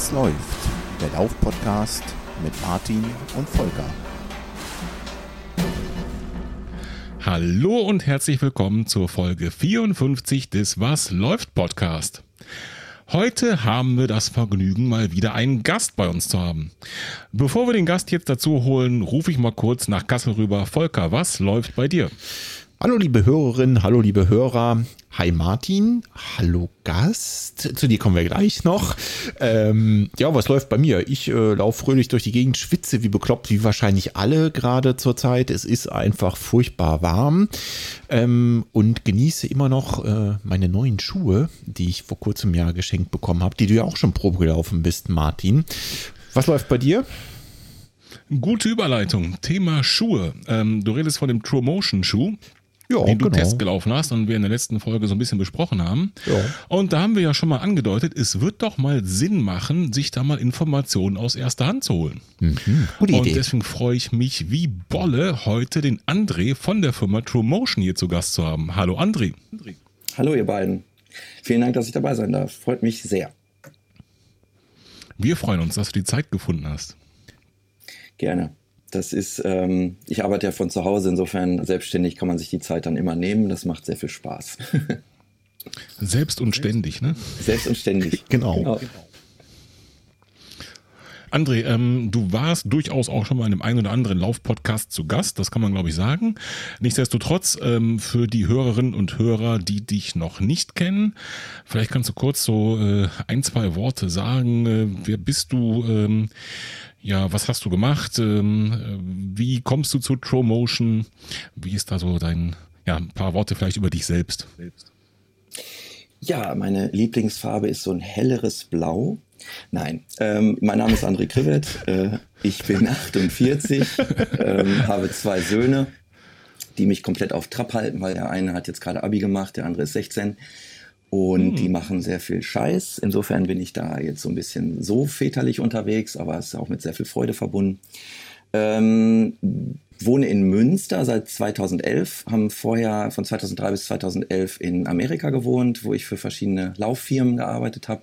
Was läuft? Der Lauf-Podcast mit Martin und Volker. Hallo und herzlich willkommen zur Folge 54 des Was läuft Podcast. Heute haben wir das Vergnügen, mal wieder einen Gast bei uns zu haben. Bevor wir den Gast jetzt dazu holen, rufe ich mal kurz nach Kassel rüber. Volker, was läuft bei dir? Hallo liebe Hörerinnen, hallo liebe Hörer. Hi Martin, hallo Gast. Zu dir kommen wir gleich noch. Ähm, ja, was läuft bei mir? Ich äh, laufe fröhlich durch die Gegend, schwitze wie bekloppt, wie wahrscheinlich alle gerade zur Zeit. Es ist einfach furchtbar warm ähm, und genieße immer noch äh, meine neuen Schuhe, die ich vor kurzem Jahr geschenkt bekommen habe, die du ja auch schon Probe gelaufen bist, Martin. Was läuft bei dir? Gute Überleitung. Thema Schuhe. Ähm, du redest von dem True Motion Schuh ja, den du genau. Test gelaufen hast und wir in der letzten Folge so ein bisschen besprochen haben. Ja. Und da haben wir ja schon mal angedeutet, es wird doch mal Sinn machen, sich da mal Informationen aus erster Hand zu holen. Mhm, gute und Idee. deswegen freue ich mich wie Bolle, heute den André von der Firma True Motion hier zu Gast zu haben. Hallo André. Hallo ihr beiden. Vielen Dank, dass ich dabei sein darf. Freut mich sehr. Wir freuen uns, dass du die Zeit gefunden hast. Gerne. Das ist, ähm, ich arbeite ja von zu Hause, insofern selbstständig kann man sich die Zeit dann immer nehmen. Das macht sehr viel Spaß. Selbst und ständig, ne? Selbst und ständig. Genau. André, ähm, du warst durchaus auch schon mal in einem einen oder anderen Lauf-Podcast zu Gast, das kann man glaube ich sagen. Nichtsdestotrotz, ähm, für die Hörerinnen und Hörer, die dich noch nicht kennen, vielleicht kannst du kurz so äh, ein, zwei Worte sagen. Äh, wer bist du? Ähm, ja, was hast du gemacht? Ähm, äh, wie kommst du zu True Motion? Wie ist da so dein, ja, ein paar Worte vielleicht über dich selbst? Ja, meine Lieblingsfarbe ist so ein helleres Blau. Nein, ähm, mein Name ist André Krivet. Äh, ich bin 48, ähm, habe zwei Söhne, die mich komplett auf Trab halten, weil der eine hat jetzt gerade Abi gemacht, der andere ist 16. Und die machen sehr viel Scheiß. Insofern bin ich da jetzt so ein bisschen so väterlich unterwegs, aber es ist auch mit sehr viel Freude verbunden. Ähm, wohne in Münster seit 2011, haben vorher von 2003 bis 2011 in Amerika gewohnt, wo ich für verschiedene Lauffirmen gearbeitet habe.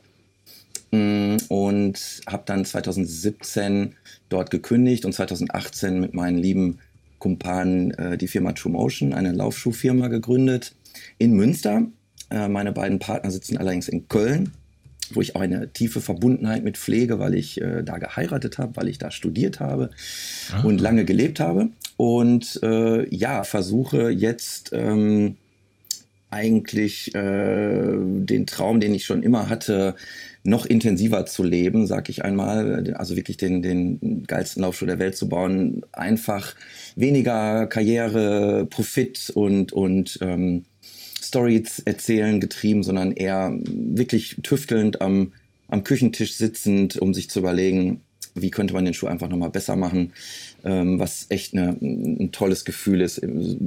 Mm, Und habe dann 2017 dort gekündigt und 2018 mit meinen lieben Kumpanen äh, die Firma True Motion, eine Laufschuhfirma, gegründet in Münster. Äh, meine beiden Partner sitzen allerdings in Köln, wo ich auch eine tiefe Verbundenheit mit pflege, weil ich äh, da geheiratet habe, weil ich da studiert habe Ah. und lange gelebt habe. Und äh, ja, versuche jetzt ähm, eigentlich äh, den Traum, den ich schon immer hatte, noch intensiver zu leben, sag ich einmal, also wirklich den, den geilsten Laufschuh der Welt zu bauen, einfach weniger Karriere, Profit und, und ähm, Stories erzählen getrieben, sondern eher wirklich tüftelnd am, am Küchentisch sitzend, um sich zu überlegen, wie könnte man den Schuh einfach nochmal besser machen, ähm, was echt eine, ein tolles Gefühl ist,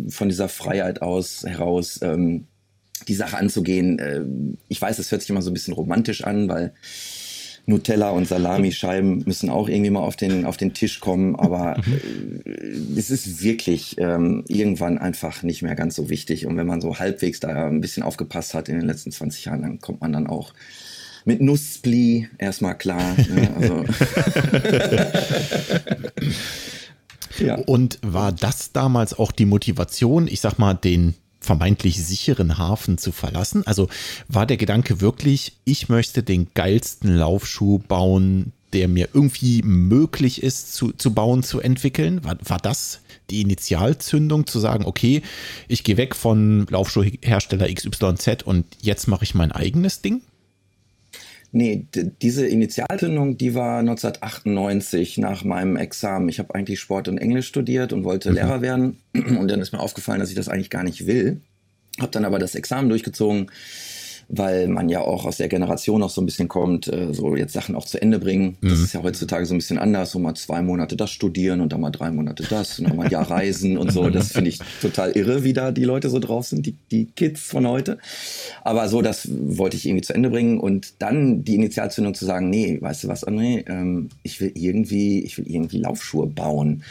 von dieser Freiheit aus heraus ähm, die Sache anzugehen. Äh, ich weiß, es hört sich immer so ein bisschen romantisch an, weil Nutella und Salamischeiben müssen auch irgendwie mal auf den, auf den Tisch kommen, aber äh, es ist wirklich ähm, irgendwann einfach nicht mehr ganz so wichtig. Und wenn man so halbwegs da ein bisschen aufgepasst hat in den letzten 20 Jahren, dann kommt man dann auch mit Nusspli erstmal klar. Ne? Also, ja. Und war das damals auch die Motivation, ich sag mal, den vermeintlich sicheren Hafen zu verlassen? Also war der Gedanke wirklich, ich möchte den geilsten Laufschuh bauen, der mir irgendwie möglich ist zu, zu bauen, zu entwickeln? War, war das die Initialzündung zu sagen, okay, ich gehe weg von Laufschuhhersteller XYZ und jetzt mache ich mein eigenes Ding? Nee, diese Initialzündung, die war 1998 nach meinem Examen. Ich habe eigentlich Sport und Englisch studiert und wollte Lehrer werden. Und dann ist mir aufgefallen, dass ich das eigentlich gar nicht will. Habe dann aber das Examen durchgezogen, weil man ja auch aus der Generation noch so ein bisschen kommt, äh, so jetzt Sachen auch zu Ende bringen. Das ist ja heutzutage so ein bisschen anders, so mal zwei Monate das studieren und dann mal drei Monate das und dann mal ein Jahr reisen und so. Das finde ich total irre, wie da die Leute so drauf sind, die, die Kids von heute. Aber so, das wollte ich irgendwie zu Ende bringen und dann die Initialzündung zu sagen, nee, weißt du was, André, ähm, ich will irgendwie, ich will irgendwie Laufschuhe bauen.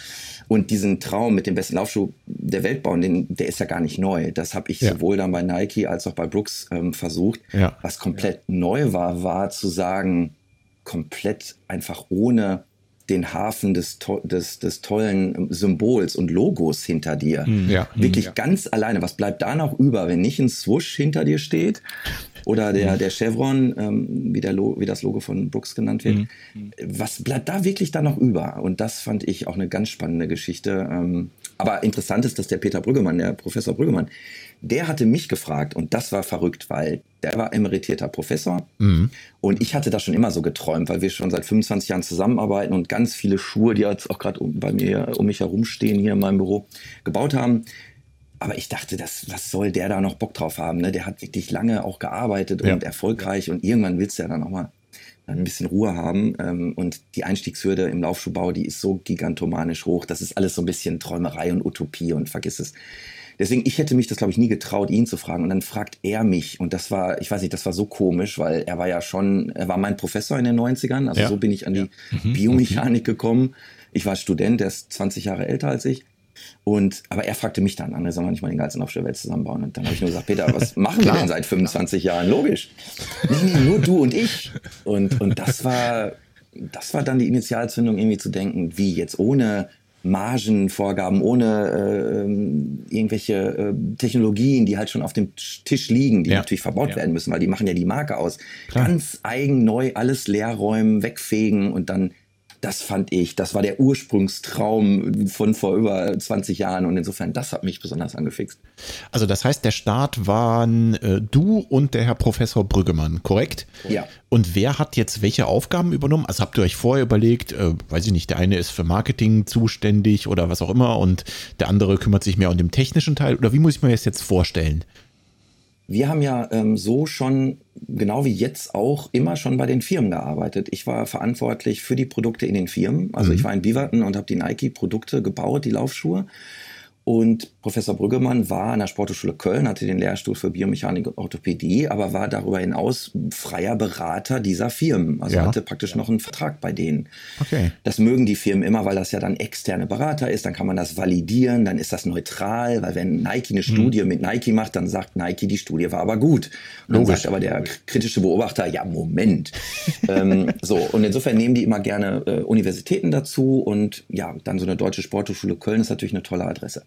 Und diesen Traum mit dem besten Laufschuh der Welt bauen, den, der ist ja gar nicht neu. Das habe ich Ja. sowohl dann bei Nike als auch bei Brooks ähm, versucht. Ja. Was komplett neu war, war zu sagen, komplett einfach ohne den Hafen des, des, des tollen Symbols und Logos hinter dir. Hm. Ja. Wirklich ja. ganz alleine. Was bleibt da noch über, wenn nicht ein Swoosh hinter dir steht oder der, der Chevron, ähm, wie, der wie das Logo von Brooks genannt wird? Mhm. Was bleibt da wirklich da noch über? Und das fand ich auch eine ganz spannende Geschichte. Ähm, aber interessant ist, dass der Peter Brüggemann, der Professor Brüggemann, der hatte mich gefragt und das war verrückt, weil der war emeritierter Professor mhm. und ich hatte das schon immer so geträumt, weil wir schon seit 25 Jahren zusammenarbeiten und ganz viele Schuhe, die jetzt auch gerade bei mir um mich herumstehen hier in meinem Büro, gebaut haben. Aber ich dachte, das, was soll der da noch Bock drauf haben? Ne? Der hat wirklich lange auch gearbeitet ja. und erfolgreich und irgendwann willst du ja dann auch mal ein bisschen Ruhe haben. Ähm, und die Einstiegshürde im Laufschuhbau, die ist so gigantomanisch hoch. Das ist alles so ein bisschen Träumerei und Utopie und vergiss es. Deswegen, ich hätte mich das, glaube ich, nie getraut, ihn zu fragen. Und dann fragt er mich. Und das war, ich weiß nicht, das war so komisch, weil er war ja schon, er war mein Professor in den 90ern. Also ja. so bin ich an die ja. mhm. Biomechanik gekommen. Ich war Student, der ist 20 Jahre älter als ich. Und, aber er fragte mich dann, André, soll man nicht mal den ganzen auf der Welt zusammenbauen? Und dann habe ich nur gesagt, Peter, was machen wir denn seit 25 Jahren? Logisch. Nee, nee, nur du und ich. Und, und das war, das war dann die Initialzündung, irgendwie zu denken, wie jetzt ohne Margenvorgaben, ohne äh, irgendwelche äh, Technologien, die halt schon auf dem Tisch liegen, die ja. natürlich verbaut ja. werden müssen, weil die machen ja die Marke aus. Klar. Ganz eigen, neu, alles leer räumen, wegfegen und dann das fand ich, das war der Ursprungstraum von vor über 20 Jahren und insofern, das hat mich besonders angefixt. Also das heißt, der Start waren äh, du und der Herr Professor Brüggemann, korrekt? Ja. Und wer hat jetzt welche Aufgaben übernommen? Also habt ihr euch vorher überlegt, äh, weiß ich nicht, der eine ist für Marketing zuständig oder was auch immer und der andere kümmert sich mehr um den technischen Teil oder wie muss ich mir das jetzt vorstellen? Wir haben ja ähm, so schon, genau wie jetzt auch, immer schon bei den Firmen gearbeitet. Ich war verantwortlich für die Produkte in den Firmen. Also mhm. ich war in Biverton und habe die Nike-Produkte gebaut, die Laufschuhe. Und Professor Brüggemann war an der Sporthochschule Köln, hatte den Lehrstuhl für Biomechanik und Orthopädie, aber war darüber hinaus freier Berater dieser Firmen. Also ja. hatte praktisch noch einen Vertrag bei denen. Okay. Das mögen die Firmen immer, weil das ja dann externe Berater ist. Dann kann man das validieren, dann ist das neutral, weil wenn Nike eine hm. Studie mit Nike macht, dann sagt Nike, die Studie war aber gut. Und dann sagt aber der kritische Beobachter, ja, Moment. ähm, so, und insofern nehmen die immer gerne äh, Universitäten dazu und ja, dann so eine deutsche Sporthochschule Köln ist natürlich eine tolle Adresse.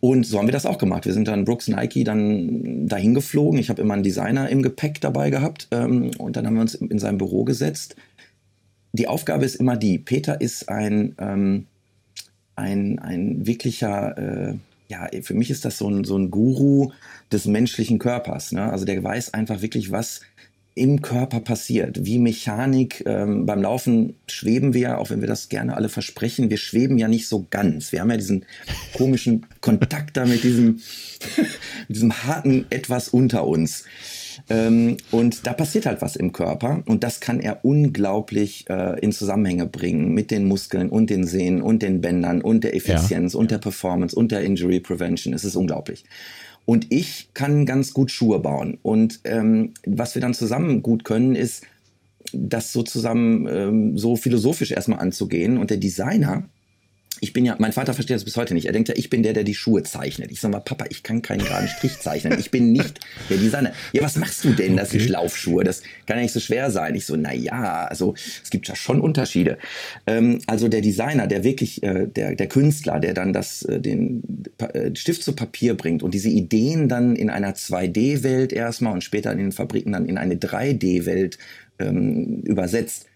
Und so haben wir das auch gemacht. Wir sind dann Brooks Nike dann dahin geflogen. Ich habe immer einen Designer im Gepäck dabei gehabt ähm, und dann haben wir uns in sein Büro gesetzt. Die Aufgabe ist immer die, Peter ist ein, ähm, ein, ein wirklicher, äh, ja, für mich ist das so ein, so ein Guru des menschlichen Körpers. Ne? Also der weiß einfach wirklich, was im Körper passiert. Wie Mechanik ähm, beim Laufen schweben wir, auch wenn wir das gerne alle versprechen, wir schweben ja nicht so ganz. Wir haben ja diesen komischen Kontakt da mit diesem, mit diesem harten Etwas unter uns. Ähm, und da passiert halt was im Körper und das kann er unglaublich äh, in Zusammenhänge bringen mit den Muskeln und den Sehnen und den Bändern und der Effizienz ja. und der Performance und der Injury Prevention. Es ist unglaublich. Und ich kann ganz gut Schuhe bauen. Und ähm, was wir dann zusammen gut können, ist, das so zusammen ähm, so philosophisch erstmal anzugehen. Und der Designer, ich bin ja, mein Vater versteht das bis heute nicht. Er denkt ja, ich bin der, der die Schuhe zeichnet. Ich sage mal, Papa, ich kann keinen geraden Strich zeichnen. Ich bin nicht der Designer. Ja, was machst du denn? Das okay. sind Laufschuhe. Das kann ja nicht so schwer sein. Ich so, na ja, also es gibt ja schon Unterschiede. Ähm, also der Designer, der wirklich, äh, der, der Künstler, der dann das, äh, den äh, Stift zu Papier bringt und diese Ideen dann in einer 2D-Welt erstmal und später in den Fabriken dann in eine 3D-Welt ähm, übersetzt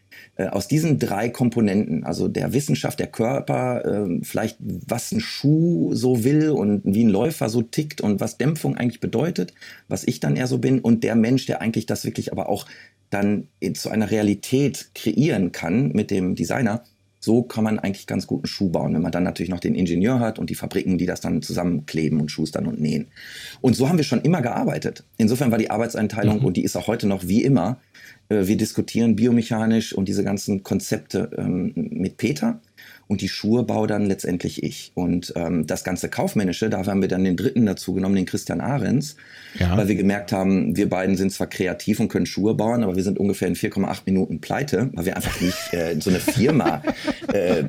aus diesen drei Komponenten, also der Wissenschaft, der Körper, äh, vielleicht was ein Schuh so will und wie ein Läufer so tickt und was Dämpfung eigentlich bedeutet, was ich dann eher so bin und der Mensch, der eigentlich das wirklich aber auch dann zu einer Realität kreieren kann mit dem Designer, so kann man eigentlich ganz guten Schuh bauen, wenn man dann natürlich noch den Ingenieur hat und die Fabriken, die das dann zusammenkleben und schustern und nähen. Und so haben wir schon immer gearbeitet. Insofern war die Arbeitseinteilung, mhm. und die ist auch heute noch wie immer, äh, wir diskutieren biomechanisch und diese ganzen Konzepte ähm, mit Peter und die Schuhe baue dann letztendlich ich. Und ähm, das ganze Kaufmännische, da haben wir dann den dritten dazu genommen, den Christian Ahrens, ja. weil wir gemerkt haben, wir beiden sind zwar kreativ und können Schuhe bauen, aber wir sind ungefähr in 4,8 Minuten pleite, weil wir einfach nicht äh, so eine Firma äh,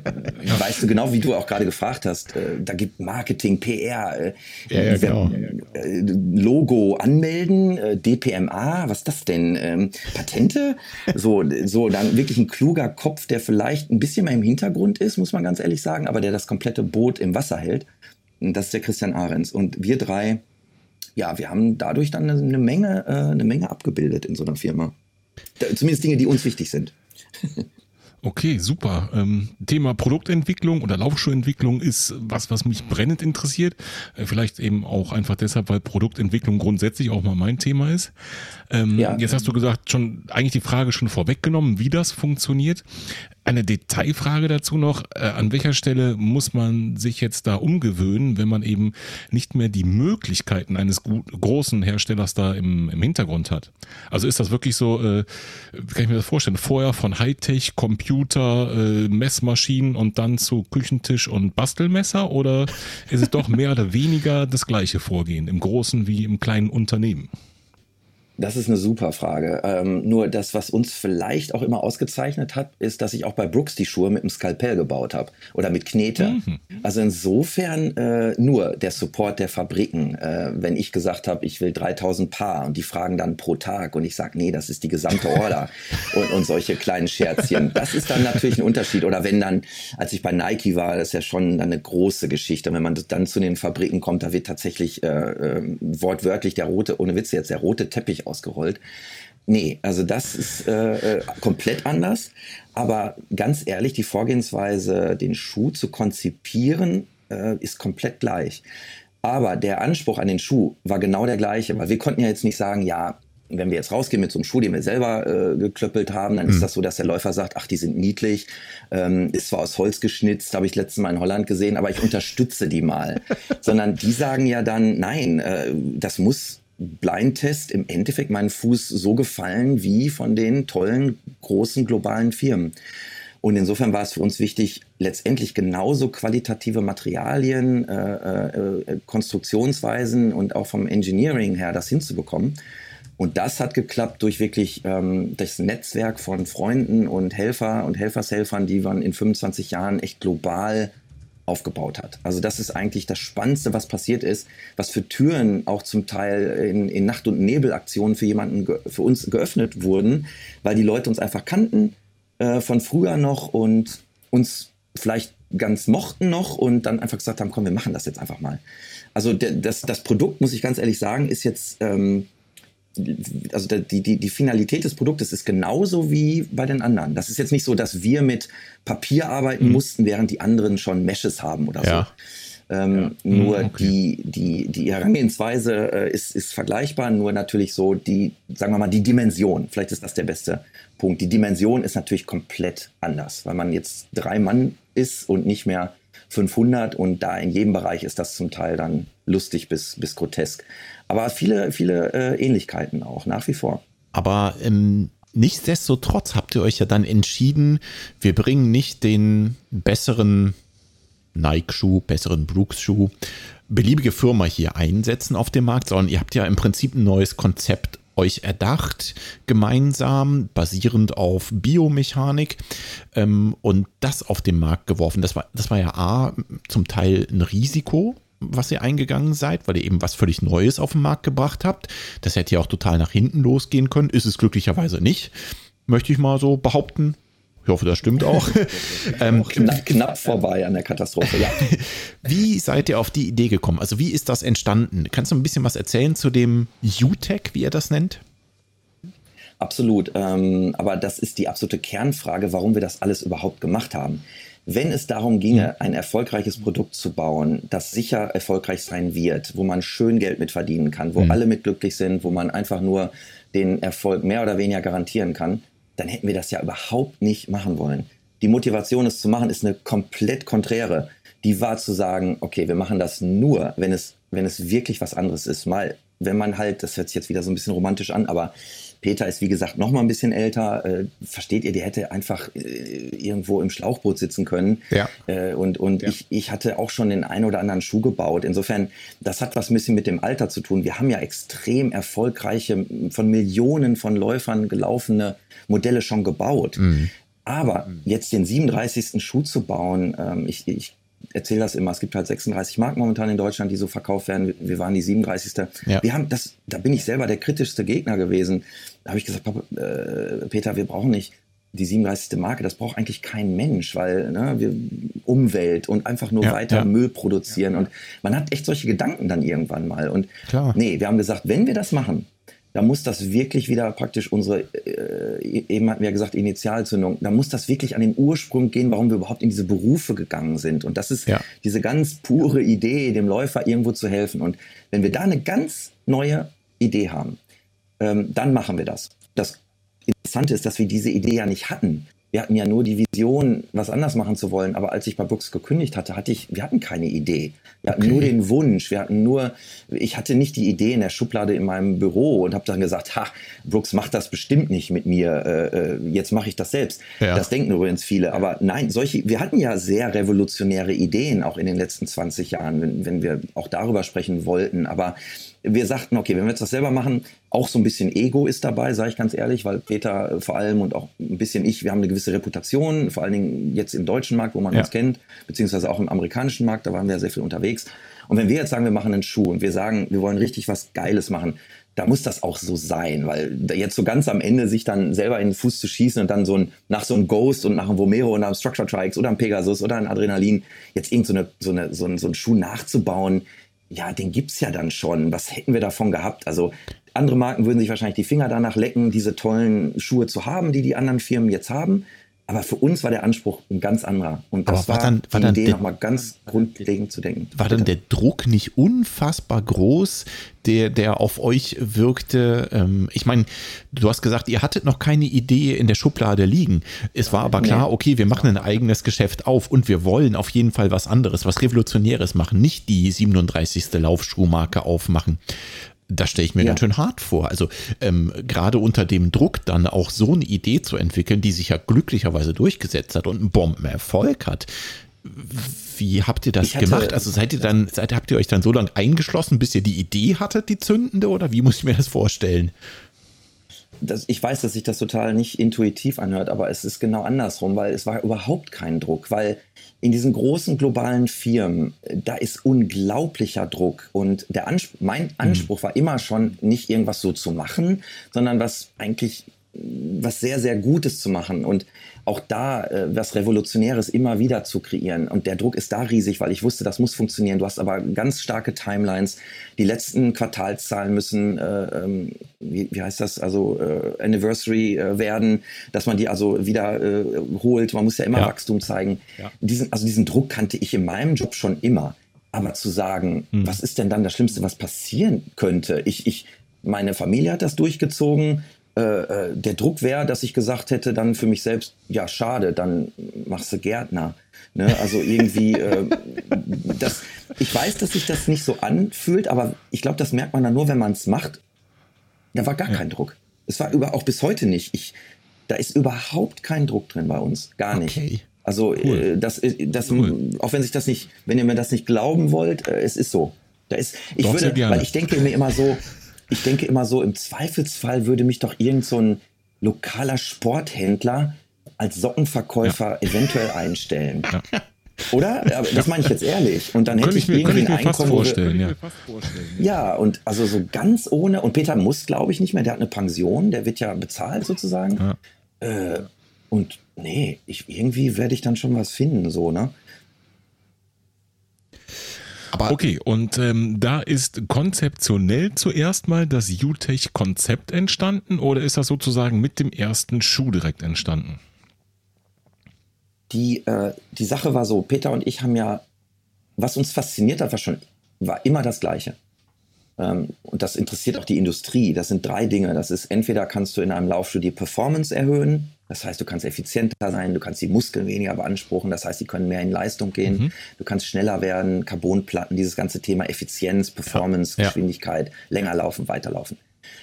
weißt du genau, wie du auch gerade gefragt hast, äh, da gibt Marketing, PR, äh, ja, ja, genau. äh, Logo anmelden, äh, DPMA, was ist das denn? Ähm, Patente? So, so, dann wirklich ein kluger Kopf, der vielleicht ein bisschen mehr im Hintergrund ist, muss man ganz ehrlich sagen, aber der das komplette Boot im Wasser hält. Und das ist der Christian Ahrens. Und wir drei, ja, wir haben dadurch dann eine Menge, äh, eine Menge abgebildet in so einer Firma. Zumindest Dinge, die uns wichtig sind. Okay, super. Ähm, Thema Produktentwicklung oder Laufschuhentwicklung ist was, was mich brennend interessiert. Äh, vielleicht eben auch einfach deshalb, weil Produktentwicklung grundsätzlich auch mal mein Thema ist. Ähm, ja. Jetzt hast du gesagt, schon eigentlich die Frage schon vorweggenommen, wie das funktioniert. Eine Detailfrage dazu noch. Äh, an welcher Stelle muss man sich jetzt da umgewöhnen, wenn man eben nicht mehr die Möglichkeiten eines großen Herstellers da im, im Hintergrund hat? Also ist das wirklich so, äh, kann ich mir das vorstellen, vorher von Hightech, Computer, äh, Messmaschinen und dann zu Küchentisch und Bastelmesser oder ist es doch mehr oder weniger das gleiche Vorgehen im großen wie im kleinen Unternehmen? Das ist eine super Frage. Ähm, nur das, was uns vielleicht auch immer ausgezeichnet hat, ist, dass ich auch bei Brooks die Schuhe mit einem Skalpell gebaut habe oder mit Knete. Mhm. Also insofern äh, nur der Support der Fabriken. Äh, wenn ich gesagt habe, ich will 3000 Paar und die fragen dann pro Tag und ich sage, nee, das ist die gesamte Order und, und solche kleinen Scherzchen. Das ist dann natürlich ein Unterschied. Oder wenn dann, als ich bei Nike war, das ist ja schon eine große Geschichte. Wenn man dann zu den Fabriken kommt, da wird tatsächlich äh, äh wortwörtlich der rote, ohne Witz jetzt, der rote Teppich ausgerollt. Nee, also das ist äh, äh, komplett anders. Aber ganz ehrlich, die Vorgehensweise, den Schuh zu konzipieren, äh, ist komplett gleich. Aber der Anspruch an den Schuh war genau der gleiche, weil wir konnten ja jetzt nicht sagen, ja, wenn wir jetzt rausgehen mit so einem Schuh, den wir selber äh, geklöppelt haben, dann mhm. ist das so, dass der Läufer sagt, ach, die sind niedlich, ähm, ist zwar aus Holz geschnitzt, habe ich letztes Mal in Holland gesehen, aber ich unterstütze die mal. Sondern die sagen ja dann, nein, äh, das muss Blindtest im Endeffekt meinen Fuß so gefallen wie von den tollen großen globalen Firmen. Und insofern war es für uns wichtig, letztendlich genauso qualitative Materialien, äh, äh, Konstruktionsweisen und auch vom Engineering her das hinzubekommen. Und das hat geklappt durch wirklich ähm, das Netzwerk von Freunden und Helfer und Helfershelfern, die man in 25 Jahren echt global aufgebaut hat. Also das ist eigentlich das Spannendste, was passiert ist, was für Türen auch zum Teil in, in Nacht- und Nebelaktionen für jemanden, für uns geöffnet wurden, weil die Leute uns einfach kannten äh, von früher noch und uns vielleicht ganz mochten noch und dann einfach gesagt haben, komm, wir machen das jetzt einfach mal. Also das, das Produkt, muss ich ganz ehrlich sagen, ist jetzt ähm, also die, die, die Finalität des Produktes ist genauso wie bei den anderen. Das ist jetzt nicht so, dass wir mit Papier arbeiten mhm. mussten, während die anderen schon Meshes haben oder ja. so. Ähm, ja. Nur mhm, okay. die, die, die Herangehensweise äh, ist, ist vergleichbar, nur natürlich so die, sagen wir mal, die Dimension. Vielleicht ist das der beste Punkt. Die Dimension ist natürlich komplett anders, weil man jetzt drei Mann ist und nicht mehr 500 und da in jedem Bereich ist das zum Teil dann lustig bis, bis grotesk. Aber viele, viele äh, Ähnlichkeiten auch, nach wie vor. Aber ähm, nichtsdestotrotz habt ihr euch ja dann entschieden, wir bringen nicht den besseren Nike-Schuh, besseren Brooks-Schuh, beliebige Firma hier einsetzen auf dem Markt, sondern ihr habt ja im Prinzip ein neues Konzept euch erdacht, gemeinsam, basierend auf Biomechanik ähm, und das auf den Markt geworfen. Das war, das war ja A, zum Teil ein Risiko, was ihr eingegangen seid, weil ihr eben was völlig Neues auf den Markt gebracht habt. Das hätte ja auch total nach hinten losgehen können. Ist es glücklicherweise nicht. Möchte ich mal so behaupten. Ich hoffe, das stimmt auch. ähm, knapp, knapp, vorbei an der Katastrophe, ja. wie seid ihr auf die Idee gekommen? Also, wie ist das entstanden? Kannst du ein bisschen was erzählen zu dem UTech, wie ihr das nennt? Absolut. Ähm, aber das ist die absolute Kernfrage, warum wir das alles überhaupt gemacht haben. Wenn es darum ginge, mhm. ein erfolgreiches Produkt zu bauen, das sicher erfolgreich sein wird, wo man schön Geld mit verdienen kann, wo mhm. alle mit glücklich sind, wo man einfach nur den Erfolg mehr oder weniger garantieren kann, dann hätten wir das ja überhaupt nicht machen wollen. Die Motivation, es zu machen, ist eine komplett konträre. Die war zu sagen, okay, wir machen das nur, wenn es, wenn es wirklich was anderes ist. Mal, wenn man halt, das hört sich jetzt wieder so ein bisschen romantisch an, aber Peter ist, wie gesagt, noch mal ein bisschen älter. Äh, versteht ihr, die hätte einfach äh, irgendwo im Schlauchboot sitzen können. Ja. Äh, und und ja. ich, ich hatte auch schon den einen oder anderen Schuh gebaut. Insofern, das hat was ein bisschen mit dem Alter zu tun. Wir haben ja extrem erfolgreiche, von Millionen von Läufern gelaufene Modelle schon gebaut. Mhm. Aber jetzt den 37. Schuh zu bauen, ähm, ich, ich erzähle das immer, es gibt halt 36 Marken momentan in Deutschland, die so verkauft werden. Wir waren die 37. Ja. Wir haben das, da bin ich selber der kritischste Gegner gewesen. Da habe ich gesagt, Papa, äh, Peter, wir brauchen nicht die 37. Marke, das braucht eigentlich kein Mensch, weil ne, wir Umwelt und einfach nur ja, weiter ja. Müll produzieren. Und man hat echt solche Gedanken dann irgendwann mal. Und Klar. nee, wir haben gesagt, wenn wir das machen, da muss das wirklich wieder praktisch unsere, äh, eben hatten wir ja gesagt, Initialzündung, da muss das wirklich an den Ursprung gehen, warum wir überhaupt in diese Berufe gegangen sind. Und das ist ja. diese ganz pure Idee, dem Läufer irgendwo zu helfen. Und wenn wir da eine ganz neue Idee haben, ähm, dann machen wir das. Das Interessante ist, dass wir diese Idee ja nicht hatten wir hatten ja nur die Vision, was anders machen zu wollen. Aber als ich bei Brooks gekündigt hatte, hatte ich, wir hatten keine Idee. Wir hatten okay. nur den Wunsch. Wir hatten nur, ich hatte nicht die Idee in der Schublade in meinem Büro und habe dann gesagt, ha, Brooks macht das bestimmt nicht mit mir. Äh, äh, jetzt mache ich das selbst. Ja. Das denken übrigens viele. Aber nein, solche, wir hatten ja sehr revolutionäre Ideen auch in den letzten 20 Jahren, wenn, wenn wir auch darüber sprechen wollten. Aber wir sagten, okay, wenn wir jetzt das selber machen, auch so ein bisschen Ego ist dabei, sage ich ganz ehrlich, weil Peter äh, vor allem und auch ein bisschen ich, wir haben eine gewisse Reputation, vor allen Dingen jetzt im deutschen Markt, wo man ja. uns kennt, beziehungsweise auch im amerikanischen Markt, da waren wir ja sehr viel unterwegs. Und wenn wir jetzt sagen, wir machen einen Schuh und wir sagen, wir wollen richtig was Geiles machen, da muss das auch so sein, weil jetzt so ganz am Ende sich dann selber in den Fuß zu schießen und dann so ein, nach so einem Ghost und nach einem Vomero und nach einem Structure Trikes oder einem Pegasus oder einem Adrenalin jetzt irgend so, eine, so, eine, so, ein, so einen Schuh nachzubauen, ja, den gibt's ja dann schon. Was hätten wir davon gehabt? Also andere Marken würden sich wahrscheinlich die Finger danach lecken, diese tollen Schuhe zu haben, die die anderen Firmen jetzt haben. Aber für uns war der Anspruch ein ganz anderer. Und das war, war, dann, war die Idee, nochmal ganz grundlegend zu denken. War dann der Druck nicht unfassbar groß, der, der auf euch wirkte? Ähm, ich meine, du hast gesagt, ihr hattet noch keine Idee in der Schublade liegen. Es war aber klar, okay, wir machen ein eigenes Geschäft auf und wir wollen auf jeden Fall was anderes, was Revolutionäres machen, nicht die 37. Laufschuhmarke aufmachen das stelle ich mir ja. ganz schön hart vor. Also ähm, gerade unter dem Druck dann auch so eine Idee zu entwickeln, die sich ja glücklicherweise durchgesetzt hat und einen Bombenerfolg hat. Wie habt ihr das hatte, gemacht? Also seid ihr dann, seid, habt ihr euch dann so lange eingeschlossen, bis ihr die Idee hattet, die zündende, oder wie muss ich mir das vorstellen? Das, ich weiß, dass sich das total nicht intuitiv anhört, aber es ist genau andersrum, weil es war überhaupt kein Druck, weil in diesen großen globalen Firmen, da ist unglaublicher Druck und der Anspruch, mein mhm. Anspruch war immer schon nicht irgendwas so zu machen, sondern was eigentlich was sehr, sehr Gutes zu machen und auch da äh, was Revolutionäres immer wieder zu kreieren. Und der Druck ist da riesig, weil ich wusste, das muss funktionieren. Du hast aber ganz starke Timelines. Die letzten Quartalszahlen müssen, äh, ähm, wie, wie heißt das, also äh, Anniversary äh, werden, dass man die also wieder äh, holt. Man muss ja immer ja. Wachstum zeigen. Ja. Diesen, also diesen Druck kannte ich in meinem Job schon immer. Aber zu sagen, hm. was ist denn dann das Schlimmste, was passieren könnte? Ich, ich, meine Familie hat das durchgezogen äh, äh, der Druck wäre, dass ich gesagt hätte, dann für mich selbst, ja, schade, dann machst du Gärtner. Ne? Also irgendwie, äh, das, ich weiß, dass sich das nicht so anfühlt, aber ich glaube, das merkt man dann nur, wenn man es macht. Da war gar ja. kein Druck. Es war über, auch bis heute nicht. Ich, da ist überhaupt kein Druck drin bei uns. Gar nicht. Okay. Also, cool. äh, das, äh, das, cool. auch wenn sich das nicht, wenn ihr mir das nicht glauben wollt, äh, es ist so. Da ist, ich Doch, würde, weil ich denke mir immer so, ich denke immer so, im Zweifelsfall würde mich doch irgend so ein lokaler Sporthändler als Sockenverkäufer ja. eventuell einstellen. Ja. Oder? Aber das meine ich jetzt ehrlich. Und dann hätte ich, mir, irgendwie ein Einkommen. Vorstellen, ja. ja, und also so ganz ohne. Und Peter muss, glaube ich, nicht mehr. Der hat eine Pension, der wird ja bezahlt sozusagen. Ja. Äh, und nee, ich, irgendwie werde ich dann schon was finden, so, ne? Aber okay, und ähm, da ist konzeptionell zuerst mal das UTech-Konzept entstanden oder ist das sozusagen mit dem ersten Schuh direkt entstanden? Die, äh, die Sache war so, Peter und ich haben ja, was uns fasziniert hat, war schon, war immer das Gleiche. Ähm, und das interessiert auch die Industrie. Das sind drei Dinge. Das ist entweder kannst du in einem Laufschuh die Performance erhöhen, das heißt, du kannst effizienter sein, du kannst die Muskeln weniger beanspruchen, das heißt, sie können mehr in Leistung gehen, mhm. du kannst schneller werden, Carbonplatten, dieses ganze Thema Effizienz, Performance, ja. Geschwindigkeit, länger laufen, weiterlaufen.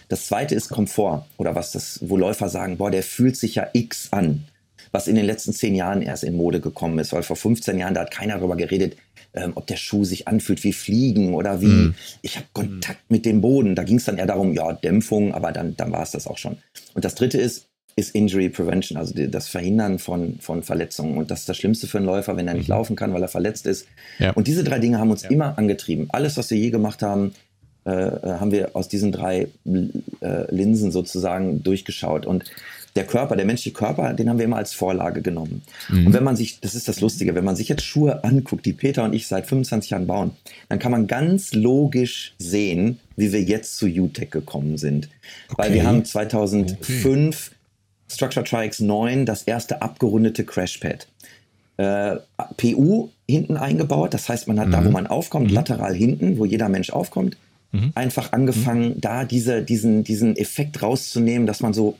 Das zweite ist Komfort oder was das, wo Läufer sagen, boah, der fühlt sich ja X an, was in den letzten zehn Jahren erst in Mode gekommen ist, weil vor 15 Jahren da hat keiner darüber geredet, ähm, ob der Schuh sich anfühlt wie Fliegen oder wie mhm. ich habe Kontakt mit dem Boden. Da ging es dann eher darum, ja, Dämpfung, aber dann, dann war es das auch schon. Und das dritte ist, ist Injury Prevention, also die, das Verhindern von, von Verletzungen. Und das ist das Schlimmste für einen Läufer, wenn er nicht mhm. laufen kann, weil er verletzt ist. Ja. Und diese drei Dinge haben uns ja. immer angetrieben. Alles, was wir je gemacht haben, äh, äh haben wir aus diesen drei äh, Linsen sozusagen durchgeschaut. Und der Körper, der menschliche Körper, den haben wir immer als Vorlage genommen. Mhm. Und wenn man sich, das ist das Lustige, wenn man sich jetzt Schuhe anguckt, die Peter und ich seit 25 Jahren bauen, dann kann man ganz logisch sehen, wie wir jetzt zu UTEC gekommen sind. Okay. Weil wir haben 2005 okay. Structure TriX 9 das erste abgerundete Crashpad. Äh, PU hinten eingebaut, das heißt, man hat mhm. da, wo man aufkommt, mhm. lateral hinten, wo jeder Mensch aufkommt, mhm. einfach angefangen, mhm. da diese, diesen, diesen Effekt rauszunehmen, dass man so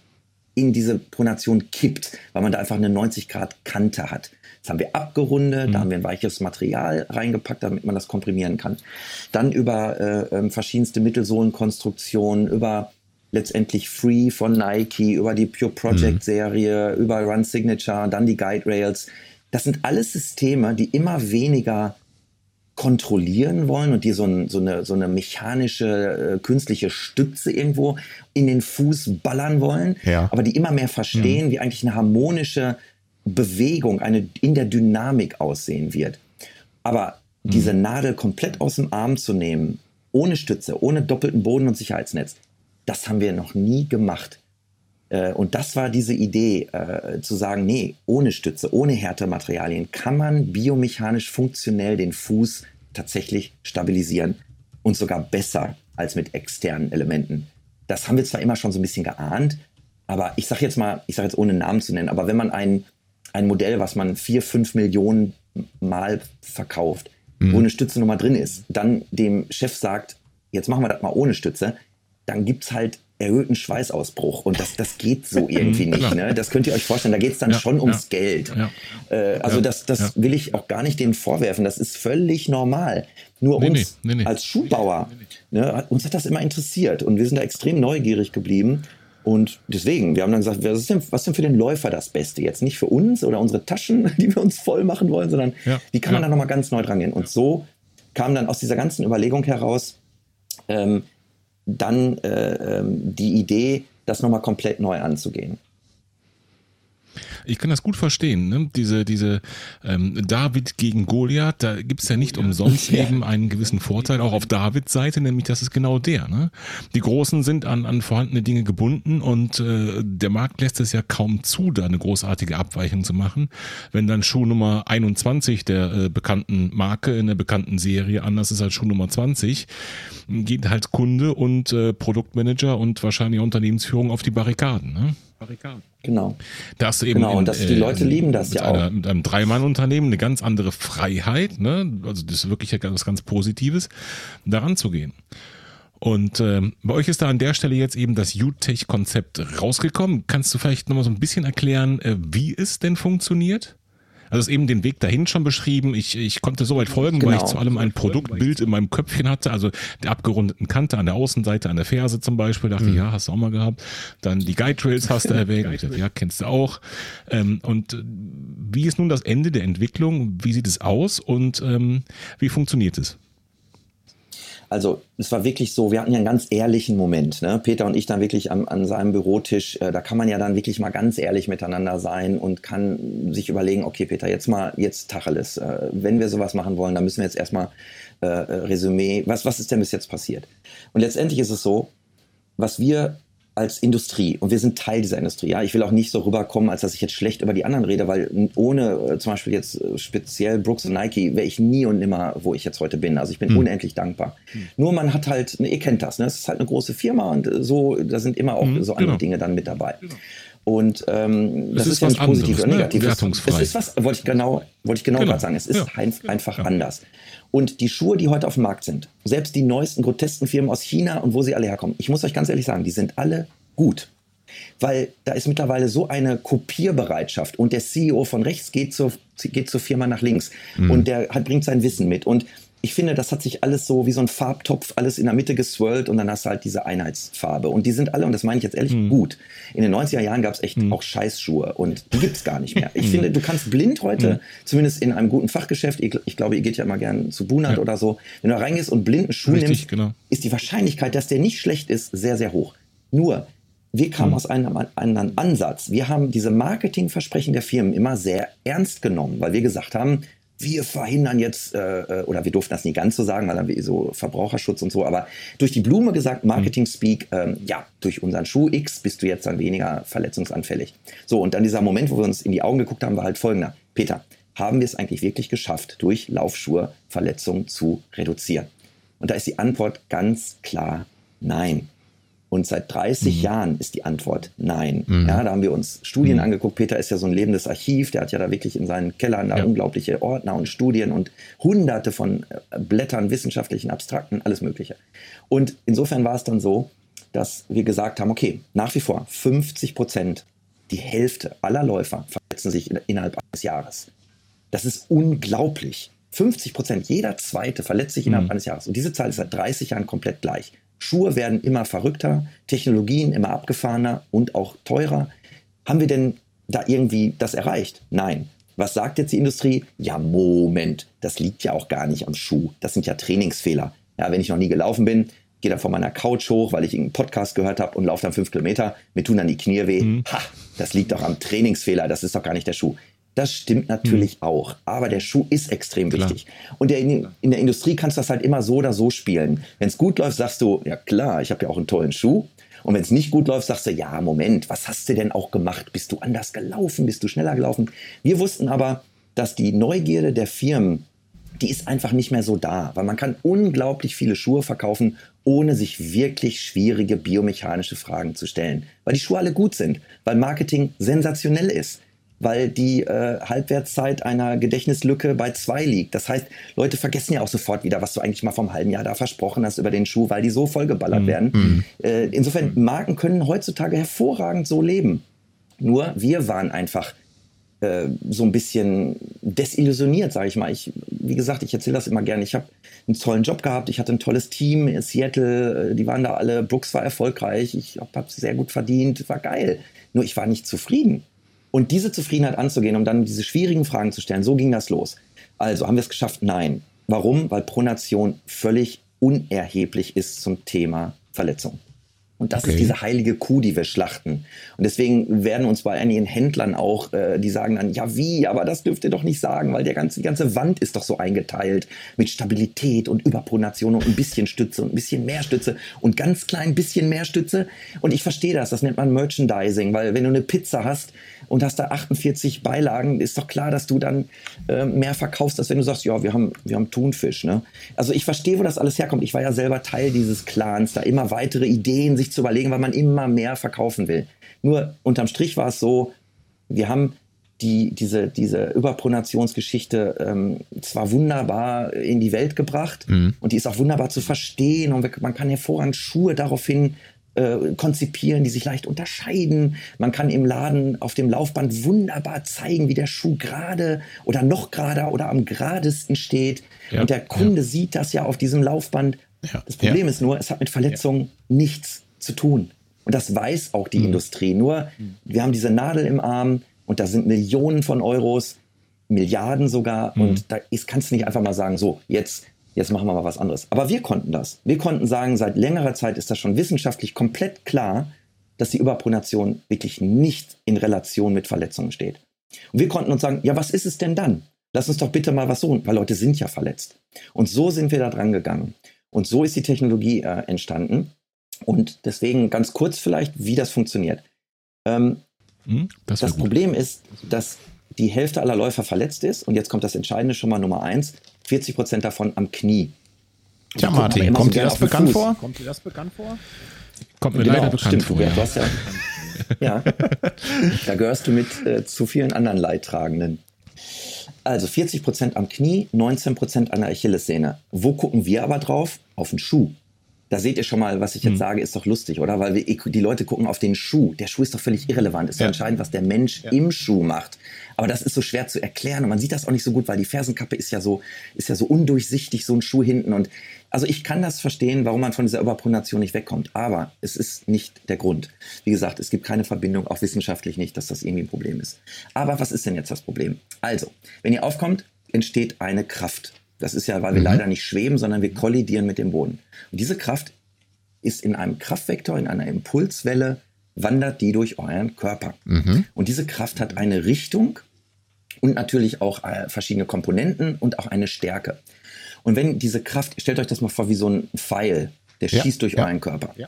in diese Pronation kippt, weil man da einfach eine 90 Grad Kante hat. Das haben wir abgerundet, mhm. da haben wir ein weiches Material reingepackt, damit man das komprimieren kann. Dann über äh, ähm, verschiedenste Mittelsohlenkonstruktionen, über letztendlich Free von Nike, über die Pure Project mhm. Serie, mhm. über Run Signature, dann die Guide Rails. Das sind alles Systeme, die immer weniger kontrollieren wollen und die so, ein, so, eine, so eine mechanische, äh, künstliche Stütze irgendwo in den Fuß ballern wollen, ja. aber die immer mehr verstehen, mhm. wie eigentlich eine harmonische Bewegung, eine in der Dynamik aussehen wird. Aber mhm. diese Nadel komplett aus dem Arm zu nehmen, ohne Stütze, ohne doppelten Boden und Sicherheitsnetz, das haben wir noch nie gemacht. Äh, und das war diese Idee, äh, zu sagen, nee, ohne Stütze, ohne Härtematerialien kann man biomechanisch funktionell den Fuß tatsächlich stabilisieren und sogar besser als mit externen Elementen. Das haben wir zwar immer schon so ein bisschen geahnt, aber ich sage jetzt mal, ich sage jetzt ohne Namen zu nennen, aber wenn man ein, ein Modell, was man vier, fünf Millionen Mal verkauft, mhm. wo eine Stütze nochmal drin ist, dann dem Chef sagt, jetzt machen wir das mal ohne Stütze, dann gibt es halt erhöhten Schweißausbruch. Und das, das geht so irgendwie nicht. Ne? Das könnt ihr euch vorstellen. Da geht es dann ja, schon ums ja, Geld. Ja, äh, also das, das will ich auch gar nicht denen vorwerfen. Das ist völlig normal. Nur nee, uns nee, nee, als Schuhbauer, ne, uns hat das immer interessiert. Und wir sind da extrem neugierig geblieben. Und deswegen, wir haben dann gesagt, was ist, denn, was ist denn für den Läufer das Beste? Jetzt nicht für uns oder unsere Taschen, die wir uns voll machen wollen, sondern wie kann man da nochmal ganz neu dran gehen? Und so kam dann aus dieser ganzen Überlegung heraus, ähm, dann äh, ähm, die Idee, das nochmal komplett neu anzugehen. Ich kann das gut verstehen, ne? diese, diese ähm, David gegen Goliath, da gibt es ja nicht umsonst ja. eben einen gewissen Vorteil auch auf Davids Seite, nämlich das ist genau der. Ne? Die Großen sind an, an vorhandene Dinge gebunden und äh, der Markt lässt es ja kaum zu, da eine großartige Abweichung zu machen. Wenn dann Schuh Nummer 21 der äh, bekannten Marke in der bekannten Serie anders ist als Schuh Nummer 20, geht halt Kunde und äh, Produktmanager und wahrscheinlich Unternehmensführung auf die Barrikaden. Ne? Barrikaden. Genau. Da hast du eben genau, in, und das, die Leute äh, lieben das ja einer, auch. Mit einem Dreimann-Unternehmen eine ganz andere Freiheit, ne? Also das ist wirklich etwas ganz Positives, daran zu gehen. Und ähm, bei euch ist da an der Stelle jetzt eben das UTech-Konzept rausgekommen. Kannst du vielleicht nochmal so ein bisschen erklären, äh, wie es denn funktioniert? Also ist eben den Weg dahin schon beschrieben. Ich, ich konnte soweit folgen, genau. weil ich genau. zu allem ein Produktbild in meinem Köpfchen hatte. Also der abgerundeten Kante an der Außenseite, an der Ferse zum Beispiel. Dachte mhm. ich, ja, hast du auch mal gehabt. Dann die Guide Trails hast du erwähnt. ich dachte, ja, kennst du auch. Ähm, und äh, wie ist nun das Ende der Entwicklung? Wie sieht es aus und ähm, wie funktioniert es? Also es war wirklich so, wir hatten ja einen ganz ehrlichen Moment. Ne? Peter und ich dann wirklich am, an seinem Bürotisch, äh, da kann man ja dann wirklich mal ganz ehrlich miteinander sein und kann sich überlegen, okay Peter, jetzt mal, jetzt Tacheles. Äh, wenn wir sowas machen wollen, dann müssen wir jetzt erstmal äh, Resümee, was, was ist denn bis jetzt passiert? Und letztendlich ist es so, was wir als Industrie und wir sind Teil dieser Industrie. Ja, ich will auch nicht so rüberkommen, als dass ich jetzt schlecht über die anderen rede, weil ohne äh, zum Beispiel jetzt äh, speziell Brooks und Nike wäre ich nie und nimmer, wo ich jetzt heute bin. Also ich bin hm. unendlich dankbar. Hm. Nur man hat halt, ne, ihr kennt das, ne? Es ist halt eine große Firma und äh, so, da sind immer auch hm, so andere genau. Dinge dann mit dabei. Genau. Und ähm, das, ist, ist ja nicht positiv oder ne? negativ. Es ist was, wollte ich genau, wollte ich genau, genau. gerade sagen. Es ist ja. ein, einfach ja. anders. Und die Schuhe, die heute auf dem Markt sind, selbst die neuesten grotesken Firmen aus China und wo sie alle herkommen, ich muss euch ganz ehrlich sagen, die sind alle gut. Weil da ist mittlerweile so eine Kopierbereitschaft und der CEO von rechts geht zur, geht zur Firma nach links mhm. und der hat, bringt sein Wissen mit. Und ich finde, das hat sich alles so wie so ein Farbtopf, alles in der Mitte geswirlt und dann hast du halt diese Einheitsfarbe. Und die sind alle, und das meine ich jetzt ehrlich, mhm. gut. In den 90er Jahren gab es echt mhm. auch Scheißschuhe und die gibt es gar nicht mehr. Ich mhm. finde, du kannst blind heute, mhm. zumindest in einem guten Fachgeschäft, ich, ich, glaube, ihr geht ja immer gern zu Bunat ja. oder so, wenn du da reingehst und blinden Schuh Richtig, nimmst, genau. ist die Wahrscheinlichkeit, dass der nicht schlecht ist, sehr, sehr hoch. Nur, wir kamen mhm. aus einem anderen Ansatz. Wir haben diese Marketingversprechen der Firmen immer sehr ernst genommen, weil wir gesagt haben, wir verhindern jetzt, äh, äh, oder wir durften das nie ganz so sagen, weil dann wir so Verbraucherschutz und so, aber durch die Blume gesagt, Marketing-Speak, ähm, ja, durch unseren Schuh X bist du jetzt dann weniger verletzungsanfällig. So, und dann dieser Moment, wo wir uns in die Augen geguckt haben, war halt folgender. Peter, haben wir es eigentlich wirklich geschafft, durch Laufschuhe Verletzungen zu reduzieren? Und da ist die Antwort ganz klar nein. Und seit 30 mhm. Jahren ist die Antwort nein. Mhm. Ja, da haben wir uns Studien mhm. angeguckt. Peter ist ja so ein lebendes Archiv. Der hat ja da wirklich in seinen Kellern da ja. unglaubliche Ordner und Studien und hunderte von äh, Blättern, wissenschaftlichen, abstrakten, alles Mögliche. Und insofern war es dann so, dass wir gesagt haben, okay, nach wie vor 50 Prozent, die Hälfte aller Läufer verletzen sich innerhalb eines Jahres. Das ist unglaublich. 50 Prozent, jeder Zweite verletzt sich innerhalb mhm. eines Jahres. Und diese Zahl ist seit 30 Jahren komplett gleich. Schuhe werden immer verrückter, Technologien immer abgefahrener und auch teurer. Haben wir denn da irgendwie das erreicht? Nein. Was sagt jetzt die Industrie? Ja, Moment, das liegt ja auch gar nicht am Schuh. Das sind ja Trainingsfehler. Ja, wenn ich noch nie gelaufen bin, gehe dann von meiner Couch hoch, weil ich einen Podcast gehört habe und laufe dann fünf Kilometer, mir tun dann die Knie weh. Mhm. Ha, das liegt doch am Trainingsfehler, das ist doch gar nicht der Schuh. Das stimmt natürlich hm. auch. Aber der Schuh ist extrem klar. wichtig. Und der, in, der Industrie kannst du das halt immer so oder so spielen. Wenn es gut läuft, sagst du, ja klar, ich habe ja auch einen tollen Schuh. Und wenn es nicht gut läuft, sagst du, ja, Moment, was hast du denn auch gemacht? Bist du anders gelaufen? Bist du schneller gelaufen? Wir wussten aber, dass die Neugierde der Firmen, die ist einfach nicht mehr so da, weil man kann unglaublich viele Schuhe verkaufen, ohne sich wirklich schwierige biomechanische Fragen zu stellen. Weil die Schuhe alle gut sind, weil Marketing sensationell ist weil die äh, Halbwertszeit einer Gedächtnislücke bei zwei liegt. Das heißt, Leute vergessen ja auch sofort wieder, was du eigentlich mal vom halben Jahr da versprochen hast über den Schuh, weil die so vollgeballert mhm. werden. Mhm. Äh, insofern, Marken können heutzutage hervorragend so leben. Nur wir waren einfach äh, so ein bisschen desillusioniert, sage ich mal. Ich, wie gesagt, ich erzähle das immer gerne. Ich habe einen tollen Job gehabt, ich hatte ein tolles Team in Seattle, äh, die waren da alle, Brooks war erfolgreich, ich habe sehr gut verdient, war geil. Nur ich war nicht zufrieden. Und diese Zufriedenheit anzugehen, um dann diese schwierigen Fragen zu stellen, so ging das los. Also haben wir es geschafft? Nein. Warum? Weil Pronation völlig unerheblich ist zum Thema Verletzung. Und das okay. ist diese heilige Kuh, die wir schlachten. Und deswegen werden uns bei einigen Händlern auch, äh, die sagen dann, ja wie, aber das dürft ihr doch nicht sagen, weil der ganze, die ganze Wand ist doch so eingeteilt mit Stabilität und Überpronation und ein bisschen Stütze und ein bisschen mehr Stütze und ganz klein bisschen mehr Stütze. Und ich verstehe das, das nennt man Merchandising, weil wenn du eine Pizza hast und hast da 48 Beilagen, ist doch klar, dass du dann äh, mehr verkaufst, als wenn du sagst, ja, wir haben, wir haben Thunfisch. Ne? Also ich verstehe, wo das alles herkommt. Ich war ja selber Teil dieses Clans, da immer weitere Ideen sich zu überlegen, weil man immer mehr verkaufen will. Nur unterm Strich war es so, wir haben die, diese, diese Überpronationsgeschichte ähm, zwar wunderbar in die Welt gebracht mhm. und die ist auch wunderbar zu verstehen und man kann hervorragend Schuhe daraufhin äh, konzipieren, die sich leicht unterscheiden. Man kann im Laden auf dem Laufband wunderbar zeigen, wie der Schuh gerade oder noch gerader oder am geradesten steht. Ja, und der Kunde ja. sieht das ja auf diesem Laufband. Ja, das Problem ist nur, es hat mit Verletzungen nichts zu tun. Und das weiß auch die mhm. Industrie. Nur, wir haben diese Nadel im Arm und da sind Millionen von Euros, Milliarden sogar. Mhm. Und da kannst du nicht einfach mal sagen, so, jetzt jetzt machen wir mal was anderes. Aber wir konnten das. Wir konnten sagen, seit längerer Zeit ist das schon wissenschaftlich komplett klar, dass die Überpronation wirklich nicht in Relation mit Verletzungen steht. Und wir konnten uns sagen, ja, was ist es denn dann? Lass uns doch bitte mal was suchen, weil Leute sind ja verletzt. Und so sind wir da dran gegangen. Und so ist die Technologie äh, entstanden. Und deswegen ganz kurz vielleicht, wie das funktioniert. Ähm, hm, das, das Problem ist, dass die Hälfte aller Läufer verletzt ist. Und jetzt kommt das Entscheidende schon mal Nummer eins. 40 Prozent davon am Knie. Tja, Martin, kommt dir das bekannt vor? Kommt dir das bekannt vor? Kommt mir genau, leider bekannt stimmt, vor. Ja. ja, ja. da gehörst du mit äh, zu vielen anderen Leidtragenden. Also 40 Prozent am Knie, 19 Prozent an der Achillessehne. Wo gucken wir aber drauf? Auf den Schuh. Da seht ihr schon mal, was ich jetzt hm. sage, ist doch lustig, oder? Weil wir, die Leute gucken auf den Schuh. Der Schuh ist doch völlig irrelevant. Ist ja. entscheidend, was der Mensch ja. im Schuh macht. Aber das ist so schwer zu erklären und man sieht das auch nicht so gut, weil die Fersenkappe ist ja so, ist ja so undurchsichtig, so ein Schuh hinten. Und also ich kann das verstehen, warum man von dieser Überpronation nicht wegkommt. Aber es ist nicht der Grund. Wie gesagt, es gibt keine Verbindung, auch wissenschaftlich nicht, dass das irgendwie ein Problem ist. Aber was ist denn jetzt das Problem? Also, wenn ihr aufkommt, entsteht eine Kraft. Das ist ja, weil wir mhm. leider nicht schweben, sondern wir kollidieren mit dem Boden. Und diese Kraft ist in einem Kraftvektor, in einer Impulswelle wandert die durch euren Körper. Mhm. Und diese Kraft hat eine Richtung und natürlich auch äh, verschiedene Komponenten und auch eine Stärke. Und wenn diese Kraft, stellt euch das mal vor wie so ein Pfeil, der ja, schießt durch ja. euren Körper. Ja,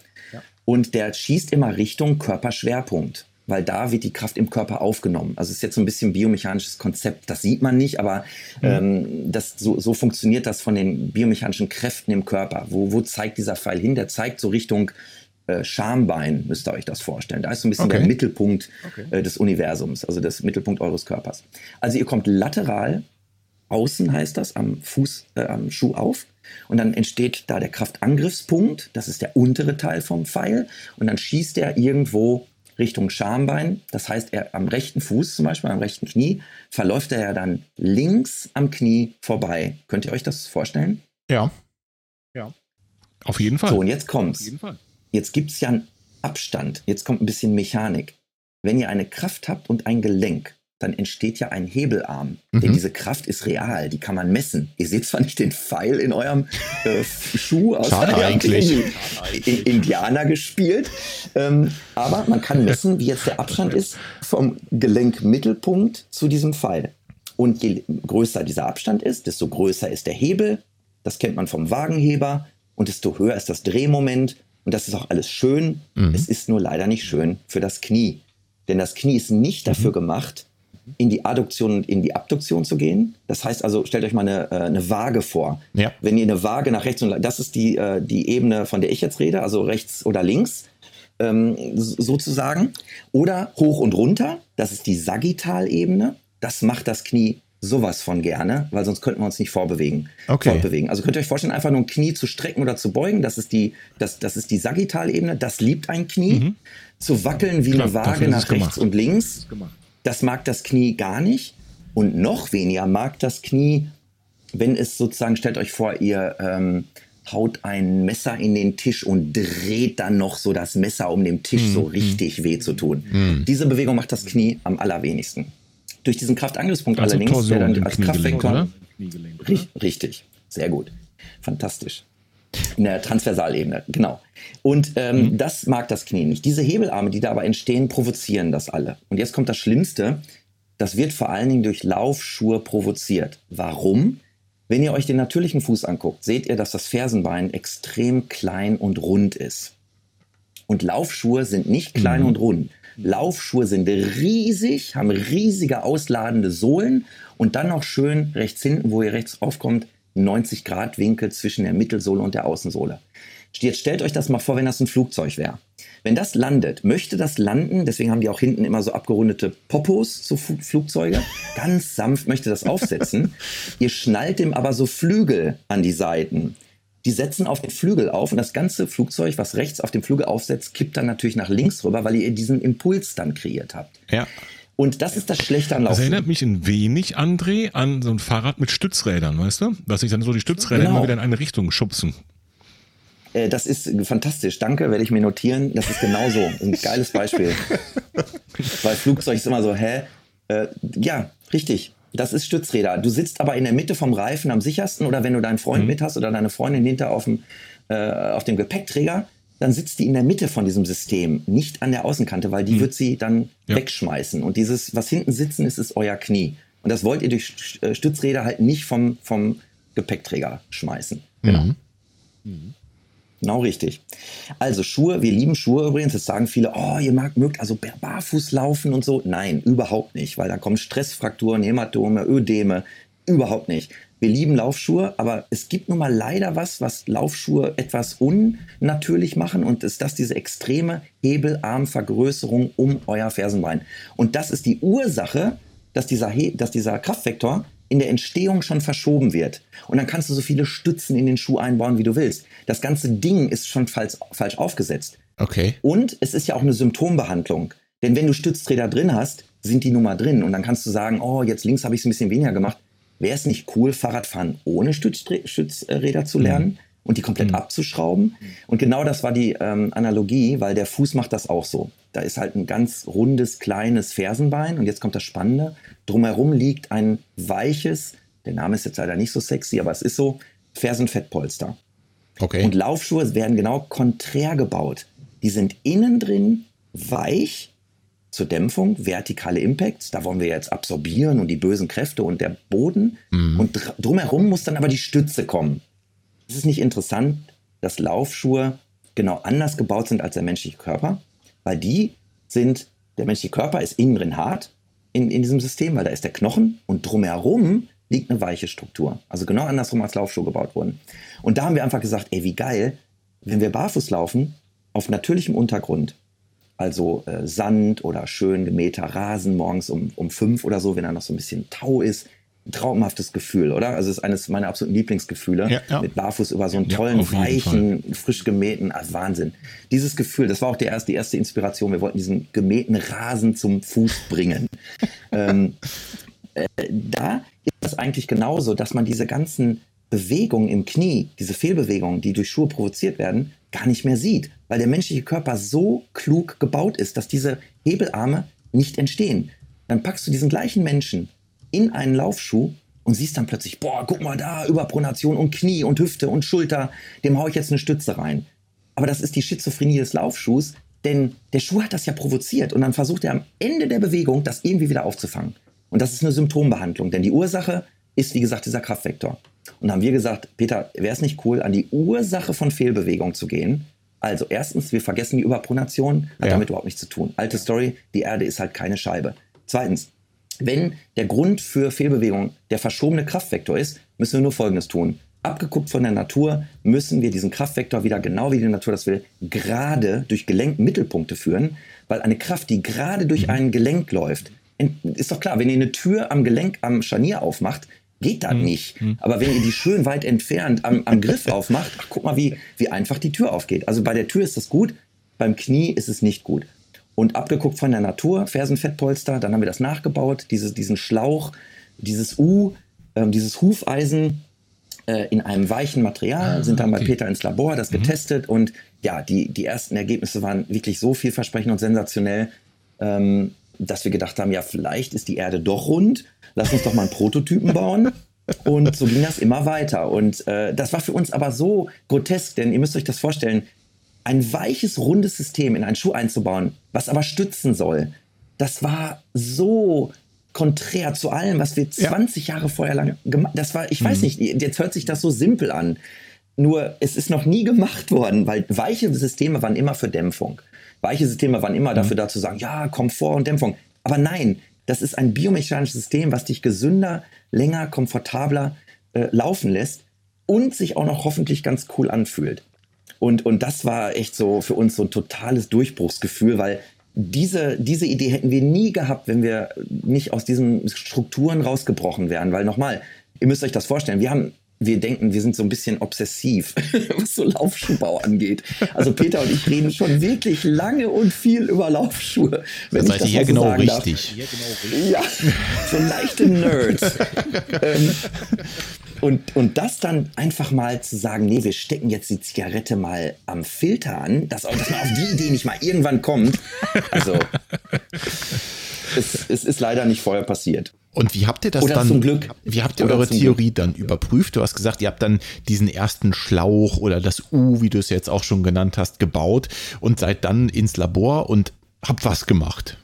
und der schießt immer Richtung Körperschwerpunkt weil da wird die Kraft im Körper aufgenommen. Also es ist jetzt so ein bisschen biomechanisches Konzept. Das sieht man nicht, aber mhm. ähm, das, so, so funktioniert das von den biomechanischen Kräften im Körper. Wo, wo zeigt dieser Pfeil hin? Der zeigt so Richtung äh, Schambein, müsst ihr euch das vorstellen. Da ist so ein bisschen okay. der Mittelpunkt okay. äh, des Universums, also das Mittelpunkt eures Körpers. Also ihr kommt lateral, außen heißt das, am Fuß, äh, am Schuh auf. Und dann entsteht da der Kraftangriffspunkt, das ist der untere Teil vom Pfeil. Und dann schießt er irgendwo Richtung Schambein. Das heißt, er am rechten Fuß, zum Beispiel am rechten Knie, verläuft er ja dann links am Knie vorbei. Könnt ihr euch das vorstellen? Ja. Ja. Auf jeden Fall. So, und jetzt kommt's. Auf jeden Fall. Jetzt gibt es ja einen Abstand. Jetzt kommt ein bisschen Mechanik. Wenn ihr eine Kraft habt und ein Gelenk, dann entsteht ja ein Hebelarm. Mhm. Denn diese Kraft ist real, die kann man messen. Ihr seht zwar nicht den Pfeil in eurem äh, Schuh aus Schade eigentlich. In, in, Indianer gespielt, ähm, aber man kann messen, wie jetzt der Abstand ist vom Gelenkmittelpunkt zu diesem Pfeil. Und je größer dieser Abstand ist, desto größer ist der Hebel. Das kennt man vom Wagenheber. Und desto höher ist das Drehmoment und das ist auch alles schön. Mhm. Es ist nur leider nicht schön für das Knie. Denn das Knie ist nicht dafür mhm. gemacht, in die Adduktion und in die Abduktion zu gehen. Das heißt also, stellt euch mal eine, äh, eine Waage vor. Ja. Wenn ihr eine Waage nach rechts und das ist die, äh, die Ebene, von der ich jetzt rede, also rechts oder links ähm, sozusagen. Oder hoch und runter, das ist die Sagittalebene. Das macht das Knie sowas von gerne, weil sonst könnten wir uns nicht vorbewegen. Okay. Fortbewegen. Also könnt ihr euch vorstellen, einfach nur ein Knie zu strecken oder zu beugen, das ist die, das, das ist die Sagittalebene, das liebt ein Knie. Mhm. Zu wackeln wie Klar, eine Waage nach rechts gemacht. und links, das mag das Knie gar nicht. Und noch weniger mag das Knie, wenn es sozusagen, stellt euch vor, ihr ähm, haut ein Messer in den Tisch und dreht dann noch so das Messer, um dem Tisch mhm. so richtig weh zu tun. Mhm. Diese Bewegung macht das Knie am allerwenigsten. Durch diesen Kraftangriffspunkt also allerdings, Torsion der dann als Kraftvektor. Richtig, sehr gut. Fantastisch. In der Transversalebene, genau. Und ähm, mhm. das mag das Knie nicht. Diese Hebelarme, die da aber entstehen, provozieren das alle. Und jetzt kommt das Schlimmste. Das wird vor allen Dingen durch Laufschuhe provoziert. Warum? Wenn ihr euch den natürlichen Fuß anguckt, seht ihr, dass das Fersenbein extrem klein und rund ist. Und Laufschuhe sind nicht klein mhm. und rund. Laufschuhe sind riesig, haben riesige ausladende Sohlen und dann noch schön rechts hinten, wo ihr rechts aufkommt, 90 Grad Winkel zwischen der Mittelsohle und der Außensohle. Jetzt stellt euch das mal vor, wenn das ein Flugzeug wäre. Wenn das landet, möchte das landen, deswegen haben die auch hinten immer so abgerundete Popos, so Flugzeuge, ganz sanft möchte das aufsetzen. Ihr schnallt dem aber so Flügel an die Seiten die setzen auf den Flügel auf und das ganze Flugzeug, was rechts auf dem Flügel aufsetzt, kippt dann natürlich nach links rüber, weil ihr diesen Impuls dann kreiert habt. Ja. Und das ist das Schlechte an Laufen. Das erinnert mich ein wenig, André, an so ein Fahrrad mit Stützrädern, weißt du? Dass sich dann so die Stützräder genau. immer wieder in eine Richtung schubsen. Äh, das ist fantastisch. Danke, werde ich mir notieren. Das ist genau so. Ein geiles Beispiel. Weil Flugzeug ist immer so, hä? Äh, ja, richtig. Das ist Stützräder. Du sitzt aber in der Mitte vom Reifen am sichersten oder wenn du deinen Freund mhm. mit hast oder deine Freundin hinter auf dem, äh, auf dem Gepäckträger, dann sitzt die in der Mitte von diesem System, nicht an der Außenkante, weil die mhm. wird sie dann ja. wegschmeißen. Und dieses, was hinten sitzen ist, ist euer Knie. Und das wollt ihr durch äh, Stützräder halt nicht vom, vom Gepäckträger schmeißen. Genau. Mhm. Genau richtig. Also Schuhe, wir lieben Schuhe übrigens. Jetzt sagen viele, oh, ihr mag, mögt also barfuß laufen und so. Nein, überhaupt nicht, weil da kommen Stressfrakturen, Hämatome, Ödeme. Überhaupt nicht. Wir lieben Laufschuhe, aber es gibt nun mal leider was, was Laufschuhe etwas unnatürlich machen und ist das diese extreme Hebelarmvergrößerung um euer Fersenbein. Und das ist die Ursache, dass dieser, dass dieser Kraftvektor in der Entstehung schon verschoben wird. Und dann kannst du so viele Stützen in den Schuh einbauen, wie du willst. Das ganze Ding ist schon falsch, falsch aufgesetzt. Okay. Und es ist ja auch eine Symptombehandlung. Denn wenn du Stützräder drin hast, sind die nun mal drin. Und dann kannst du sagen, oh, jetzt links habe ich es ein bisschen weniger gemacht. Wäre es nicht cool, Fahrradfahren ohne Stützräder zu lernen? Mhm und die komplett mhm. abzuschrauben. Und genau das war die ähm, Analogie, weil der Fuß macht das auch so. Da ist halt ein ganz rundes, kleines Fersenbein und jetzt kommt das Spannende. Drumherum liegt ein weiches, der Name ist jetzt leider nicht so sexy, aber es ist so, Fersenfettpolster. Okay. Und Laufschuhe werden genau konträr gebaut. Die sind innen drin weich zur Dämpfung, vertikale Impacts, da wollen wir jetzt absorbieren und die bösen Kräfte und der Boden. Mhm. Und dr drumherum muss dann aber die Stütze kommen. Es ist nicht interessant, dass Laufschuhe genau anders gebaut sind als der menschliche Körper, weil die sind, der menschliche Körper ist innen drin hart in, in diesem System, weil da ist der Knochen und drumherum liegt eine weiche Struktur. Also genau andersrum als Laufschuhe gebaut wurden. Und da haben wir einfach gesagt, ey, wie geil, wenn wir barfuß laufen, auf natürlichem Untergrund, also äh, Sand oder schön gemähter Rasen morgens um, um fünf oder so, wenn da noch so ein bisschen Tau ist, ein traumhaftes Gefühl, oder? Also es ist eines meiner absoluten Lieblingsgefühle, ja, ja. mit Barfuß über so einen tollen, ja, weichen, frisch gemähten, also Wahnsinn. Dieses Gefühl, das war auch die erste, die erste Inspiration. Wir wollten diesen gemähten Rasen zum Fuß bringen. ähm, äh, da ist es eigentlich genauso, dass man diese ganzen Bewegungen im Knie, diese Fehlbewegungen, die durch Schuhe provoziert werden, gar nicht mehr sieht, weil der menschliche Körper so klug gebaut ist, dass diese Hebelarme nicht entstehen. Dann packst du diesen gleichen Menschen in einen Laufschuh und siehst dann plötzlich, boah, guck mal da, Überpronation und Knie und Hüfte und Schulter, dem haue ich jetzt eine Stütze rein. Aber das ist die Schizophrenie des Laufschuhs, denn der Schuh hat das ja provoziert und dann versucht er am Ende der Bewegung das irgendwie wieder aufzufangen. Und das ist eine Symptombehandlung, denn die Ursache ist, wie gesagt, dieser Kraftvektor. Und haben wir gesagt, Peter, wäre es nicht cool, an die Ursache von Fehlbewegung zu gehen? Also erstens, wir vergessen die Überpronation, hat ja. damit überhaupt nichts zu tun. Alte Story, die Erde ist halt keine Scheibe. Zweitens, wenn der Grund für Fehlbewegung der verschobene Kraftvektor ist, müssen wir nur Folgendes tun. Abgeguckt von der Natur müssen wir diesen Kraftvektor wieder, genau wie die Natur das will, gerade durch Gelenkmittelpunkte führen, weil eine Kraft, die gerade durch mhm. ein Gelenk läuft, ist doch klar, wenn ihr eine Tür am Gelenk, am Scharnier aufmacht, geht das mhm. nicht. Mhm. Aber wenn ihr die schön weit entfernt am, am Griff aufmacht, ach, guck mal, wie, wie einfach die Tür aufgeht. Also bei der Tür ist das gut, beim Knie ist es nicht gut. Und abgeguckt von der Natur, Fersenfettpolster, dann haben wir das nachgebaut, dieses, diesen Schlauch, dieses U, äh, dieses Hufeisen äh, in einem weichen Material, ah, sind dann okay. bei Peter ins Labor, das mhm. getestet und ja, die, die ersten Ergebnisse waren wirklich so vielversprechend und sensationell, ähm, dass wir gedacht haben, ja, vielleicht ist die Erde doch rund, lass uns doch mal einen Prototypen bauen. Und so ging das immer weiter. Und äh, das war für uns aber so grotesk, denn ihr müsst euch das vorstellen, ein weiches, rundes System in einen Schuh einzubauen, was aber stützen soll, das war so konträr zu allem, was wir 20 ja. Jahre vorher lang gemacht Das war, ich mhm. weiß nicht, jetzt hört sich das so simpel an. Nur es ist noch nie gemacht worden, weil weiche Systeme waren immer für Dämpfung. Weiche Systeme waren immer mhm. dafür da zu sagen, ja, Komfort und Dämpfung. Aber nein, das ist ein biomechanisches System, was dich gesünder, länger, komfortabler äh, laufen lässt und sich auch noch hoffentlich ganz cool anfühlt. Und, und das war echt so für uns so ein totales Durchbruchsgefühl, weil diese, diese Idee hätten wir nie gehabt, wenn wir nicht aus diesen Strukturen rausgebrochen wären. Weil nochmal, ihr müsst euch das vorstellen, wir haben wir denken, wir sind so ein bisschen obsessiv, was so Laufschuhbau angeht. Also Peter und ich reden schon wirklich lange und viel über Laufschuhe. Wenn seid ihr hier genau richtig. Hier genau richtig. Ja, so leichte Nerds. ähm, und, und das dann einfach mal zu sagen, nee, wir stecken jetzt die Zigarette mal am Filter an, dass, dass man auf die Idee nicht mal irgendwann kommt. Also es, es ist leider nicht vorher passiert. Und wie habt ihr das Oder dann? Zum Glück. Wie habt ihr Oder eure Theorie Glück. dann überprüft? Du hast gesagt, ihr habt dann diesen ersten Schlauch oder das U, wie du es jetzt auch schon genannt hast, gebaut und seid dann ins Labor und habt was gemacht.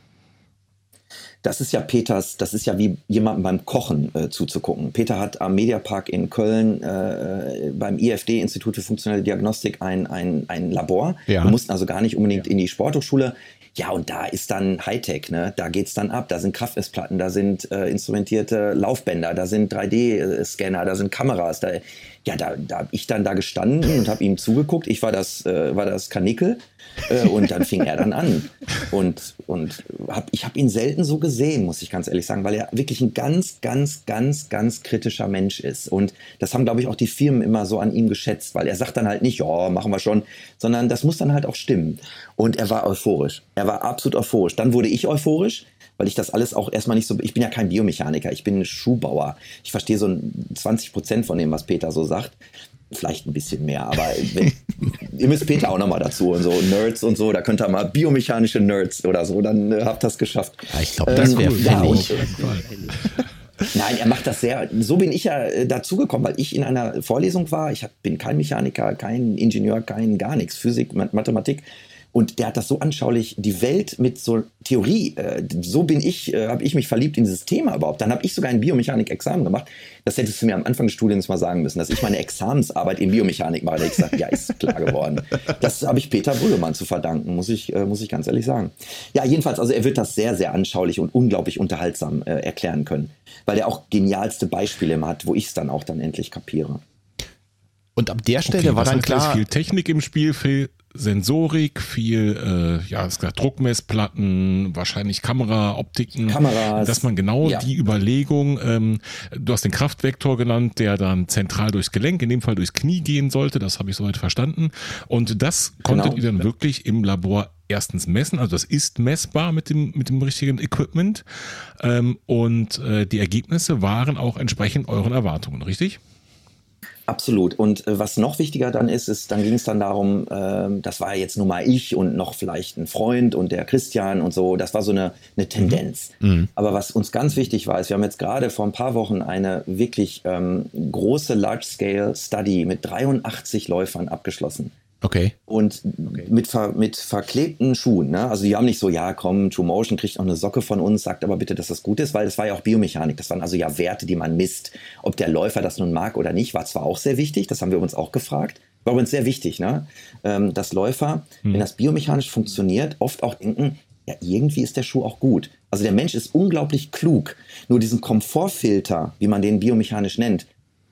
Das ist ja Peters, das ist ja wie jemandem beim Kochen äh, zuzugucken. Peter hat am Mediapark in Köln äh, beim IFD, Institut für funktionelle Diagnostik, ein, ein, ein Labor. Ja. Wir mussten also gar nicht unbedingt ja. in die Sporthochschule. Ja, und da ist dann Hightech, ne? Da geht's dann ab. Da sind Kraftmessplatten, da sind äh, instrumentierte Laufbänder, da sind 3D-Scanner, da sind Kameras. Da, ja, da, da habe ich dann da gestanden und habe ihm zugeguckt. Ich war das, äh, war das Kanickel äh, und dann fing er dann an. Und, und hab, ich habe ihn selten so gesehen, muss ich ganz ehrlich sagen, weil er wirklich ein ganz, ganz, ganz, ganz kritischer Mensch ist. Und das haben, glaube ich, auch die Firmen immer so an ihm geschätzt, weil er sagt dann halt nicht, ja, machen wir schon, sondern das muss dann halt auch stimmen. Und er war euphorisch. Er war absolut euphorisch. Dann wurde ich euphorisch weil ich das alles auch erstmal nicht so, ich bin ja kein Biomechaniker, ich bin Schuhbauer. Ich verstehe so 20 Prozent von dem, was Peter so sagt. Vielleicht ein bisschen mehr, aber wenn, ihr müsst Peter auch nochmal dazu und so Nerds und so, da könnt ihr mal biomechanische Nerds oder so, dann äh, habt ihr das geschafft. Ja, ich glaube, das wäre ähm, ja, und, Nein, er macht das sehr. So bin ich ja äh, dazugekommen, weil ich in einer Vorlesung war. Ich hab, bin kein Mechaniker, kein Ingenieur, kein gar nichts, Physik, Mathematik. Und der hat das so anschaulich, die Welt mit so Theorie, äh, so bin ich, äh, habe ich mich verliebt in dieses Thema überhaupt. Dann habe ich sogar ein Biomechanik-Examen gemacht. Das hättest du mir am Anfang des Studiums mal sagen müssen, dass ich meine Examensarbeit in Biomechanik mache. Da ich gesagt, ja, ist klar geworden. Das habe ich Peter Brüggemann zu verdanken, muss ich, äh, muss ich ganz ehrlich sagen. Ja, jedenfalls, also er wird das sehr, sehr anschaulich und unglaublich unterhaltsam äh, erklären können, weil er auch genialste Beispiele immer hat, wo ich es dann auch dann endlich kapiere. Und ab der Stelle Okay, war dann da ist klar, viel Technik im Spiel, viel Sensorik, viel, äh, ja, es gesagt, Druckmessplatten, wahrscheinlich Kamera, Optiken. Kameras, Dass man genau ja. die Überlegung, ähm, du hast den Kraftvektor genannt, der dann zentral durchs Gelenk, in dem Fall durchs Knie gehen sollte, das habe ich soweit verstanden. Und das konntet Genau. ihr dann wirklich im Labor erstens messen, also das ist messbar mit dem, mit dem richtigen Equipment. Ähm, und äh, die Ergebnisse waren auch entsprechend euren Erwartungen, richtig? Absolut. Und äh, was noch wichtiger dann ist, ist, dann ging es dann darum, ähm, das war jetzt nur mal ich und noch vielleicht ein Freund und der Christian und so. Das war so eine, eine Tendenz. Aber was uns ganz wichtig war, ist, wir haben jetzt gerade vor ein paar Wochen eine wirklich ähm, große Large-Scale-Study mit 83 Läufern abgeschlossen. Okay, Und mit, ver, mit verklebten Schuhen. Ne? Also die haben nicht so, ja, komm, True Motion kriegt noch eine Socke von uns, sagt aber bitte, dass das gut ist, weil das war ja auch Biomechanik. Das waren also ja Werte, die man misst. Ob der Läufer das nun mag oder nicht, war zwar auch sehr wichtig, das haben wir uns auch gefragt. War übrigens sehr wichtig, ne? ähm, dass Läufer, wenn das biomechanisch funktioniert, oft auch denken, ja, irgendwie ist der Schuh auch gut. Also der Mensch ist unglaublich klug. Nur diesen Komfortfilter, wie man den biomechanisch nennt,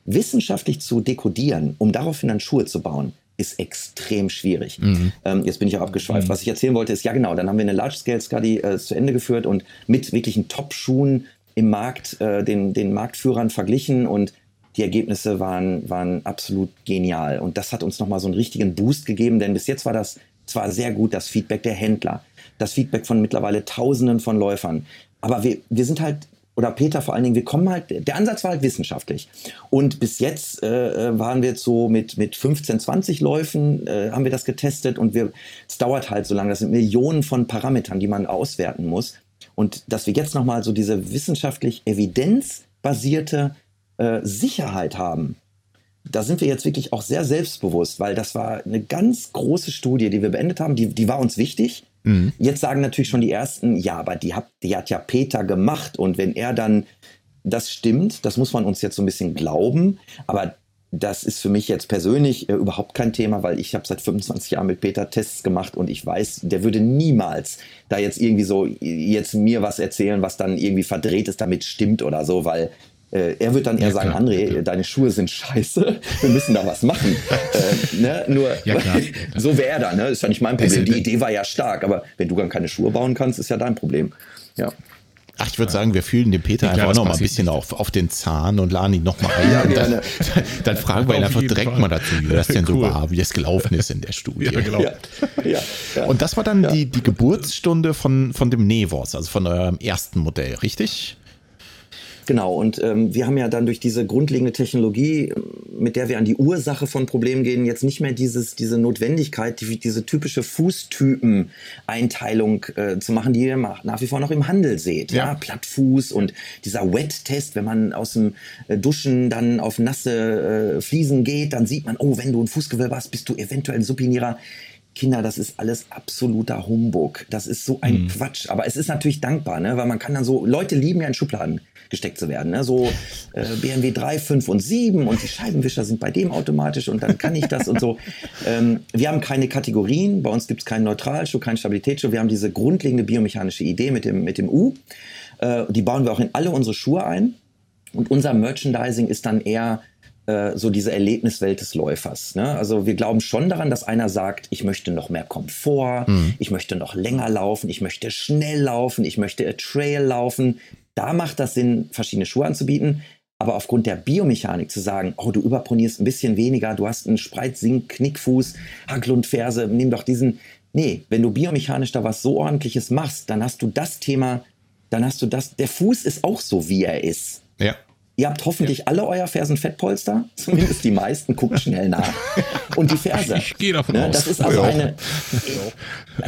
wissenschaftlich zu dekodieren, um daraufhin dann Schuhe zu bauen, ist extrem schwierig. Ähm, jetzt bin ich auch abgeschweift. Was ich erzählen wollte, ist, ja genau, dann haben wir eine Large-Scale-Study äh, zu Ende geführt und mit wirklichen Top-Schuhen im Markt, äh, den, den Marktführern verglichen und die Ergebnisse waren, waren absolut genial. Und das hat uns nochmal so einen richtigen Boost gegeben, denn bis jetzt war das zwar sehr gut, das Feedback der Händler, das Feedback von mittlerweile Tausenden von Läufern. Aber wir, wir sind halt, oder Peter vor allen Dingen, wir kommen halt, der Ansatz war halt wissenschaftlich. Und bis jetzt äh, äh, waren wir jetzt so mit, mit 15, 20 Läufen, äh, haben wir das getestet und wir, es dauert halt so lange, das sind Millionen von Parametern, die man auswerten muss. Und dass wir jetzt nochmal so diese wissenschaftlich evidenzbasierte äh, Sicherheit haben, da sind wir jetzt wirklich auch sehr selbstbewusst, weil das war eine ganz große Studie, die wir beendet haben, die, die war uns wichtig. Jetzt sagen natürlich schon die ersten, ja, aber die hat, die hat ja Peter gemacht. Und wenn er dann, das stimmt, das muss man uns jetzt so ein bisschen glauben, aber das ist für mich jetzt persönlich äh, überhaupt kein Thema, weil ich habe seit 25 Jahren mit Peter Tests gemacht und ich weiß, der würde niemals da jetzt irgendwie so jetzt mir was erzählen, was dann irgendwie verdreht ist, damit stimmt oder so, weil er wird dann eher Ja, sagen, klar, André, klar. deine Schuhe sind scheiße, wir müssen da was machen. äh, ne? Nur Ja, klar. so wäre er dann, ne? ist ja nicht mein Problem. Die Idee war ja stark, aber wenn du dann keine Schuhe bauen kannst, ist ja dein Problem. Ja. Ach, ich würde sagen, wir fühlen den Peter einfach noch mal ein bisschen auf, auf den Zahn und laden ihn noch mal ein. Ja, dann, gerne. dann fragen wir ihn einfach direkt Fall. mal dazu, wie das denn so Cool. war, wie das gelaufen ist in der Studie. Ja, genau. Ja. Ja. Ja. Und das war dann die, die Geburtsstunde von, von dem Nevos, also von eurem ersten Modell, richtig? Genau, und ähm, wir haben ja dann durch diese grundlegende Technologie, mit der wir an die Ursache von Problemen gehen, jetzt nicht mehr dieses, diese Notwendigkeit, die, diese typische Fußtypen-Einteilung äh, zu machen, die ihr nach wie vor noch im Handel seht. Ja, Ja. Plattfuß und dieser Wet-Test, wenn man aus dem äh, Duschen dann auf nasse äh, Fliesen geht, dann sieht man, oh, wenn du ein Fußgewölbe hast, bist du eventuell ein Supinierer. Kinder, das ist alles absoluter Humbug. Das ist so ein Quatsch. Aber es ist natürlich dankbar, ne? weil man kann dann so, Leute lieben ja in Schubladen gesteckt zu werden. Ne? So äh, BMW 3, 5 und 7 und die Scheibenwischer sind bei dem automatisch und dann kann ich das und so. Ähm, wir haben keine Kategorien, bei uns gibt es keinen Neutralschuh, keinen Stabilitätsschuh. Wir haben diese grundlegende biomechanische Idee mit dem, mit dem U. Äh, die bauen wir auch in alle unsere Schuhe ein. Und unser Merchandising ist dann eher äh, so diese Erlebniswelt des Läufers. Ne? Also wir glauben schon daran, dass einer sagt, ich möchte noch mehr Komfort, ich möchte noch länger laufen, ich möchte schnell laufen, ich möchte a Trail laufen. Da macht das Sinn, verschiedene Schuhe anzubieten. Aber aufgrund der Biomechanik zu sagen, oh, du überponierst ein bisschen weniger, du hast einen Spreizsink, Knickfuß, Hankel und Ferse, nimm doch diesen. Nee, wenn du biomechanisch da was so ordentliches machst, dann hast du das Thema, dann hast du das. Der Fuß ist auch so, wie er ist. Ja. Ihr habt hoffentlich alle euer Fersenfettpolster, zumindest die meisten, guckt schnell nach. Und die Ferse. Ich gehe davon Ne, aus. das ist also Ja. eine,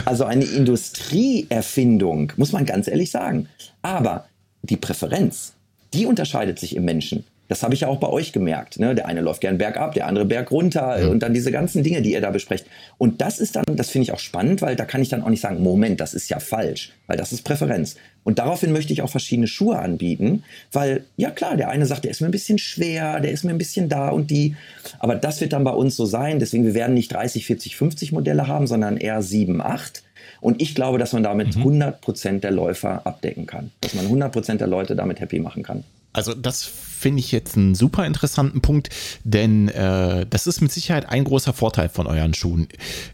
also eine Industrieerfindung, muss man ganz ehrlich sagen. Aber die Präferenz, die unterscheidet sich im Menschen. Das habe ich ja auch bei euch gemerkt. Ne? Der eine läuft gern bergab, der andere berg runter mhm. und dann diese ganzen Dinge, die ihr da besprecht. Und das ist dann, das finde ich auch spannend, weil da kann ich dann auch nicht sagen, Moment, das ist ja falsch, weil das ist Präferenz. Und daraufhin möchte ich auch verschiedene Schuhe anbieten, weil, ja klar, der eine sagt, der ist mir ein bisschen schwer, der ist mir ein bisschen da und die. Aber das wird dann bei uns so sein. Deswegen, wir werden nicht 30, 40, 50 Modelle haben, sondern eher 7, 8. Und ich glaube, dass man damit mhm. 100 Prozent der Läufer abdecken kann. Dass man 100 Prozent der Leute damit happy machen kann. Also das finde ich jetzt einen super interessanten Punkt, denn äh, das ist mit Sicherheit ein großer Vorteil von euren Schuhen.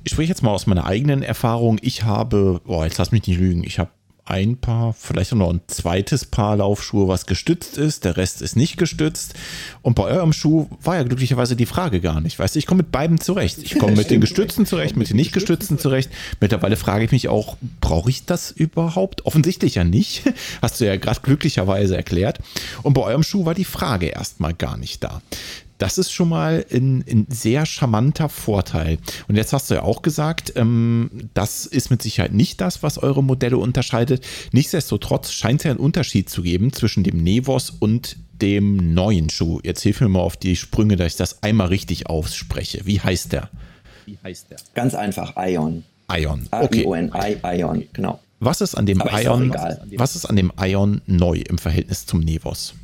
Ich spreche jetzt mal aus meiner eigenen Erfahrung. Ich habe, boah, jetzt lass mich nicht lügen, ich habe ein Paar, vielleicht auch noch ein zweites Paar Laufschuhe, was gestützt ist. Der Rest ist nicht gestützt. Und bei eurem Schuh war ja glücklicherweise die Frage gar nicht. Weißt du, ich komme mit beiden zurecht. Ich komme mit den gestützten zurecht, mit den nicht gestützten zurecht. Mittlerweile frage ich mich auch, brauche ich das überhaupt? Offensichtlich ja nicht. Hast du ja gerade glücklicherweise erklärt. Und bei eurem Schuh war die Frage erstmal gar nicht da. Das ist schon mal ein, ein, sehr charmanter Vorteil. Und jetzt hast du ja auch gesagt, ähm, das ist mit Sicherheit nicht das, was eure Modelle unterscheidet. Nichtsdestotrotz scheint es ja einen Unterschied zu geben zwischen dem Nevos und dem neuen Schuh. Jetzt hilf mir mal auf die Sprünge, dass ich das einmal richtig ausspreche. Wie heißt der? Wie heißt der? Ganz einfach, Ion. Ion. Okay. I-O-N, Ion, genau. Was ist an dem Aber Ion? Was ist an dem Ion neu im Verhältnis zum Nevos?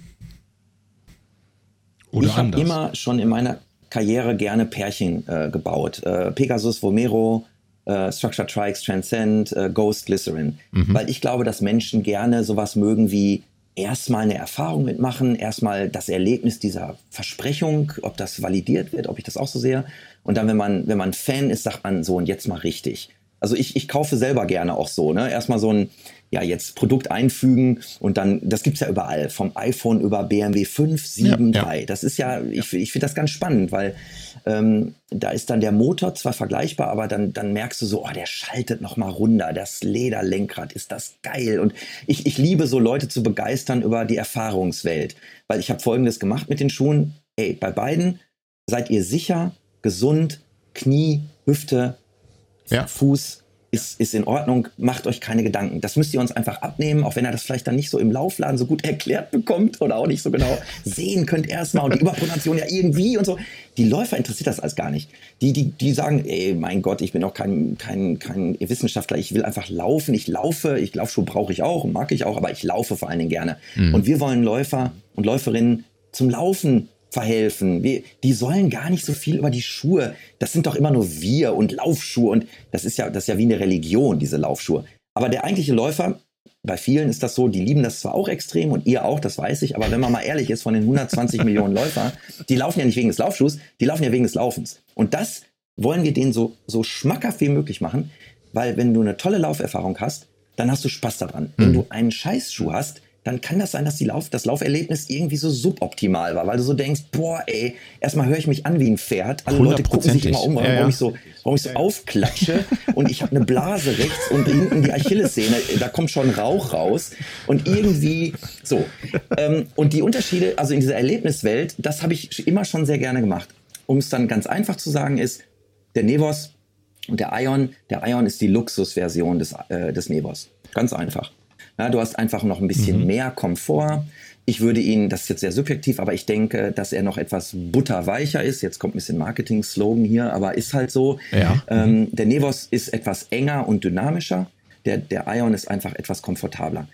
Oder ich habe immer schon in meiner Karriere gerne Pärchen äh, gebaut. Äh, Pegasus, Vomero, äh, Structure Trikes, Transcend, äh, Ghost, Glycerin. Mhm. Weil ich glaube, dass Menschen gerne sowas mögen wie erstmal eine Erfahrung mitmachen, erstmal das Erlebnis dieser Versprechung, ob das validiert wird, ob ich das auch so sehe. Und dann, wenn man, wenn man Fan ist, sagt man so und jetzt mal richtig. Also ich, ich kaufe selber gerne auch so, ne? Erstmal so ein, ja, jetzt Produkt einfügen und dann, das gibt's ja überall, vom iPhone über BMW 5, 7, ja, 3. Ja. Das ist ja, ich, ich finde das ganz spannend, weil ähm, da ist dann der Motor zwar vergleichbar, aber dann, dann merkst du so, oh, der schaltet nochmal runter, das Lederlenkrad, ist das geil. Und ich, ich liebe so Leute zu begeistern über die Erfahrungswelt, weil ich habe Folgendes gemacht mit den Schuhen. Ey, bei beiden seid ihr sicher, gesund, Knie, Hüfte, ja. Fuß, ist, ist in Ordnung, macht euch keine Gedanken. Das müsst ihr uns einfach abnehmen, auch wenn er das vielleicht dann nicht so im Laufladen so gut erklärt bekommt oder auch nicht so genau sehen könnt erstmal und die Überpronation ja irgendwie und so. Die Läufer interessiert das alles gar nicht. Die, die, die sagen, ey, mein Gott, ich bin auch kein, kein, kein Wissenschaftler, ich will einfach laufen, ich laufe, ich Laufschuhe brauche ich auch und mag ich auch, aber ich laufe vor allen Dingen gerne. Mhm. Und wir wollen Läufer und Läuferinnen zum Laufen verhelfen. Wir, die sollen gar nicht so viel über die Schuhe. Das sind doch immer nur wir und Laufschuhe und das ist ja, das ist ja wie eine Religion, diese Laufschuhe. Aber der eigentliche Läufer, bei vielen ist das so, die lieben das zwar auch extrem und ihr auch, das weiß ich, aber wenn man mal ehrlich ist, von den 120 Millionen Läufer, die laufen ja nicht wegen des Laufschuhs, die laufen ja wegen des Laufens. Und das wollen wir denen so, so schmackhaft wie möglich machen, weil wenn du eine tolle Lauferfahrung hast, dann hast du Spaß daran. Mhm. Wenn du einen Scheißschuh hast, dann kann das sein, dass die Lauf, das Lauferlebnis irgendwie so suboptimal war, weil du so denkst, boah, ey, erstmal höre ich mich an wie ein Pferd. Alle Leute gucken sich immer um, warum, ja, ja. ich so, warum ich so aufklatsche und ich habe eine Blase rechts und hinten die Achillessehne, da kommt schon Rauch raus und irgendwie so. Ähm, und die Unterschiede, also in dieser Erlebniswelt, das habe ich immer schon sehr gerne gemacht. Um es dann ganz einfach zu sagen, ist der Nevos und der Ion, der Ion ist die Luxusversion des, äh, des Nevos. Ganz einfach. Ja, du hast einfach noch ein bisschen mhm. mehr Komfort. Ich würde ihn, das ist jetzt sehr subjektiv, aber ich denke, dass er noch etwas butterweicher ist. Jetzt kommt ein bisschen Marketing-Slogan hier, aber ist halt so. Ja. Ähm, der Nevos ist etwas enger und dynamischer. Der, der Ion ist einfach etwas komfortabler.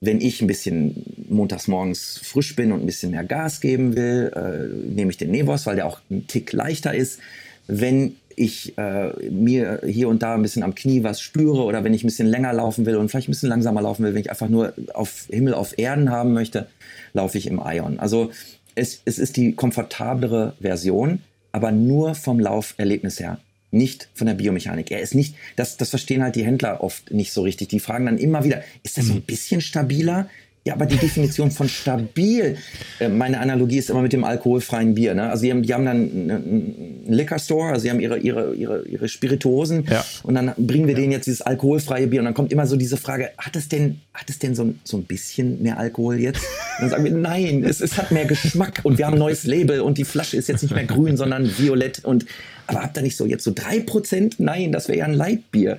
Wenn ich ein bisschen montags morgens frisch bin und ein bisschen mehr Gas geben will, äh, nehme ich den Nevos, weil der auch ein Tick leichter ist. Wenn ich äh, mir hier und da ein bisschen am Knie was spüre oder wenn ich ein bisschen länger laufen will und vielleicht ein bisschen langsamer laufen will, wenn ich einfach nur auf Himmel auf Erden haben möchte, laufe ich im Ion. Also es, es ist die komfortablere Version, aber nur vom Lauferlebnis her nicht von der Biomechanik. Er ist nicht, das, das verstehen halt die Händler oft nicht so richtig. Die fragen dann immer wieder, ist das so ein mhm. bisschen stabiler? Ja, aber die Definition von stabil, äh, meine Analogie ist immer mit dem alkoholfreien Bier. Ne? Also die haben, die haben dann Liquor Store, also sie haben ihre, ihre, ihre, ihre Spirituosen Ja. und dann bringen wir denen jetzt dieses alkoholfreie Bier und dann kommt immer so diese Frage, hat es denn, hat es denn so, ein- so ein bisschen mehr Alkohol jetzt? Und dann sagen wir, nein, es, es hat mehr Geschmack und wir haben ein neues Label und die Flasche ist jetzt nicht mehr grün, sondern violett und aber habt ihr nicht so jetzt so drei Prozent? Nein, das wäre ja ein Leitbier.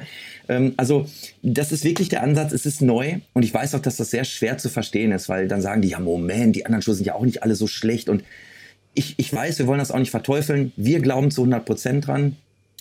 Ähm, also das ist wirklich der Ansatz, es ist neu und ich weiß auch, dass das sehr schwer zu verstehen ist, weil dann sagen die, ja Moment, die anderen Schuhe sind ja auch nicht alle so schlecht und ich, ich weiß, wir wollen das auch nicht verteufeln. Wir glauben zu 100 Prozent dran.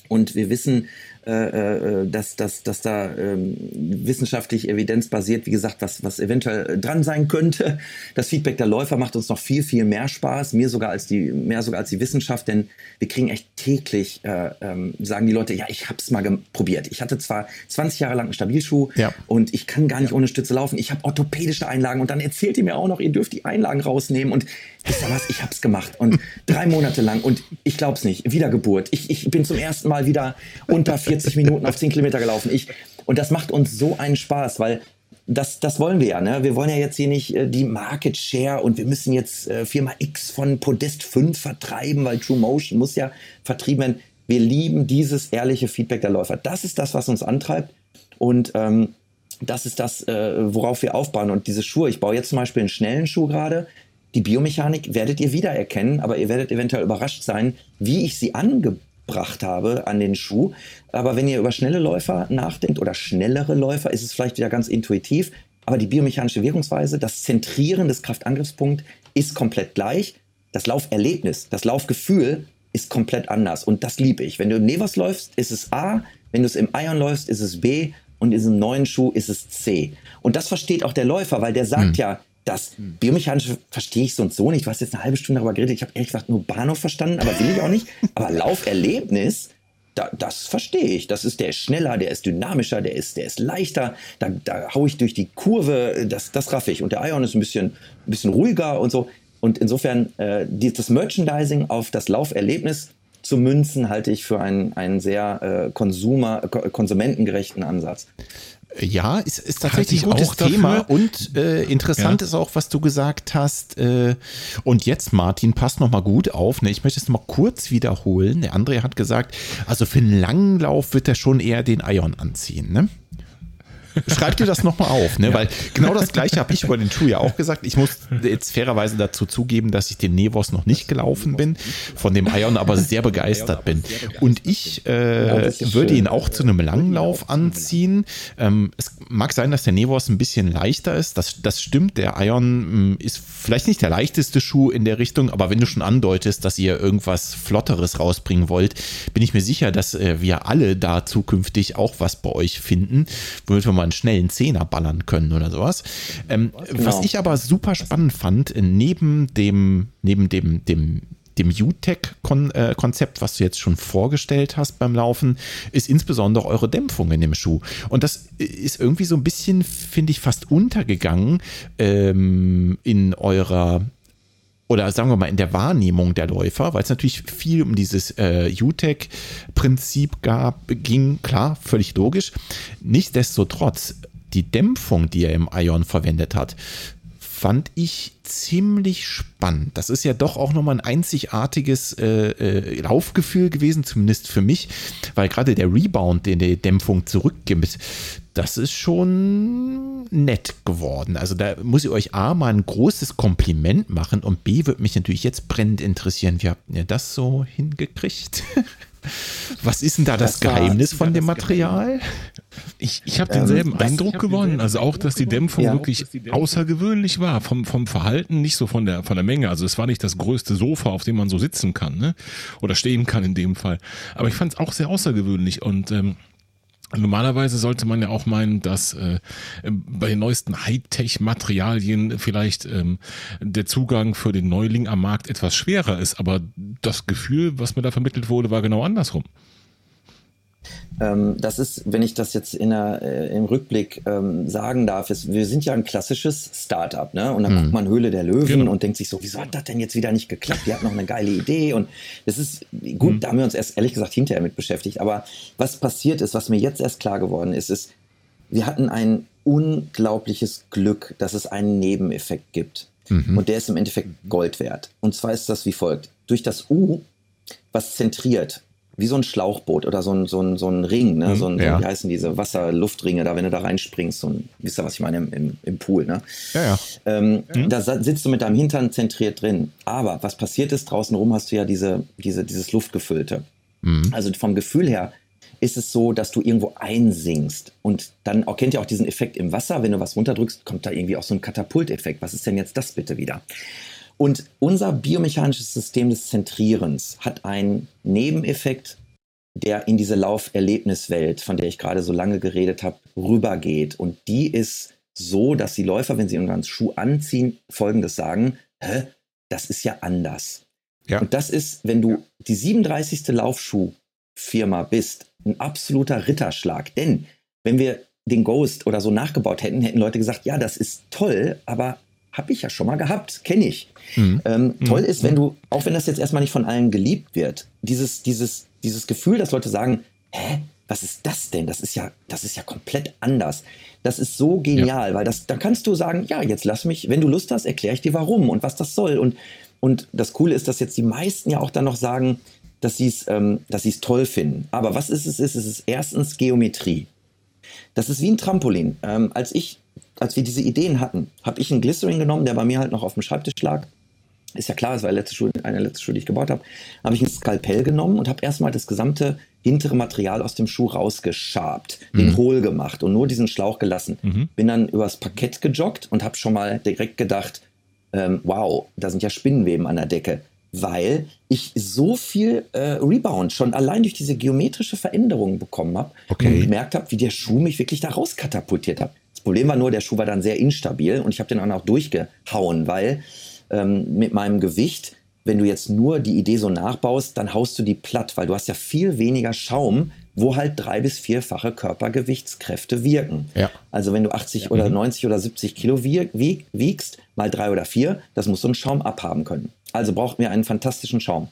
Und wir wissen, äh, äh, dass, dass, dass da ähm, wissenschaftlich evidenzbasiert, wie gesagt, was, was eventuell äh, dran sein könnte. Das Feedback der Läufer macht uns noch viel, viel mehr Spaß, mir sogar als die, mehr sogar als die Wissenschaft, denn wir kriegen echt täglich, äh, ähm, sagen die Leute, ja, ich habe es mal probiert. Ich hatte zwar 20 Jahre lang einen Stabilschuh Ja. und ich kann gar nicht ohne Stütze laufen. Ich habe orthopädische Einlagen und dann erzählt ihr mir auch noch, ihr dürft die Einlagen rausnehmen und wisst ihr was, ich habe es gemacht und drei Monate lang und ich glaub's nicht, Wiedergeburt. Ich, ich bin zum ersten Mal wieder unter 40 Minuten auf 10 Kilometer gelaufen. Ich, und das macht uns so einen Spaß, weil das, das wollen wir ja. Ne? Wir wollen ja jetzt hier nicht äh, die Market Share und wir müssen jetzt äh, Firma X von Podest 5 vertreiben, weil True Motion muss ja vertrieben werden. Wir lieben dieses ehrliche Feedback der Läufer. Das ist das, was uns antreibt. Und ähm, das ist das, äh, worauf wir aufbauen. Und diese Schuhe, ich baue jetzt zum Beispiel einen schnellen Schuh gerade. Die Biomechanik werdet ihr wiedererkennen, aber ihr werdet eventuell überrascht sein, wie ich sie angebracht habe an den Schuh. Aber wenn ihr über schnelle Läufer nachdenkt oder schnellere Läufer, ist es vielleicht wieder ganz intuitiv. Aber die biomechanische Wirkungsweise, das Zentrieren des Kraftangriffspunkts ist komplett gleich. Das Lauferlebnis, das Laufgefühl ist komplett anders. Und das liebe ich. Wenn du im Nevers läufst, ist es A. Wenn du es im Ion läufst, ist es B. Und in diesem neuen Schuh ist es C. Und das versteht auch der Läufer, weil der sagt ja, das Biomechanische verstehe ich so und so nicht. Du hast jetzt eine halbe Stunde darüber geredet. Ich habe ehrlich gesagt nur Bahnhof verstanden, aber will ich auch nicht. Aber Lauferlebnis, da, das verstehe ich. Das ist, der ist schneller, der ist dynamischer, der ist, der ist leichter. Da, da hau ich durch die Kurve, das, das raff ich. Und der Ion ist ein bisschen, ein bisschen ruhiger und so. Und insofern, äh, die, das Merchandising auf das Lauferlebnis zu münzen, halte ich für einen, einen sehr äh, Konsumer, ko- konsumentengerechten Ansatz. Ja, ist, ist tatsächlich ein Halte ich gutes auch Thema dafür. und äh, interessant Ja. ist auch, was du gesagt hast. Äh, und jetzt, Martin, passt noch mal gut auf. Ne? Ich möchte es noch mal kurz wiederholen. Der André hat gesagt, also für einen langen Lauf wird er schon eher den Ion anziehen. Ne? Schreib dir das nochmal auf, ne? weil genau das gleiche habe ich über den Schuh ja auch gesagt. Ich muss jetzt fairerweise dazu zugeben, dass ich den Nevos noch nicht gelaufen bin, von dem Ion aber sehr begeistert bin. Und ich äh, ist würde ihn auch zu einem Langlauf anziehen. Ähm, es mag sein, dass der Nevos ein bisschen leichter ist. Das, das stimmt. Der Ion mh, ist vielleicht nicht der leichteste Schuh in der Richtung, aber wenn du schon andeutest, dass ihr irgendwas Flotteres rausbringen wollt, bin ich mir sicher, dass äh, wir alle da zukünftig auch was bei euch finden, womit wir mal einen schnellen Zehner ballern können oder sowas. Ähm, Was ich aber super spannend fand, äh, neben dem, neben dem, dem dem UTEC-Konzept, was du jetzt schon vorgestellt hast beim Laufen, ist insbesondere eure Dämpfung in dem Schuh. Und das ist irgendwie so ein bisschen, finde ich, fast untergegangen ähm, in eurer oder sagen wir mal in der Wahrnehmung der Läufer, weil es natürlich viel um dieses äh, UTEC-Prinzip gab, ging, klar, völlig logisch. Nichtsdestotrotz, die Dämpfung, die er im Ion verwendet hat, fand ich ziemlich spannend. Das ist ja doch auch nochmal ein einzigartiges äh, äh, Laufgefühl gewesen, zumindest für mich, weil gerade der Rebound, den die Dämpfung zurückgibt, das ist schon nett geworden. Also da muss ich euch A mal ein großes Kompliment machen und B würde mich natürlich jetzt brennend interessieren, wie habt ihr das so hingekriegt? Was ist denn da das, Das war- Geheimnis von dem Material? Ich, ich habe denselben das- Eindruck gewonnen. Also auch, dass die Dämpfung Ja. wirklich außergewöhnlich war. Vom, vom Verhalten, nicht so von der, von der Menge. Also es war nicht das größte Sofa, auf dem man so sitzen kann, ne? Oder stehen kann in dem Fall. Aber ich fand es auch sehr außergewöhnlich und ähm, Normalerweise sollte man ja auch meinen, dass äh, bei den neuesten Hightech-Materialien vielleicht ähm, der Zugang für den Neuling am Markt etwas schwerer ist. Aber das Gefühl, was mir da vermittelt wurde, war genau andersrum. Ähm, das ist, wenn ich das jetzt in der, äh, im Rückblick ähm, sagen darf, ist, wir sind ja ein klassisches Startup, ne? Und dann guckt man Höhle der Löwen Genau. und denkt sich so, wieso hat das denn jetzt wieder nicht geklappt? Die hat noch eine geile Idee und das ist gut, da haben wir uns erst ehrlich gesagt hinterher mit beschäftigt. Aber was passiert ist, was mir jetzt erst klar geworden ist, ist, wir hatten ein unglaubliches Glück, dass es einen Nebeneffekt gibt. Und der ist im Endeffekt Gold wert. Und zwar ist das wie folgt. Durch das U was zentriert wie so ein Schlauchboot oder so ein, so ein, so ein Ring, ne? so ein, ja. wie heißen diese Wasserluftringe da, wenn du da reinspringst, so ein, wisst ihr, was ich meine, im, im, im Pool, ne? Ja, ja. Ähm, mhm. Da sitzt du mit deinem Hintern zentriert drin. Aber was passiert ist, draußen rum hast du ja diese, diese, dieses Luftgefüllte. Mhm. Also vom Gefühl her ist es so, dass du irgendwo einsinkst. Und dann auch, kennt ihr auch diesen Effekt im Wasser, wenn du was runterdrückst, kommt da irgendwie auch so ein Katapulteffekt. Was ist denn jetzt das bitte wieder? Und unser biomechanisches System des Zentrierens hat einen Nebeneffekt, der in diese Lauferlebniswelt, von der ich gerade so lange geredet habe, rübergeht. Und die ist so, dass die Läufer, wenn sie unseren Schuh anziehen, folgendes sagen, hä, das ist ja anders. Ja. Und das ist, wenn du die 37. Laufschuhfirma bist, ein absoluter Ritterschlag. Denn wenn wir den Ghost oder so nachgebaut hätten, hätten Leute gesagt, ja, das ist toll, aber habe ich ja schon mal gehabt, kenne ich. Mhm. Ähm, mhm. Toll ist, wenn du, auch wenn das jetzt erstmal nicht von allen geliebt wird, dieses, dieses, dieses Gefühl, dass Leute sagen, hä, was ist das denn? Das ist ja, das ist ja komplett anders. Das ist so genial, ja. weil das, da kannst du sagen, ja, jetzt lass mich, wenn du Lust hast, erkläre ich dir warum und was das soll. Und, und das Coole ist, dass jetzt die meisten ja auch dann noch sagen, dass sie es, ähm, es toll finden. Aber was ist es? Ist es ist erstens Geometrie. Das ist wie ein Trampolin. Ähm, als ich als wir diese Ideen hatten, habe ich einen Glycerin genommen, der bei mir halt noch auf dem Schreibtisch lag. Ist ja klar, das war letzte Schule, eine letzte Schule, die ich gebaut habe. Habe ich ein Skalpell genommen und habe erstmal das gesamte hintere Material aus dem Schuh rausgeschabt, mhm. den hohl gemacht und nur diesen Schlauch gelassen. Mhm. Bin dann übers Parkett gejoggt und habe schon mal direkt gedacht, ähm, wow, da sind ja Spinnenweben an der Decke weil ich so viel äh, Rebound schon allein durch diese geometrische Veränderung bekommen habe okay. und gemerkt habe, wie der Schuh mich wirklich da raus katapultiert Problem war nur, der Schuh war dann sehr instabil und ich habe den auch noch durchgehauen, weil ähm, mit meinem Gewicht, wenn du jetzt nur die Idee so nachbaust, dann haust du die platt, weil du hast ja viel weniger Schaum, wo halt drei bis vierfache Körpergewichtskräfte wirken. Ja. Also wenn du 80 ja. oder 90 oder 70 Kilo wiegst, mal drei oder vier, das muss so ein Schaum abhaben können. Also brauchten wir einen fantastischen Schaum.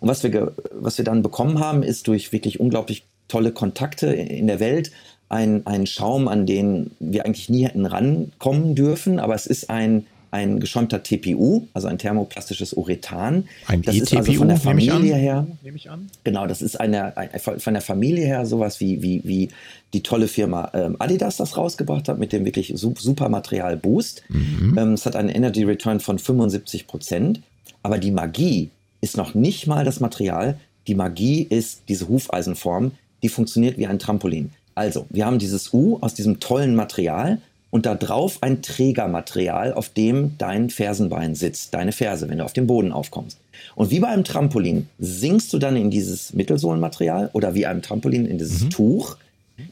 Und was wir, was wir dann bekommen haben, ist durch wirklich unglaublich tolle Kontakte in der Welt ein, ein Schaum, an den wir eigentlich nie hätten rankommen dürfen, aber es ist ein, ein geschäumter TPU, also ein thermoplastisches Urethan. Ein das ist also von der Familie her. Nehme ich an. Genau, das ist eine, ein, von der Familie her sowas wie, wie, wie die tolle Firma ähm, Adidas das rausgebracht hat mit dem wirklich super Material Boost. Mhm. Ähm, es hat einen Energy Return von 75 Prozent, aber die Magie ist noch nicht mal das Material. Die Magie ist diese Hufeisenform, die funktioniert wie ein Trampolin. Also, wir haben dieses U aus diesem tollen Material und da drauf ein Trägermaterial, auf dem dein Fersenbein sitzt, deine Ferse, wenn du auf dem Boden aufkommst. Und wie bei einem Trampolin sinkst du dann in dieses Mittelsohlenmaterial oder wie einem Trampolin in dieses mhm. Tuch.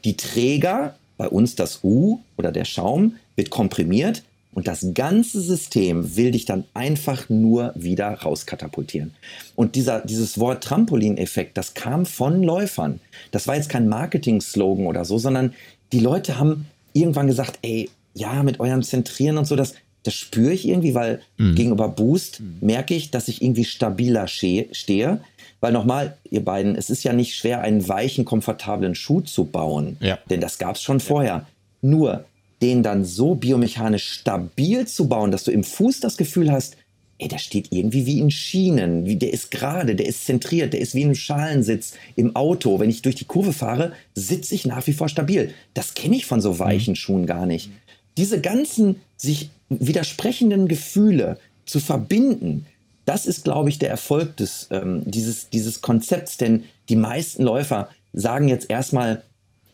Die Träger, bei uns das U oder der Schaum, wird komprimiert und das ganze System will dich dann einfach nur wieder rauskatapultieren. Und dieser, dieses Wort Trampolineffekt, das kam von Läufern. Das war jetzt kein Marketing-Slogan oder so, sondern die Leute haben irgendwann gesagt, ey, ja, mit eurem Zentrieren und so, das, das spüre ich irgendwie, weil mhm. gegenüber Boost mhm. merke ich, dass ich irgendwie stabiler stehe. Weil nochmal, ihr beiden, es ist ja nicht schwer, einen weichen, komfortablen Schuh zu bauen. Ja. Denn das gab es schon vorher. Nur, den dann so biomechanisch stabil zu bauen, dass du im Fuß das Gefühl hast, ey, der steht irgendwie wie in Schienen, wie, der ist gerade, der ist zentriert, der ist wie ein Schalensitz im Auto. Wenn ich durch die Kurve fahre, sitze ich nach wie vor stabil. Das kenne ich von so weichen mhm. Schuhen gar nicht. Diese ganzen sich widersprechenden Gefühle zu verbinden, das ist, glaube ich, der Erfolg des, ähm, dieses, dieses Konzepts. Denn die meisten Läufer sagen jetzt erstmal,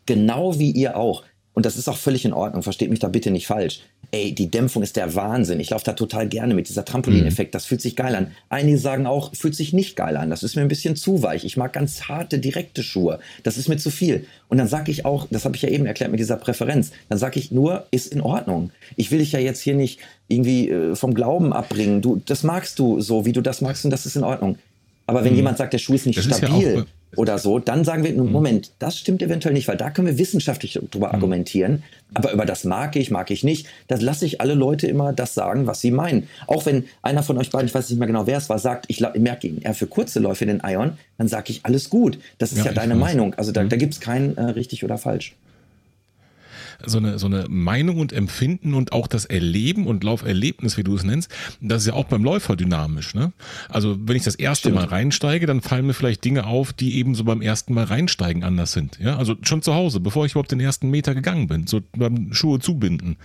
genau wie ihr auch, und das ist auch völlig in Ordnung, versteht mich da bitte nicht falsch. Ey, die Dämpfung ist der Wahnsinn. Ich laufe da total gerne mit dieser Trampolineffekt. Das fühlt sich geil an. Einige sagen auch, fühlt sich nicht geil an. Das ist mir ein bisschen zu weich. Ich mag ganz harte, direkte Schuhe. Das ist mir zu viel. Und dann sage ich auch, das habe ich ja eben erklärt mit dieser Präferenz, dann sage ich nur, ist in Ordnung. Ich will dich ja jetzt hier nicht irgendwie äh, vom Glauben abbringen. Du, das magst du so, wie du das magst und das ist in Ordnung. Aber wenn mhm. jemand sagt, der Schuh ist nicht das stabil, ist ja oder so, dann sagen wir, mhm. Moment, das stimmt eventuell nicht, weil da können wir wissenschaftlich drüber mhm. argumentieren. Aber über das mag ich, mag ich nicht, das lasse ich alle Leute immer das sagen, was sie meinen. Auch wenn einer von euch beiden, ich weiß nicht mehr genau, wer es war, sagt, ich merke ihn, er für kurze Läufe den Ion, dann sage ich, alles gut. Das ist ja, ja deine weiß. Meinung. Also da, mhm. da gibt es kein äh, richtig oder falsch. So eine, so eine Meinung und Empfinden und auch das Erleben und Lauferlebnis, wie du es nennst, das ist ja auch beim Läufer dynamisch. Ne? Also wenn ich das erste Stimmt. Mal reinsteige, dann fallen mir vielleicht Dinge auf, die eben so beim ersten Mal reinsteigen anders sind. Ja, also schon zu Hause, bevor ich überhaupt den ersten Meter gegangen bin, so beim Schuhe zubinden.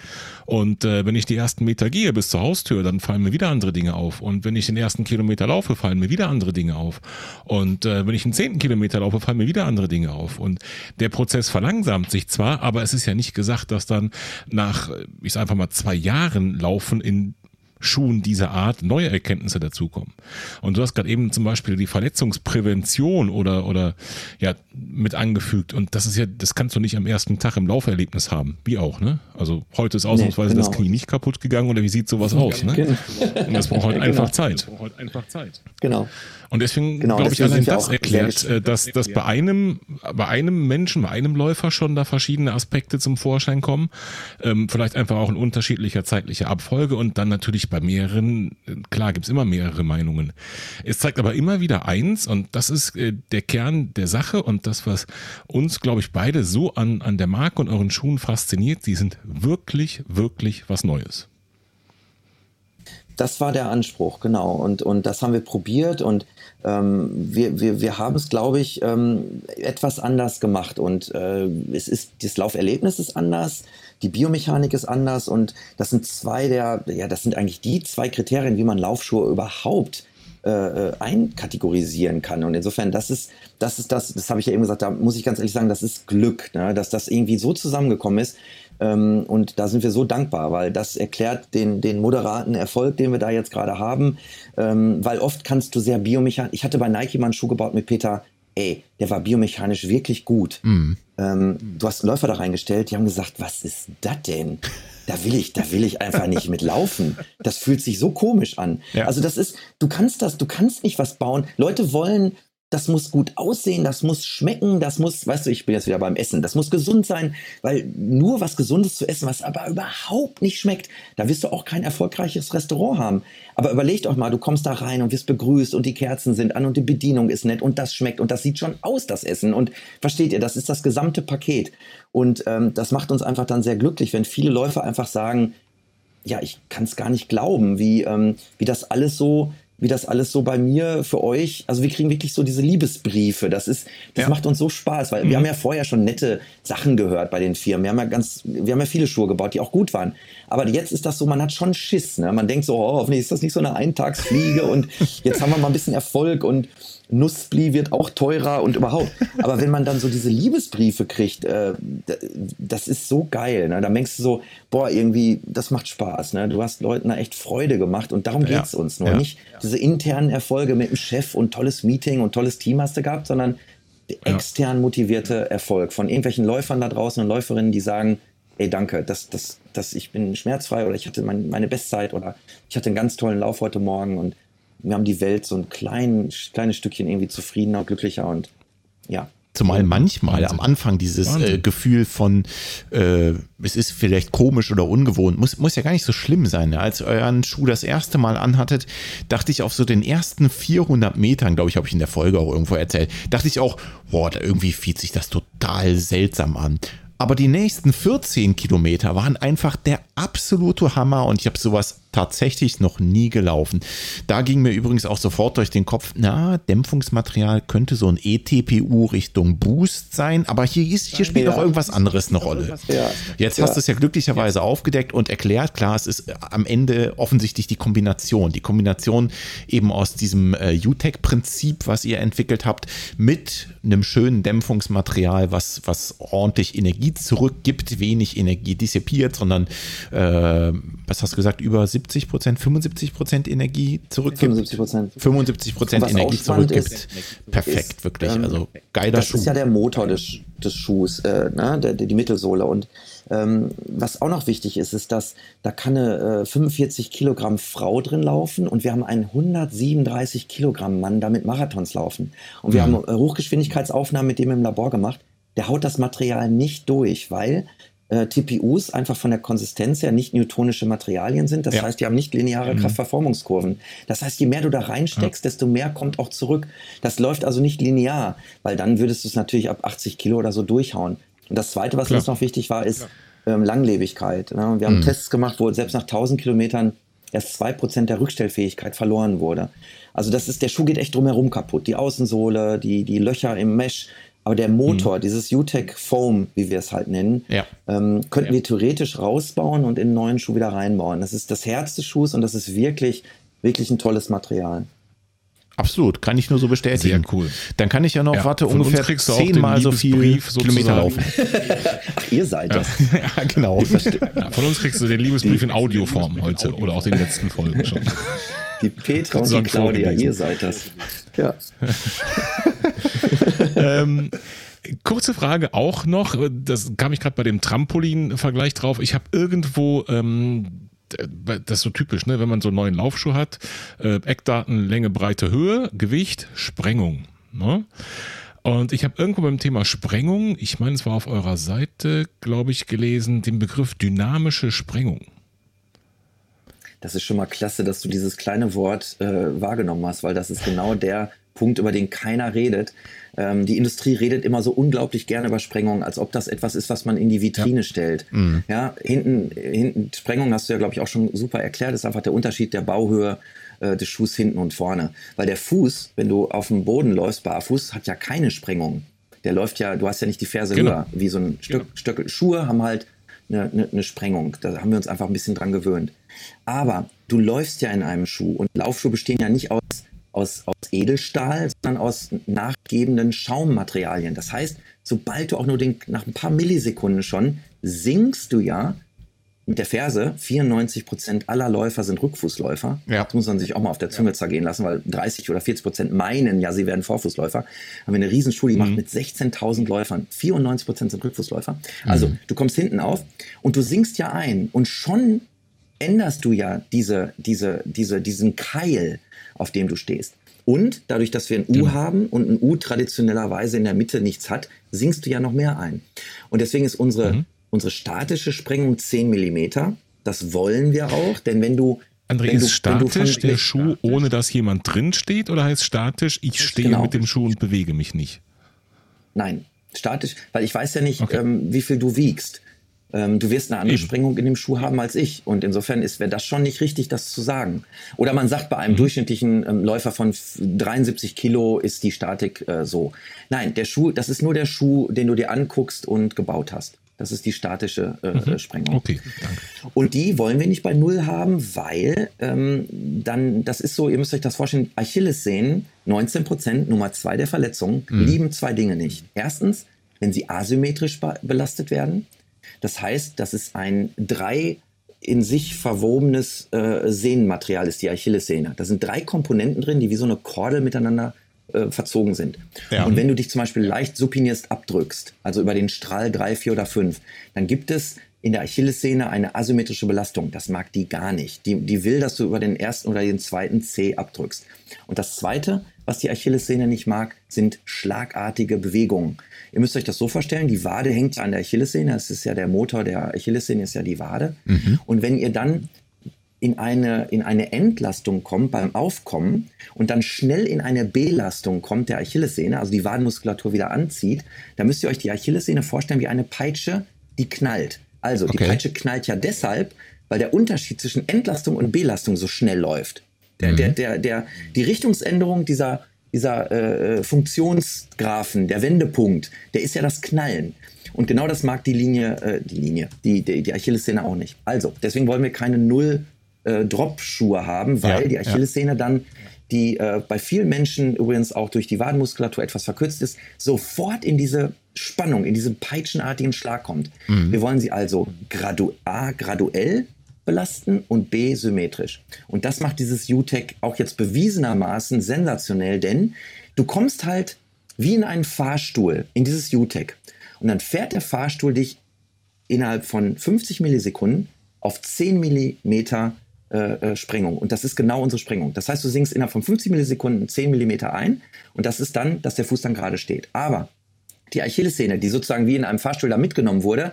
Und äh, wenn ich die ersten Meter gehe bis zur Haustür, dann fallen mir wieder andere Dinge auf. Und wenn ich den ersten Kilometer laufe, fallen mir wieder andere Dinge auf. Und äh, wenn ich den zehnten Kilometer laufe, fallen mir wieder andere Dinge auf. Und der Prozess verlangsamt sich zwar, aber es ist ja nicht gesagt, dass dann nach, ich sag einfach mal, zwei Jahren Laufen in Schuhen dieser Art neue Erkenntnisse dazukommen. Und du hast gerade eben zum Beispiel die Verletzungsprävention oder, oder ja, mit angefügt. Und das ist ja, das kannst du nicht am ersten Tag im Lauferlebnis haben. Wie auch, ne? Also heute ist ausnahmsweise nee, genau. das Knie nicht kaputt gegangen oder wie sieht sowas aus, ne? Genau. Und das braucht halt genau. einfach Zeit. Das braucht halt einfach Zeit. Genau. Und deswegen genau, glaube ich, allein das erklärt, äh, dass, dass bei einem, bei einem Menschen, bei einem Läufer schon da verschiedene Aspekte zum Vorschein kommen. Ähm, vielleicht einfach auch in unterschiedlicher zeitlicher Abfolge und dann natürlich bei mehreren, äh, klar gibt's immer mehrere Meinungen. Es zeigt aber immer wieder eins und das ist äh, der Kern der Sache und das, was uns, glaube ich, beide so an, an der Marke und euren Schuhen fasziniert, die sind wirklich, wirklich was Neues. Das war der Anspruch, genau. Und, und das haben wir probiert und ähm, wir, wir, wir haben es, glaube ich, ähm, etwas anders gemacht. Und äh, es ist, das Lauferlebnis ist anders, die Biomechanik ist anders und das sind zwei der, ja, das sind eigentlich die zwei Kriterien, wie man Laufschuhe überhaupt äh, äh einkategorisieren kann. Und insofern, das ist, das ist das, das habe ich ja eben gesagt, da muss ich ganz ehrlich sagen, das ist Glück, ne? dass das irgendwie so zusammengekommen ist. Ähm, und da sind wir so dankbar, weil das erklärt den, den moderaten Erfolg, den wir da jetzt gerade haben. Ähm, weil oft kannst du sehr biomechanisch. Ich hatte bei Nike mal einen Schuh gebaut mit Peter. Ey, der war biomechanisch wirklich gut. Mhm. Ähm, du hast einen Läufer da reingestellt, die haben gesagt, was ist das denn? Da will ich, da will ich einfach nicht mitlaufen. Das fühlt sich so komisch an. Ja. Also das ist, du kannst das, du kannst nicht was bauen. Leute wollen das muss gut aussehen, das muss schmecken, das muss, weißt du, ich bin jetzt wieder beim Essen, das muss gesund sein, weil nur was Gesundes zu essen, was aber überhaupt nicht schmeckt, da wirst du auch kein erfolgreiches Restaurant haben. Aber überlegt euch mal, du kommst da rein und wirst begrüßt und die Kerzen sind an und die Bedienung ist nett und das schmeckt und das sieht schon aus, das Essen. Und versteht ihr, das ist das gesamte Paket. Und ähm, das macht uns einfach dann sehr glücklich, wenn viele Läufer einfach sagen, ja, ich kann es gar nicht glauben, wie, ähm, wie das alles so wie das alles so bei mir für euch, also wir kriegen wirklich so diese Liebesbriefe. Das ist, das ja. macht uns so Spaß, weil mhm. wir haben ja vorher schon nette Sachen gehört bei den Firmen. Wir haben ja ganz, wir haben ja viele Schuhe gebaut, die auch gut waren. Aber jetzt ist das so, man hat schon Schiss. Ne? Man denkt so, oh, hoffentlich ist das nicht so eine Eintagsfliege und jetzt haben wir mal ein bisschen Erfolg und Nussbli wird auch teurer und überhaupt. Aber wenn man dann so diese Liebesbriefe kriegt, äh, das ist so geil. Ne? Da denkst du so, boah, irgendwie, das macht Spaß. Ne? Du hast Leuten da echt Freude gemacht und darum geht's ja. uns nur. Ja. Nicht diese internen Erfolge mit dem Chef und tolles Meeting und tolles Team hast du gehabt, sondern der extern motivierte Erfolg von irgendwelchen Läufern da draußen und Läuferinnen, die sagen, ey, danke, das, das, das, ich bin schmerzfrei oder ich hatte mein, meine Bestzeit oder ich hatte einen ganz tollen Lauf heute Morgen und wir haben die Welt so ein klein, kleines Stückchen irgendwie zufriedener, glücklicher und ja. Zumal manchmal am Anfang dieses äh, Gefühl von, äh, es ist vielleicht komisch oder ungewohnt, muss, muss ja gar nicht so schlimm sein. Ne? Als ihr euren Schuh das erste Mal anhattet, dachte ich auf so den ersten 400 Metern, glaube ich, habe ich in der Folge auch irgendwo erzählt, dachte ich auch, boah, da irgendwie fühlt sich das total seltsam an. Aber die nächsten 14 Kilometer waren einfach der absolute Hammer und ich habe sowas tatsächlich noch nie gelaufen. Da ging mir übrigens auch sofort durch den Kopf, na, Dämpfungsmaterial könnte so ein ETPU Richtung Boost sein, aber hier, ist, hier spielt ja. noch irgendwas anderes eine Rolle. Ja. Jetzt hast du es ja glücklicherweise aufgedeckt und erklärt, klar, es ist am Ende offensichtlich die Kombination. Die Kombination eben aus diesem äh, UTEC-Prinzip, was ihr entwickelt habt, mit einem schönen Dämpfungsmaterial, was, was ordentlich Energie zurückgibt, wenig Energie dissipiert, sondern, äh, was hast du gesagt, über 70 70 Prozent, 75 Prozent Energie zurückgibt. 75 Prozent. 75 Prozent Energie zurückgibt. Ist, Perfekt, ist, wirklich. Ähm, also geiler das Schuh. Das ist ja der Motor des, des Schuhs, äh, ne? Der, die Mittelsohle. Und ähm, was auch noch wichtig ist, ist, dass da kann eine äh, 45 Kilogramm Frau drin laufen und wir haben einen 137 Kilogramm Mann damit Marathons laufen. Und wir mhm. haben äh, Hochgeschwindigkeitsaufnahmen mit dem im Labor gemacht. Der haut das Material nicht durch, weil äh, TPUs einfach von der Konsistenz her nicht newtonische Materialien sind. Das ja. heißt, die haben nicht lineare mhm. Kraftverformungskurven. Das heißt, je mehr du da reinsteckst, ja. desto mehr kommt auch zurück. Das läuft also nicht linear, weil dann würdest du es natürlich ab 80 Kilo oder so durchhauen. Und das Zweite, was Klar. uns noch wichtig war, ist, ähm, Langlebigkeit. Ne? Wir haben mhm. Tests gemacht, wo selbst nach 1000 Kilometern erst 2% der Rückstellfähigkeit verloren wurde. Also das ist, der Schuh geht echt drumherum kaputt. Die Außensohle, die, die Löcher im Mesh, aber der Motor, mhm. dieses UTEC Foam, wie wir es halt nennen, ja. ähm, könnten ja. wir theoretisch rausbauen und in einen neuen Schuh wieder reinbauen. Das ist das Herz des Schuhs und das ist wirklich, wirklich ein tolles Material. Absolut, kann ich nur so bestätigen. Sehr cool. Dann kann ich ja noch, ja, warte, ungefähr zehnmal so viel Kilometer laufen. Ach, ihr seid das. ja, genau. Ja, von uns kriegst du den Liebesbrief in Audioform heute oder auch den letzten Folgen schon. Die Petra und die Claudia, ihr seid das. Ja. ähm, kurze Frage auch noch, das kam ich gerade bei dem Trampolin-Vergleich drauf. Ich habe irgendwo ähm, das ist so typisch, ne? wenn man so einen neuen Laufschuh hat. Äh, Eckdaten, Länge, Breite, Höhe, Gewicht, Sprengung. Ne? Und ich habe irgendwo beim Thema Sprengung, ich meine, es war auf eurer Seite, glaube ich, gelesen, den Begriff dynamische Sprengung. Das ist schon mal klasse, dass du dieses kleine Wort äh, wahrgenommen hast, weil das ist genau der Punkt, über den keiner redet. Ähm, die Industrie redet immer so unglaublich gerne über Sprengung, als ob das etwas ist, was man in die Vitrine ja. stellt. Mhm. Ja, hinten, hinten Sprengung hast du ja, glaube ich, auch schon super erklärt, ist einfach der Unterschied der Bauhöhe äh, des Schuhs hinten und vorne. Weil der Fuß, wenn du auf dem Boden läufst, barfuß, hat ja keine Sprengung. Der läuft ja, du hast ja nicht die Ferse genau. höher, wie so ein Stück, genau. Stöckel. Schuhe haben halt eine, eine, eine Sprengung. Da haben wir uns einfach ein bisschen dran gewöhnt. Aber du läufst ja in einem Schuh und Laufschuhe bestehen ja nicht aus aus, aus Edelstahl, sondern aus nachgebenden Schaummaterialien. Das heißt, sobald du auch nur den, nach ein paar Millisekunden schon sinkst du ja mit der Ferse, 94 Prozent aller Läufer sind Rückfußläufer. Ja. Das muss man sich auch mal auf der Zunge zergehen lassen, weil 30 oder 40 Prozent meinen, ja, sie werden Vorfußläufer. Haben wir eine Riesenstudie gemacht mhm. mit 16.000 Läufern. 94 Prozent sind Rückfußläufer. Mhm. Also, du kommst hinten auf und du sinkst ja ein und schon änderst du ja diese, diese, diese, diesen Keil auf dem du stehst. Und dadurch, dass wir ein U genau. haben und ein U traditionellerweise in der Mitte nichts hat, sinkst du ja noch mehr ein. Und deswegen ist unsere, mhm. unsere statische Sprengung 10 Millimeter. Das wollen wir auch, denn wenn du André, wenn ist du, statisch der Schuh, statisch. ohne dass jemand drin steht, oder heißt statisch, ich stehe genau. mit dem Schuh und bewege mich nicht? Nein, statisch, weil ich weiß ja nicht, okay. ähm, wie viel du wiegst. Ähm, du wirst eine andere. Sprengung in dem Schuh haben als ich. Und insofern wäre das schon nicht richtig, das zu sagen. Oder man sagt, bei einem mhm. durchschnittlichen ähm, Läufer von 73 Kilo ist die Statik äh, so. Nein, der Schuh, das ist nur der Schuh, den du dir anguckst und gebaut hast. Das ist die statische äh, mhm. Äh, Sprengung. Okay, danke. Und die wollen wir nicht bei Null haben, weil ähm, dann, das ist so, ihr müsst euch das vorstellen, Achillessehnen, 19 Prozent, Nummer zwei der Verletzungen, mhm. lieben zwei Dinge nicht. Erstens, wenn sie asymmetrisch belastet werden. Das heißt, das ist ein drei in sich verwobenes äh, Sehnenmaterial ist die Achillessehne. Da sind drei Komponenten drin, die wie so eine Kordel miteinander äh, verzogen sind. Ja. Und wenn du dich zum Beispiel leicht supinierst abdrückst, also über den Strahl 3, 4 oder 5, dann gibt es in der Achillessehne eine asymmetrische Belastung. Das mag die gar nicht. Die, die will, dass du über den ersten oder den zweiten C abdrückst. Und das zweite, was die Achillessehne nicht mag, sind schlagartige Bewegungen. Ihr müsst euch das so vorstellen, die Wade hängt an der Achillessehne, das ist ja der Motor der Achillessehne, ist ja die Wade. Mhm. Und wenn ihr dann in eine, in eine Entlastung kommt beim Aufkommen und dann schnell in eine Belastung kommt der Achillessehne, also die Wadenmuskulatur wieder anzieht, dann müsst ihr euch die Achillessehne vorstellen wie eine Peitsche, die knallt. Also okay. die Peitsche knallt ja deshalb, weil der Unterschied zwischen Entlastung und Belastung so schnell läuft. Der, mhm. der, der, der, die Richtungsänderung dieser, dieser äh, Funktionsgraphen, der Wendepunkt, der ist ja das Knallen. Und genau das mag die Linie, äh, die Linie, die, die, die Achillessehne auch nicht. Also, deswegen wollen wir keine Null-Drop-Schuhe äh, haben, weil ja, die Achillessehne ja. dann, die äh, bei vielen Menschen übrigens auch durch die Wadenmuskulatur etwas verkürzt ist, sofort in diese Spannung, in diesen peitschenartigen Schlag kommt. Mhm. Wir wollen sie also gradu A, graduell belasten und B symmetrisch. Und das macht dieses UTEC auch jetzt bewiesenermaßen sensationell, denn du kommst halt wie in einen Fahrstuhl in dieses UTEC und dann fährt der Fahrstuhl dich innerhalb von 50 Millisekunden auf 10 Millimeter äh, äh, Sprengung. Und das ist genau unsere Sprengung. Das heißt, du sinkst innerhalb von 50 Millisekunden 10 Millimeter ein und das ist dann, dass der Fuß dann gerade steht. Aber die Achillessehne, die sozusagen wie in einem Fahrstuhl da mitgenommen wurde,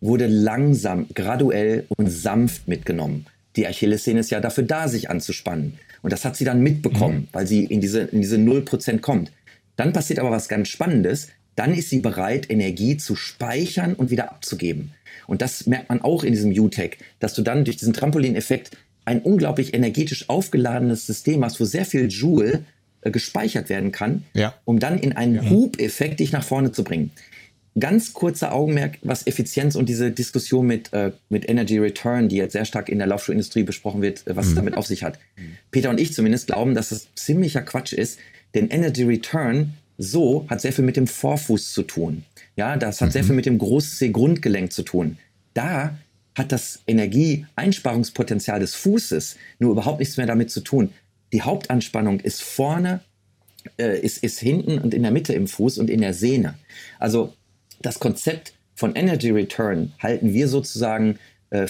wurde langsam, graduell und sanft mitgenommen. Die Achillessehne ist ja dafür da, sich anzuspannen. Und das hat sie dann mitbekommen, mhm. weil sie in diese, in diese 0% kommt. Dann passiert aber was ganz Spannendes. dann ist sie bereit, Energie zu speichern und wieder abzugeben. Und das merkt man auch in diesem UTEC, dass du dann durch diesen Trampolineffekt ein unglaublich energetisch aufgeladenes System hast, wo sehr viel Joule äh, gespeichert werden kann, ja. um dann in einen ja. Hub-Effekt dich nach vorne zu bringen. Ganz kurzer Augenmerk, was Effizienz und diese Diskussion mit, äh, mit Energy Return, die jetzt sehr stark in der Laufschuhindustrie besprochen wird, äh, was mhm. es damit auf sich hat. Peter und ich zumindest glauben, dass es ziemlicher Quatsch ist, denn Energy Return so hat sehr viel mit dem Vorfuß zu tun. Ja, das hat mhm. sehr viel mit dem Groß-C-Grundgelenk zu tun. Da hat das Energieeinsparungspotenzial des Fußes nur überhaupt nichts mehr damit zu tun. Die Hauptanspannung ist vorne, äh, ist, ist hinten und in der Mitte im Fuß und in der Sehne. Also das Konzept von Energy Return halten wir sozusagen äh,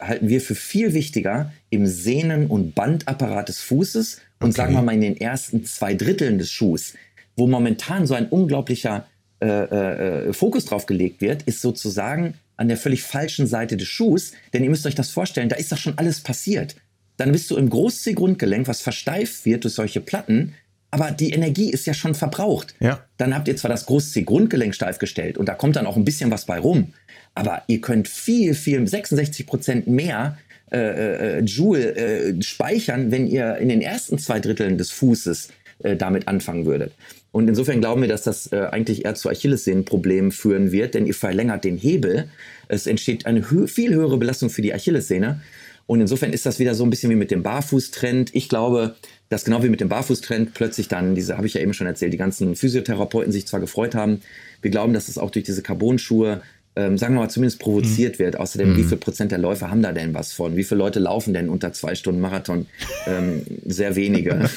halten wir für viel wichtiger im Sehnen- und Bandapparat des Fußes und okay. sagen wir mal in den ersten zwei Dritteln des Schuhs, wo momentan so ein unglaublicher äh, äh, Fokus drauf gelegt wird, ist sozusagen an der völlig falschen Seite des Schuhs, denn ihr müsst euch das vorstellen, da ist doch schon alles passiert. Dann bist du im Groß-C-Grundgelenk, was versteift wird durch solche Platten, aber die Energie ist ja schon verbraucht. Ja. Dann habt ihr zwar das Groß-C-Grundgelenk steif gestellt und da kommt dann auch ein bisschen was bei rum, aber ihr könnt viel, viel, 66 Prozent mehr äh, äh, Joule äh, speichern, wenn ihr in den ersten zwei Dritteln des Fußes äh, damit anfangen würdet. Und insofern glauben wir, dass das äh, eigentlich eher zu Achillessehnenproblemen führen wird, denn ihr verlängert den Hebel. Es entsteht eine hö viel höhere Belastung für die Achillessehne. Und insofern ist das wieder so ein bisschen wie mit dem Barfußtrend. Ich glaube, dass genau wie mit dem Barfußtrend plötzlich dann, diese habe ich ja eben schon erzählt, die ganzen Physiotherapeuten sich zwar gefreut haben. Wir glauben, dass es auch durch diese Carbon-Schuhe ähm, sagen wir mal, zumindest provoziert mhm. wird. Außerdem, mhm. wie viel Prozent der Läufer haben da denn was von? Wie viele Leute laufen denn unter zwei Stunden Marathon? Ähm, sehr wenige.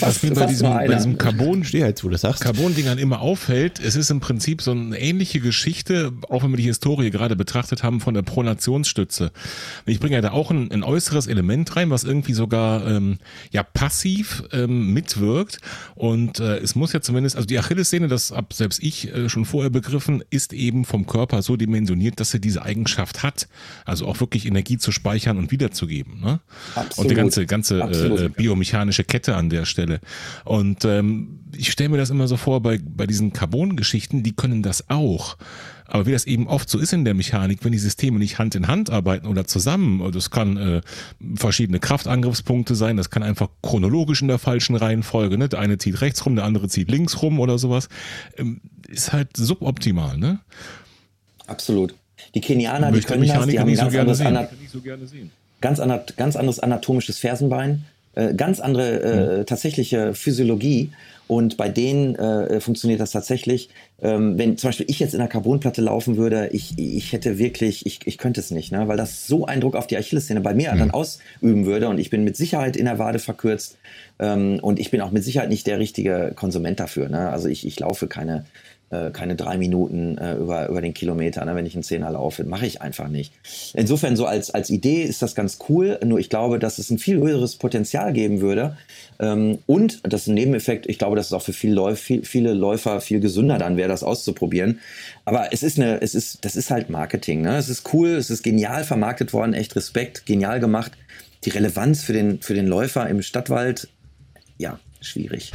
was mir bei diesem, bei diesem Carbon, wo du sagst. Carbon-Dingern immer auffällt, es ist im Prinzip so eine ähnliche Geschichte, auch wenn wir die Historie gerade betrachtet haben, von der Pronationsstütze. Ich bringe ja da auch ein, ein äußeres Element rein, was irgendwie sogar ähm, ja passiv ähm, mitwirkt. Und äh, es muss ja zumindest, also die Achillessehne, das habe selbst ich äh, schon vorher begriffen, ist eben vom Körper so dimensioniert, dass er diese Eigenschaft hat. Also auch wirklich Energie zu speichern und wiederzugeben. Ne? Absolut. Und die ganze, ganze äh, biomechanische Kette an der Stelle. Und ähm, ich stelle mir das immer so vor, bei, bei diesen Carbon-Geschichten, die können das auch. Aber wie das eben oft so ist in der Mechanik, wenn die Systeme nicht Hand in Hand arbeiten oder zusammen, das kann äh, verschiedene Kraftangriffspunkte sein, das kann einfach chronologisch in der falschen Reihenfolge, ne? Der eine zieht rechts rum, der andere zieht links rum oder sowas. Ähm, ist halt suboptimal, ne? Absolut. Die Kenianer, die können das, die haben ganz, so anderes, Anat so ganz, ganz anderes anatomisches Fersenbein, äh, ganz andere äh, mhm. tatsächliche Physiologie und bei denen äh, funktioniert das tatsächlich. Ähm, wenn zum Beispiel ich jetzt in einer Carbonplatte laufen würde, ich, ich hätte wirklich, ich, ich könnte es nicht, ne? weil das so einen Druck auf die Achillessehne bei mir mhm. dann ausüben würde und ich bin mit Sicherheit in der Wade verkürzt ähm, und ich bin auch mit Sicherheit nicht der richtige Konsument dafür. Ne? Also ich, ich laufe keine äh, keine drei Minuten äh, über, über den Kilometer, ne, wenn ich einen Zehner laufe. Mache ich einfach nicht. Insofern, so als, als Idee ist das ganz cool, nur ich glaube, dass es ein viel höheres Potenzial geben würde. Ähm, und das ist ein Nebeneffekt, ich glaube, dass es auch für viele, Läuf, viel, viele Läufer viel gesünder dann wäre, das auszuprobieren. Aber es ist eine, es ist, das ist halt Marketing. Ne? Es ist cool, es ist genial vermarktet worden, echt Respekt, genial gemacht. Die Relevanz für den, für den Läufer im Stadtwald, ja, schwierig.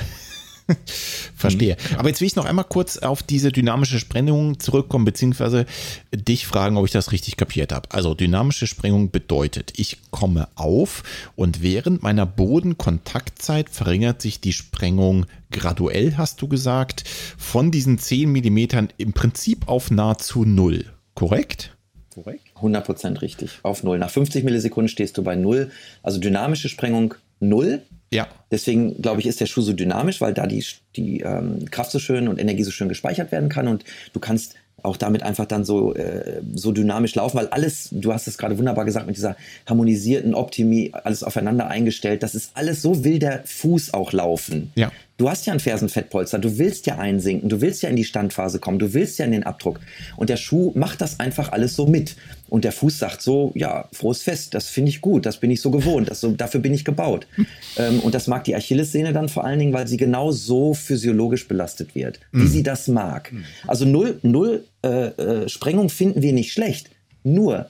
Verstehe. Mhm. Aber jetzt will ich noch einmal kurz auf diese dynamische Sprengung zurückkommen, beziehungsweise dich fragen, ob ich das richtig kapiert habe. Also dynamische Sprengung bedeutet, ich komme auf und während meiner Bodenkontaktzeit verringert sich die Sprengung graduell, hast du gesagt, von diesen 10 Millimetern im Prinzip auf nahezu null. Korrekt? Korrekt. 100% richtig. Auf null. Nach 50 Millisekunden stehst du bei null. Also dynamische Sprengung null ja. Deswegen, glaube ich, ist der Schuh so dynamisch, weil da die, die ähm, Kraft so schön und Energie so schön gespeichert werden kann und du kannst auch damit einfach dann so, äh, so dynamisch laufen, weil alles, du hast es gerade wunderbar gesagt, mit dieser harmonisierten Optimie, alles aufeinander eingestellt, das ist alles so will der Fuß auch laufen. Ja. Du hast ja ein Fersenfettpolster, du willst ja einsinken, du willst ja in die Standphase kommen, du willst ja in den Abdruck. Und der Schuh macht das einfach alles so mit. Und der Fuß sagt so, ja, frohes Fest, das finde ich gut, das bin ich so gewohnt, das so, dafür bin ich gebaut. ähm, und das mag die Achillessehne dann vor allen Dingen, weil sie genau so physiologisch belastet wird, wie mhm. sie das mag. Also null, null äh, äh, Sprengung finden wir nicht schlecht. Nur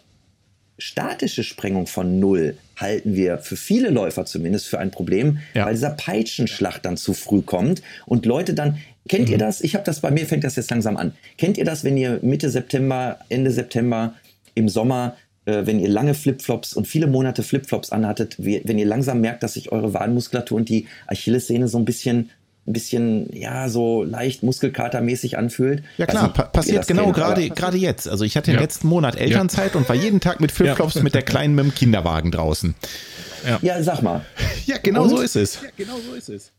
statische Sprengung von null halten wir für viele Läufer zumindest für ein Problem, ja. weil dieser Peitschenschlag dann zu früh kommt und Leute dann, kennt mhm. ihr das? Ich habe das, bei mir fängt das jetzt langsam an. Kennt ihr das, wenn ihr Mitte September, Ende September im Sommer äh, wenn ihr lange Flipflops und viele Monate Flipflops anhattet, wenn ihr langsam merkt, dass sich eure Wadenmuskulatur und die Achillessehne so ein bisschen ein bisschen, ja, so leicht muskelkatermäßig anfühlt. Ja klar, pa passiert genau gerade gerade jetzt. Also ich hatte ja. den letzten Monat Elternzeit ja. und war jeden Tag mit Flipflops ja. mit der Kleinen mit dem Kinderwagen draußen. Ja, ja sag mal. Ja, genau und? so ist es. Ja, genau so ist es.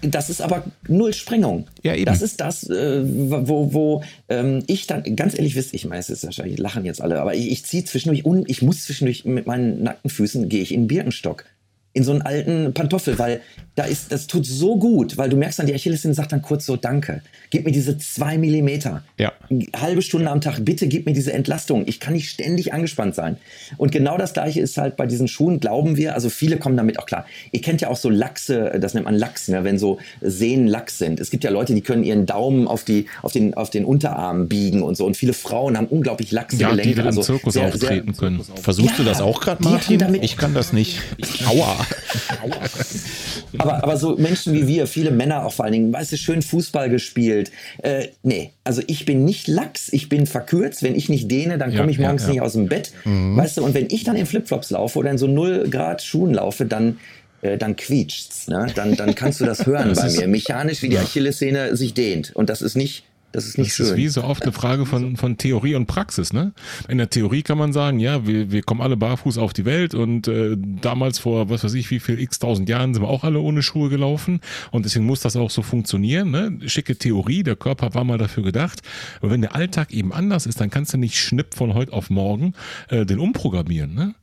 Das ist aber null Sprengung. Ja, eben. Das ist das, äh, wo, wo ähm, ich dann, ganz ehrlich wisst, ich meine, es ist wahrscheinlich, lachen jetzt alle, aber ich, ich ziehe zwischendurch, un, ich muss zwischendurch mit meinen nackten Füßen, gehe ich in den Birkenstock in so einen alten Pantoffel, weil da ist, das tut so gut, weil du merkst dann, die Achillessehne sagt dann kurz so, danke, gib mir diese zwei Millimeter. Ja. Halbe Stunde am Tag, bitte gib mir diese Entlastung. Ich kann nicht ständig angespannt sein. Und genau das Gleiche ist halt bei diesen Schuhen, glauben wir, also viele kommen damit auch klar. Ihr kennt ja auch so Lachse, das nennt man Lachs, ne, wenn so Sehnen Lachs sind. Es gibt ja Leute, die können ihren Daumen auf, die, auf, den, auf den Unterarm biegen und so. Und viele Frauen haben unglaublich Lachse ja, Gelenke. Die also im Zirkus sehr, auftreten sehr, können. Versuchst ja, du das auch gerade, Martin? Ich kann das nicht. Aua. aber, aber so Menschen wie wir, viele Männer auch vor allen Dingen, weißt du, schön Fußball gespielt. Äh, nee, also ich bin nicht lax, ich bin verkürzt. Wenn ich nicht dehne, dann komme ich morgens ja, ja. nicht aus dem Bett. Mhm. Weißt du, und wenn ich dann in Flipflops laufe oder in so 0 Grad Schuhen laufe, dann äh, dann quietscht's, ne? Dann, dann kannst du das hören das bei mir. Mechanisch, wie die Achillessehne sich dehnt. Und das ist nicht, das ist nicht das schön. Das ist wie so oft eine Frage von, von Theorie und Praxis. Ne? In der Theorie kann man sagen, ja, wir, wir kommen alle barfuß auf die Welt und äh, damals vor, was weiß ich, wie viel x tausend Jahren sind wir auch alle ohne Schuhe gelaufen und deswegen muss das auch so funktionieren. Ne? Schicke Theorie, der Körper war mal dafür gedacht. Aber wenn der Alltag eben anders ist, dann kannst du nicht schnipp von heute auf morgen äh, den umprogrammieren. Ne?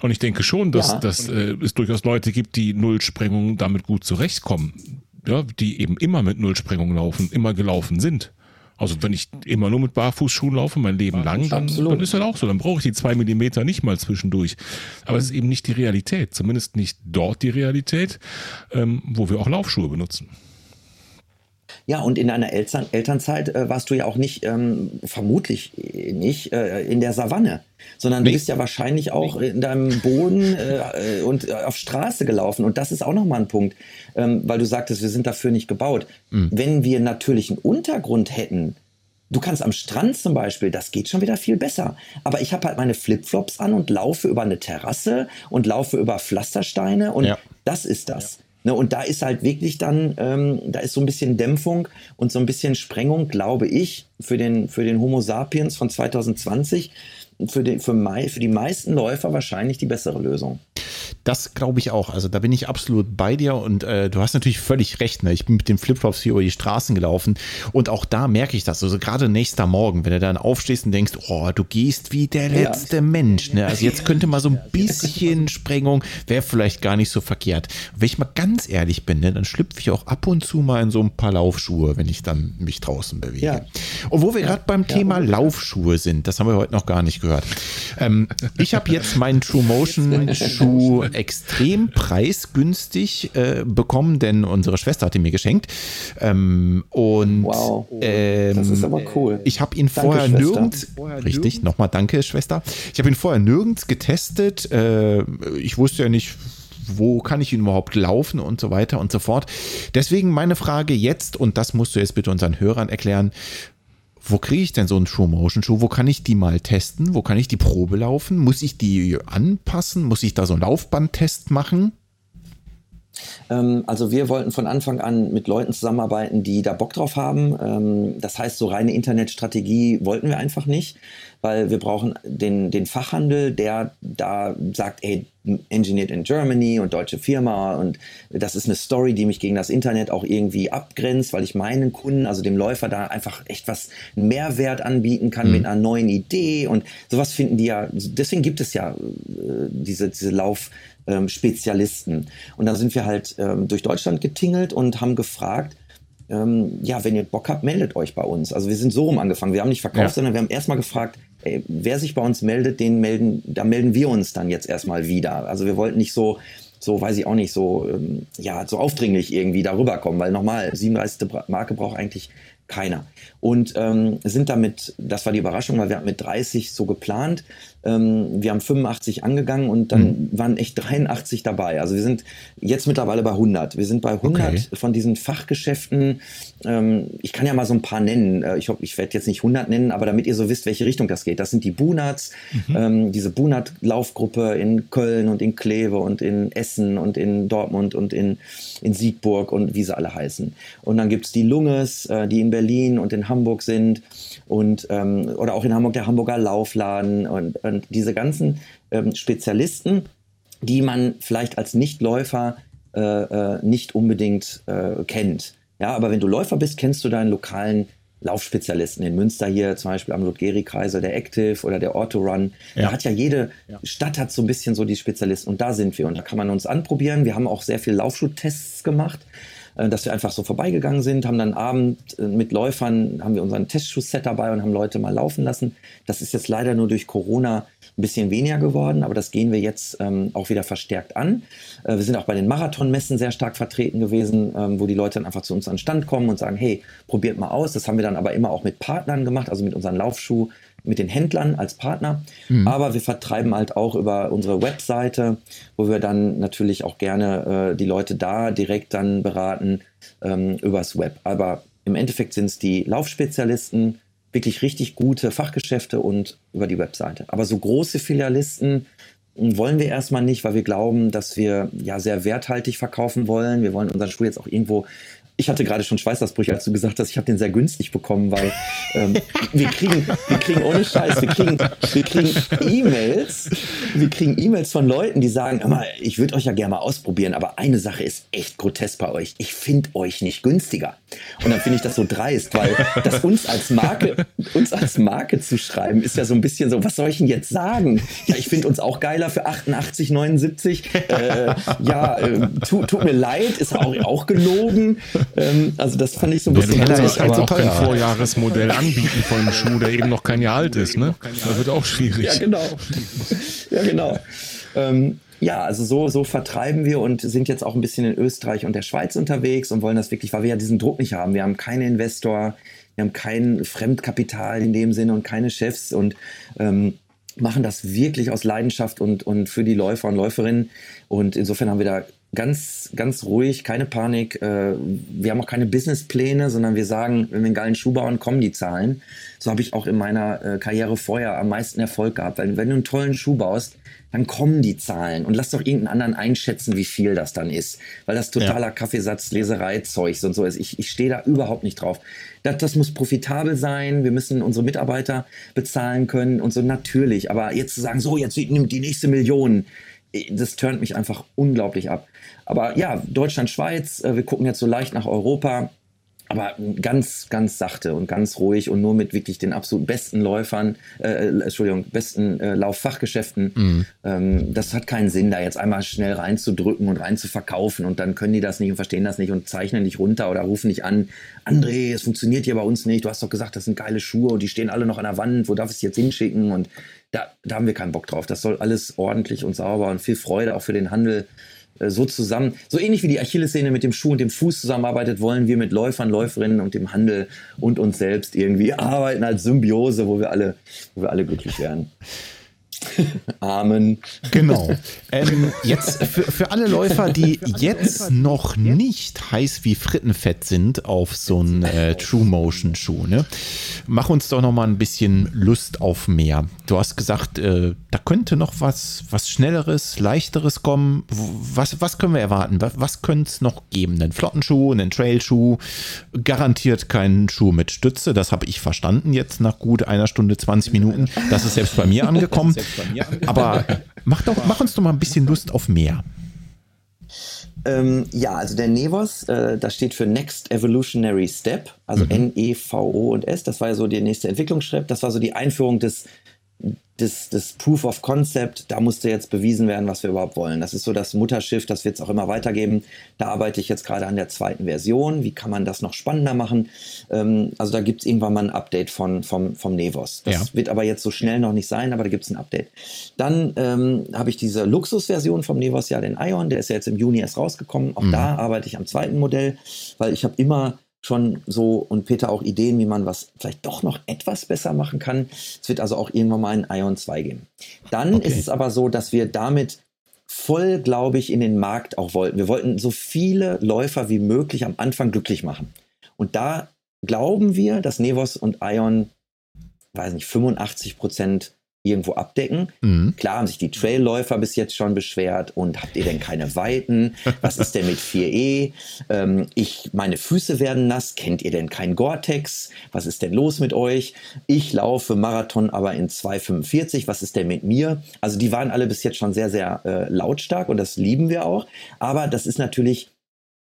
Und ich denke schon, dass, ja. dass äh, es durchaus Leute gibt, die Nullsprengungen damit gut zurechtkommen. Ja, die eben immer mit Nullsprengung laufen, immer gelaufen sind. Also wenn ich immer nur mit Barfußschuhen laufe, mein Leben lang, dann, dann ist das auch so. Dann brauche ich die zwei Millimeter nicht mal zwischendurch. Aber es ist eben nicht die Realität. Zumindest nicht dort die Realität, ähm, wo wir auch Laufschuhe benutzen. Ja, und in deiner Eltern Elternzeit äh, warst du ja auch nicht, ähm, vermutlich nicht, äh, in der Savanne, sondern nee. du bist ja wahrscheinlich auch nee. in deinem Boden äh, und äh, auf Straße gelaufen. Und das ist auch nochmal ein Punkt, ähm, weil du sagtest, wir sind dafür nicht gebaut. Mhm. Wenn wir natürlichen Untergrund hätten, Du kannst am Strand zum Beispiel, das geht schon wieder viel besser. Aber ich habe halt meine Flipflops an und laufe über eine Terrasse und laufe über Pflastersteine und ja. das ist das. Ne, und da ist halt wirklich dann, ähm, da ist so ein bisschen Dämpfung und so ein bisschen Sprengung, glaube ich, für den, für den Homo sapiens von 2020 für, den, für, Mai, für die meisten Läufer wahrscheinlich die bessere Lösung. Das glaube ich auch. Also da bin ich absolut bei dir und äh, du hast natürlich völlig recht. Ne? Ich bin mit den Flipflops hier über die Straßen gelaufen und auch da merke ich das. Also gerade nächster Morgen, wenn du dann aufstehst und denkst, oh, du gehst wie der letzte ja. Mensch. Ne? Also jetzt könnte mal so ein bisschen Sprengung, wäre vielleicht gar nicht so verkehrt. Wenn ich mal ganz ehrlich bin, ne, dann schlüpfe ich auch ab und zu mal in so ein paar Laufschuhe, wenn ich dann mich draußen bewege. Ja. Und wo wir gerade beim Thema Laufschuhe sind, das haben wir heute noch gar nicht gehört. Ähm, ich habe jetzt meinen True Motion Schuh extrem preisgünstig äh, bekommen, denn unsere Schwester hat ihn mir geschenkt. Ähm, und wow, ähm, das ist aber cool. Ich habe ihn danke, vorher Schwester. nirgends, richtig, nochmal danke, Schwester. Ich habe ihn vorher nirgends getestet. Äh, ich wusste ja nicht, wo kann ich ihn überhaupt laufen und so weiter und so fort. Deswegen meine Frage jetzt, und das musst du jetzt bitte unseren Hörern erklären, wo kriege ich denn so einen True Motion Schuh? Wo kann ich die mal testen? Wo kann ich die Probe laufen? Muss ich die anpassen? Muss ich da so einen Laufbandtest machen? Ähm, also wir wollten von Anfang an mit Leuten zusammenarbeiten, die da Bock drauf haben. Ähm, das heißt, so reine Internetstrategie wollten wir einfach nicht, weil wir brauchen den, den Fachhandel, der da sagt, ey, engineered in Germany und deutsche Firma und das ist eine Story, die mich gegen das Internet auch irgendwie abgrenzt, weil ich meinen Kunden, also dem Läufer da einfach echt was Mehrwert anbieten kann mhm. mit einer neuen Idee und sowas finden die ja, deswegen gibt es ja äh, diese, diese Lauf, ähm, Spezialisten. Und da sind wir halt ähm, durch Deutschland getingelt und haben gefragt, ähm, ja, wenn ihr Bock habt, meldet euch bei uns. Also wir sind so rum angefangen. Wir haben nicht verkauft, ja. sondern wir haben erstmal gefragt, ey, wer sich bei uns meldet, den melden, da melden wir uns dann jetzt erstmal wieder. Also wir wollten nicht so, so weiß ich auch nicht, so, ähm, ja, so aufdringlich irgendwie darüber kommen, weil nochmal, 37. Marke braucht eigentlich keiner. Und ähm, sind damit, das war die Überraschung, weil wir hatten mit 30 so geplant, Ähm, wir haben 85 angegangen und dann mhm. waren echt 83 dabei. Also wir sind jetzt mittlerweile bei 100. Wir sind bei 100 okay. von diesen Fachgeschäften. Ähm, ich kann ja mal so ein paar nennen. Äh, ich hoffe, ich werde jetzt nicht 100 nennen, aber damit ihr so wisst, welche Richtung das geht. Das sind die Bunats, mhm. ähm, diese Bunat-Laufgruppe in Köln und in Kleve und in Essen und in Dortmund und in, in Siegburg und wie sie alle heißen. Und dann gibt es die Lunges, äh, die in Berlin und in Hamburg sind und ähm, oder auch in Hamburg der Hamburger Laufladen und, und diese ganzen ähm, Spezialisten, die man vielleicht als Nichtläufer äh, äh, nicht unbedingt äh, kennt. Ja, aber wenn du Läufer bist, kennst du deinen lokalen Laufspezialisten. In Münster hier zum Beispiel am Ludgeri-Kreise, der Active oder der Autorun. Ja. Da hat ja jede ja. Stadt hat so ein bisschen so die Spezialisten und da sind wir und da kann man uns anprobieren. Wir haben auch sehr viel Laufschuhtests gemacht dass wir einfach so vorbeigegangen sind, haben dann Abend äh, mit Läufern, haben wir unseren Testschuhset dabei und haben Leute mal laufen lassen. Das ist jetzt leider nur durch Corona ein bisschen weniger geworden, aber das gehen wir jetzt ähm, auch wieder verstärkt an. Äh, wir sind auch bei den Marathonmessen sehr stark vertreten gewesen, ähm, wo die Leute dann einfach zu uns an den Stand kommen und sagen, hey, probiert mal aus. Das haben wir dann aber immer auch mit Partnern gemacht, also mit unseren Laufschuh mit den Händlern als Partner, mhm. aber wir vertreiben halt auch über unsere Webseite, wo wir dann natürlich auch gerne äh, die Leute da direkt dann beraten ähm, übers Web. Aber im Endeffekt sind es die Laufspezialisten, wirklich richtig gute Fachgeschäfte und über die Webseite. Aber so große Filialisten wollen wir erstmal nicht, weil wir glauben, dass wir ja sehr werthaltig verkaufen wollen. Wir wollen unseren Schuh jetzt auch irgendwo ich hatte gerade schon Schweißausbrüche, als du gesagt hast, ich habe den sehr günstig bekommen, weil ähm, wir kriegen, wir kriegen ohne Scheiß, wir kriegen, wir kriegen E-Mails, wir kriegen E-Mails von Leuten, die sagen, immer, ich würde euch ja gerne mal ausprobieren, aber eine Sache ist echt grotesk bei euch. Ich finde euch nicht günstiger. Und dann finde ich das so dreist, weil das uns als Marke, uns als Marke zu schreiben, ist ja so ein bisschen so, was soll ich denn jetzt sagen? Ja, ich finde uns auch geiler für 88, 79. Äh, ja, äh, tut, tut mir leid, ist auch, auch gelogen. Ähm, also das fand ich so ein bisschen. Ja, du kannst aber auch kein Vorjahresmodell anbieten von einem Schuh, der eben noch kein Jahr alt ist. Ne? Das wird auch schwierig. Ja, genau. Ja, genau. Ähm, ja, also so, so vertreiben wir und sind jetzt auch ein bisschen in Österreich und der Schweiz unterwegs und wollen das wirklich, weil wir ja diesen Druck nicht haben. Wir haben keinen Investor, wir haben kein Fremdkapital in dem Sinne und keine Chefs und ähm, machen das wirklich aus Leidenschaft und, und für die Läufer und Läuferinnen. Und insofern haben wir da ganz, ganz ruhig, keine Panik. Äh, wir haben auch keine Businesspläne, sondern wir sagen, wenn wir einen geilen Schuh bauen, kommen die Zahlen. So habe ich auch in meiner äh, Karriere vorher am meisten Erfolg gehabt. Weil wenn du einen tollen Schuh baust, dann kommen die Zahlen. Und lass doch irgendeinen anderen einschätzen, wie viel das dann ist. Weil das totaler ja. Kaffeesatz, Leserei-Zeugs und so ist. Ich, ich stehe da überhaupt nicht drauf. Das, das muss profitabel sein. Wir müssen unsere Mitarbeiter bezahlen können und so natürlich. Aber jetzt zu sagen, so, jetzt nimmt die nächste Million das turnt mich einfach unglaublich ab. Aber ja, Deutschland, Schweiz, äh, wir gucken jetzt so leicht nach Europa, aber ganz, ganz sachte und ganz ruhig und nur mit wirklich den absolut besten Läufern, äh, äh, Entschuldigung, besten äh, Lauffachgeschäften. Mhm. Ähm, das hat keinen Sinn, da jetzt einmal schnell reinzudrücken und reinzuverkaufen und dann können die das nicht und verstehen das nicht und zeichnen dich runter oder rufen dich an. André, es funktioniert hier bei uns nicht. Du hast doch gesagt, das sind geile Schuhe und die stehen alle noch an der Wand. Wo darf ich es jetzt hinschicken? Und da, da haben wir keinen Bock drauf. Das soll alles ordentlich und sauber und viel Freude auch für den Handel so zusammen. So ähnlich wie die Achillessehne mit dem Schuh und dem Fuß zusammenarbeitet, wollen wir mit Läufern, Läuferinnen und dem Handel und uns selbst irgendwie arbeiten als Symbiose, wo wir alle, wo wir alle glücklich werden. Amen. Genau. Ähm, jetzt für, für alle Läufer, die jetzt noch nicht heiß wie Frittenfett sind auf so einen äh, True Motion Schuh, ne? mach uns doch noch mal ein bisschen Lust auf mehr. Du hast gesagt, äh, da könnte noch was, was Schnelleres, Leichteres kommen. Was, was können wir erwarten? Was, was könnte es noch geben? Einen Flottenschuh, einen Trailschuh, garantiert keinen Schuh mit Stütze. Das habe ich verstanden jetzt nach gut einer Stunde 20 Minuten. Das ist selbst bei mir angekommen. Aber mach, doch, mach uns doch mal ein bisschen Lust auf mehr. Ähm, ja, also der Nevos, äh, das steht für Next Evolutionary Step, also mhm. N-E-V-O und S. Das war ja so der nächste Entwicklungsschritt. Das war so die Einführung des das, das Proof of Concept, da musste jetzt bewiesen werden, was wir überhaupt wollen. Das ist so das Mutterschiff, das wird es auch immer weitergeben. Da arbeite ich jetzt gerade an der zweiten Version. Wie kann man das noch spannender machen? Ähm, also da gibt es irgendwann mal ein Update von, vom, vom Nevos. Das ja. wird aber jetzt so schnell noch nicht sein, aber da gibt es ein Update. Dann ähm, habe ich diese Luxusversion vom Nevos, ja, den Ion, der ist ja jetzt im Juni erst rausgekommen. Auch mhm. da arbeite ich am zweiten Modell, weil ich habe immer schon so und Peter auch Ideen, wie man was vielleicht doch noch etwas besser machen kann. Es wird also auch irgendwann mal ein Ion 2 geben. Dann okay. ist es aber so, dass wir damit voll, glaube ich, in den Markt auch wollten. Wir wollten so viele Läufer wie möglich am Anfang glücklich machen. Und da glauben wir, dass Nevos und Ion, weiß nicht, 85 Prozent irgendwo abdecken. Mhm. Klar haben sich die Trailläufer bis jetzt schon beschwert und habt ihr denn keine Weiten? Was ist denn mit 4E? Ähm, ich, meine Füße werden nass. Kennt ihr denn kein Gore-Tex? Was ist denn los mit euch? Ich laufe Marathon aber in 2,45. Was ist denn mit mir? Also die waren alle bis jetzt schon sehr, sehr äh, lautstark und das lieben wir auch. Aber das ist natürlich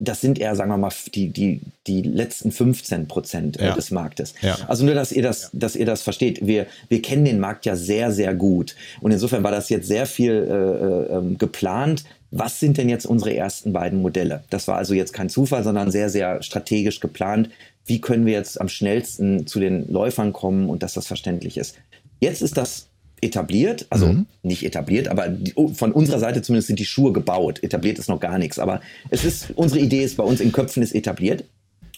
das sind eher, sagen wir mal, die, die, die letzten 15 Prozent äh, ja. des Marktes. Ja. Also nur, dass ihr das, dass ihr das versteht. Wir, wir kennen den Markt ja sehr, sehr gut. Und insofern war das jetzt sehr viel äh, äh, geplant. Was sind denn jetzt unsere ersten beiden Modelle? Das war also jetzt kein Zufall, sondern sehr, sehr strategisch geplant. Wie können wir jetzt am schnellsten zu den Läufern kommen und dass das verständlich ist? Jetzt ist das etabliert, also mhm. nicht etabliert, aber die, oh, von unserer Seite zumindest sind die Schuhe gebaut. Etabliert ist noch gar nichts, aber es ist, unsere Idee ist bei uns in Köpfen ist etabliert.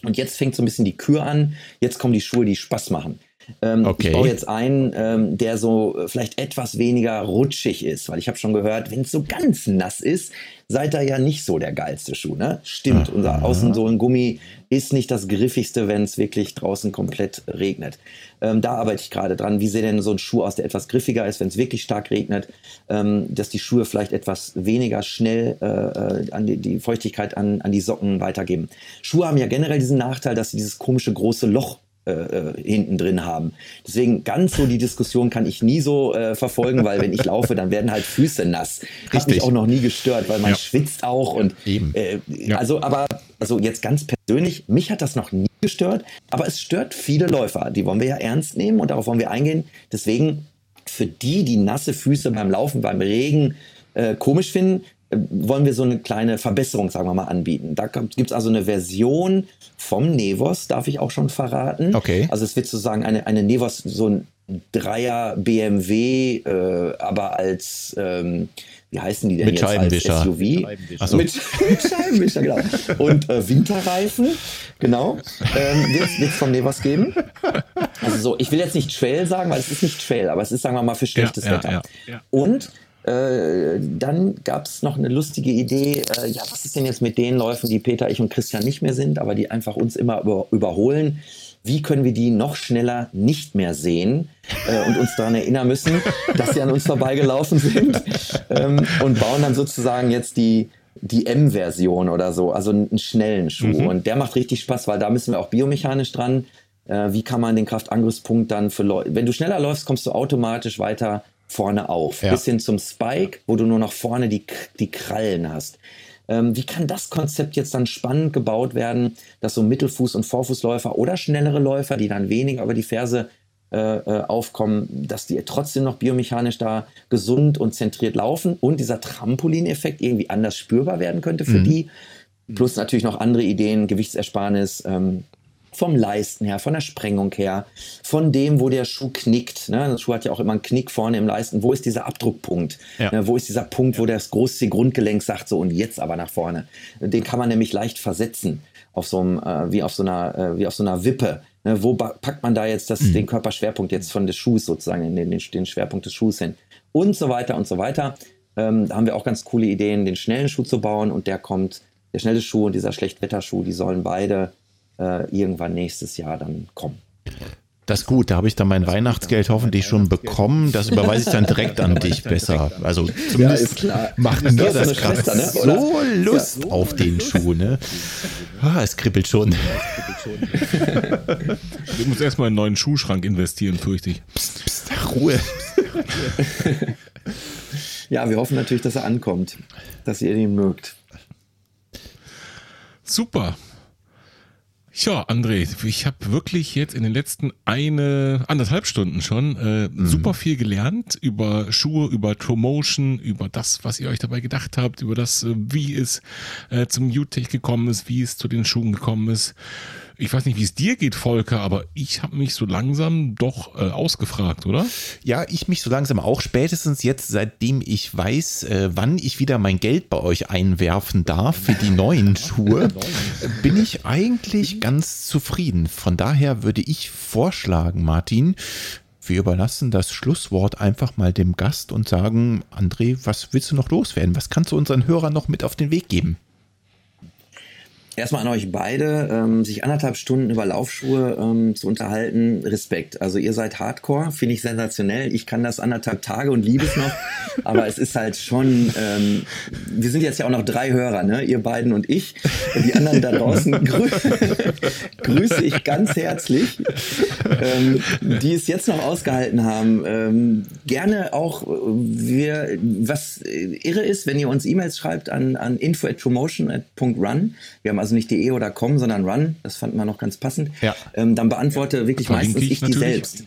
Und jetzt fängt so ein bisschen die Kür an. Jetzt kommen die Schuhe, die Spaß machen. Ähm, okay. Ich baue jetzt einen, ähm, der so vielleicht etwas weniger rutschig ist, weil ich habe schon gehört, wenn es so ganz nass ist, seid ihr ja nicht so der geilste Schuh. Ne? Stimmt, Aha. unser Außensohlengummi ist nicht das griffigste, wenn es wirklich draußen komplett regnet. Ähm, da arbeite ich gerade dran. Wie sieht denn so ein Schuh aus, der etwas griffiger ist, wenn es wirklich stark regnet, ähm, dass die Schuhe vielleicht etwas weniger schnell äh, äh, an die, die Feuchtigkeit an, an die Socken weitergeben. Schuhe haben ja generell diesen Nachteil, dass sie dieses komische große Loch äh, äh, hinten drin haben. Deswegen ganz so die Diskussion kann ich nie so äh, verfolgen, weil wenn ich laufe, dann werden halt Füße nass. Hat mich auch noch nie gestört, weil man ja. schwitzt auch und äh, ja. also aber also jetzt ganz persönlich, mich hat das noch nie gestört, aber es stört viele Läufer. Die wollen wir ja ernst nehmen und darauf wollen wir eingehen. Deswegen für die, die nasse Füße beim Laufen, beim Regen äh, komisch finden, wollen wir so eine kleine Verbesserung, sagen wir mal, anbieten. Da gibt es also eine Version vom Nevos, darf ich auch schon verraten. Okay. Also es wird sozusagen eine, eine Nevos, so ein Dreier BMW, äh, aber als, ähm, wie heißen die denn mit jetzt? Scheibenwischer. Als SUV. So. Mit, mit Scheibenwischer, genau. Und äh, Winterreifen, genau. Ähm, wird es vom Nevos geben. Also so, ich will jetzt nicht Trail sagen, weil es ist nicht Trail, aber es ist, sagen wir mal, für schlechtes ja, Wetter. Ja, ja, Und äh, dann gab es noch eine lustige Idee, äh, ja, was ist denn jetzt mit den Läufen, die Peter, ich und Christian nicht mehr sind, aber die einfach uns immer über, überholen? Wie können wir die noch schneller nicht mehr sehen äh, und uns daran erinnern müssen, dass sie an uns vorbeigelaufen sind ähm, und bauen dann sozusagen jetzt die, die M-Version oder so, also einen schnellen Schuh. Mhm. Und der macht richtig Spaß, weil da müssen wir auch biomechanisch dran. Äh, wie kann man den Kraftangriffspunkt dann für Leute, wenn du schneller läufst, kommst du automatisch weiter vorne auf. Ja. Bis hin zum Spike, wo du nur noch vorne die, die Krallen hast. Ähm, wie kann das Konzept jetzt dann spannend gebaut werden, dass so Mittelfuß- und Vorfußläufer oder schnellere Läufer, die dann weniger über die Ferse äh, äh, aufkommen, dass die trotzdem noch biomechanisch da gesund und zentriert laufen und dieser Trampolineffekt irgendwie anders spürbar werden könnte für mhm. die. Plus natürlich noch andere Ideen, Gewichtsersparnis, ähm, vom Leisten her, von der Sprengung her, von dem, wo der Schuh knickt. Ne? Der Schuh hat ja auch immer einen Knick vorne im Leisten. Wo ist dieser Abdruckpunkt? Ja. Ne? Wo ist dieser Punkt, wo das große Grundgelenk sagt, so und jetzt aber nach vorne? Den kann man nämlich leicht versetzen auf so einem, äh, wie auf so einer, äh, wie auf so einer Wippe. Ne? Wo packt man da jetzt das, mhm. den Körperschwerpunkt jetzt von des Schuhs sozusagen, in den, den Schwerpunkt des Schuhs hin? Und so weiter und so weiter. Ähm, da haben wir auch ganz coole Ideen, den schnellen Schuh zu bauen und der kommt, der schnelle Schuh und dieser Schlechtwetterschuh, die sollen beide äh, irgendwann nächstes Jahr dann kommen. Das ist gut, da habe ich dann mein Weihnachtsgeld hoffentlich schon bekommen. Das überweise ich dann direkt an dich besser. Also zumindest ja, macht mir das gerade ne? so Lust ja. auf den Schuh. Ne? Ah, es kribbelt schon. Du musst erstmal in einen neuen Schuhschrank investieren, fürchte ich. Psst, psst, Ruhe. Ja, wir hoffen natürlich, dass er ankommt, dass ihr ihn mögt. Super. Ja, André, ich habe wirklich jetzt in den letzten eine, anderthalb Stunden schon äh, mhm. super viel gelernt über Schuhe, über Promotion, über das, was ihr euch dabei gedacht habt, über das, äh, wie es äh, zum UTech gekommen ist, wie es zu den Schuhen gekommen ist, Ich weiß nicht, wie es dir geht, Volker, aber ich habe mich so langsam doch äh, ausgefragt, oder? Ja, ich mich so langsam auch. Spätestens jetzt, seitdem ich weiß, äh, wann ich wieder mein Geld bei euch einwerfen darf für die neuen Schuhe, bin ich eigentlich ganz zufrieden. Von daher würde ich vorschlagen, Martin, wir überlassen das Schlusswort einfach mal dem Gast und sagen, André, was willst du noch loswerden? Was kannst du unseren Hörern noch mit auf den Weg geben? Erstmal an euch beide, ähm, sich anderthalb Stunden über Laufschuhe ähm, zu unterhalten, Respekt. Also ihr seid Hardcore, finde ich sensationell. Ich kann das anderthalb Tage und liebe es noch, aber es ist halt schon, ähm, wir sind jetzt ja auch noch drei Hörer, ne? ihr beiden und ich. Die anderen da draußen grü grüße ich ganz herzlich, ähm, die es jetzt noch ausgehalten haben. Ähm, gerne auch, wir, was irre ist, wenn ihr uns E-Mails schreibt an, an info at promotion.run. Wir haben also nicht de oder com, sondern run, das fanden wir noch ganz passend, ja. ähm, dann beantworte ja. wirklich Verlinke meistens ich, ich die selbst.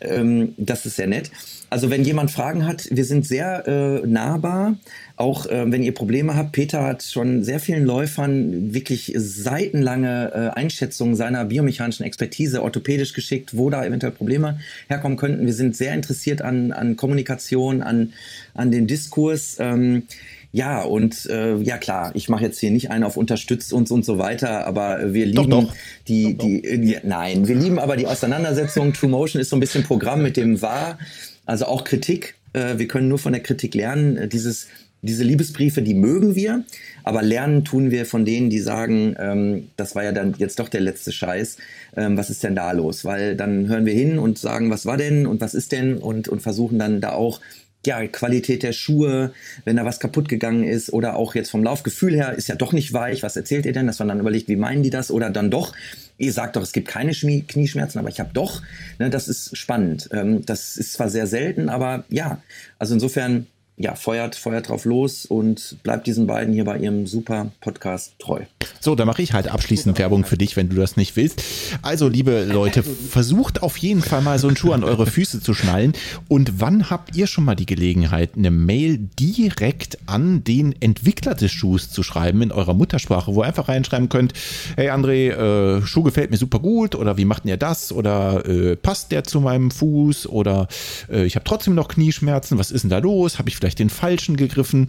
Ähm, das ist sehr nett. Also wenn jemand Fragen hat, wir sind sehr äh, nahbar. Auch äh, wenn ihr Probleme habt, Peter hat schon sehr vielen Läufern wirklich seitenlange äh, Einschätzungen seiner biomechanischen Expertise orthopädisch geschickt, wo da eventuell Probleme herkommen könnten. Wir sind sehr interessiert an, an Kommunikation, an, an den Diskurs. Ähm, ja, und äh, ja klar, ich mache jetzt hier nicht einen auf unterstützt uns und so weiter, aber wir lieben doch, doch. Die, doch, die, die, nein, wir lieben aber die Auseinandersetzung. True Motion ist so ein bisschen Programm mit dem War, also auch Kritik. Äh, wir können nur von der Kritik lernen. Dieses, diese Liebesbriefe, die mögen wir, aber lernen tun wir von denen, die sagen, ähm, das war ja dann jetzt doch der letzte Scheiß. Ähm, was ist denn da los? Weil dann hören wir hin und sagen, was war denn und was ist denn und, und versuchen dann da auch ja, Qualität der Schuhe, wenn da was kaputt gegangen ist oder auch jetzt vom Laufgefühl her ist ja doch nicht weich. Was erzählt ihr denn? Dass man dann überlegt, wie meinen die das? Oder dann doch, ihr sagt doch, es gibt keine Schmie Knieschmerzen, aber ich habe doch. Ne, das ist spannend. Ähm, das ist zwar sehr selten, aber ja, also insofern ja, feuert, feuert drauf los und bleibt diesen beiden hier bei ihrem super Podcast treu. So, da mache ich halt abschließend Werbung für dich, wenn du das nicht willst. Also, liebe Leute, versucht auf jeden Fall mal so einen Schuh an eure Füße zu schnallen. Und wann habt ihr schon mal die Gelegenheit, eine Mail direkt an den Entwickler des Schuhs zu schreiben in eurer Muttersprache, wo ihr einfach reinschreiben könnt, hey André, äh, Schuh gefällt mir super gut oder wie macht ihr das oder äh, passt der zu meinem Fuß oder äh, ich habe trotzdem noch Knieschmerzen, was ist denn da los? Habe ich vielleicht vielleicht den falschen gegriffen.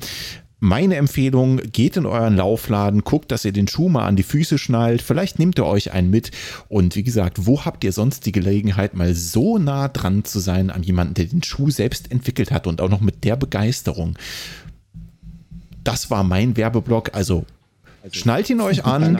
Meine Empfehlung, geht in euren Laufladen, guckt, dass ihr den Schuh mal an die Füße schnallt, vielleicht nehmt ihr euch einen mit und wie gesagt, wo habt ihr sonst die Gelegenheit, mal so nah dran zu sein an jemanden, der den Schuh selbst entwickelt hat und auch noch mit der Begeisterung. Das war mein Werbeblock, also also, Schnallt ihn euch an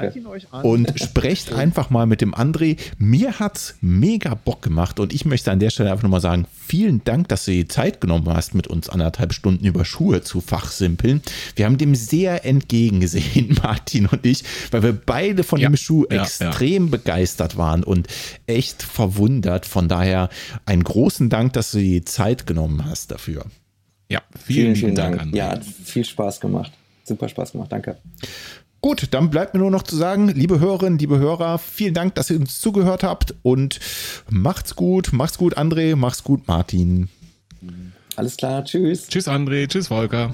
und sprecht einfach mal mit dem André. Mir hat's mega Bock gemacht und ich möchte an der Stelle einfach nochmal sagen, vielen Dank, dass du die Zeit genommen hast, mit uns anderthalb Stunden über Schuhe zu fachsimpeln. Wir haben dem sehr entgegengesehen, Martin und ich, weil wir beide von ja, dem Schuh ja, extrem ja. begeistert waren und echt verwundert. Von daher einen großen Dank, dass du die Zeit genommen hast dafür. Ja, vielen, vielen, vielen Dank. Dank. Ja, hat viel Spaß gemacht. Super Spaß gemacht. Danke. Gut, dann bleibt mir nur noch zu sagen, liebe Hörerinnen, liebe Hörer, vielen Dank, dass ihr uns zugehört habt und macht's gut, macht's gut, André, macht's gut, Martin. Alles klar, tschüss. Tschüss, André, tschüss, Volker.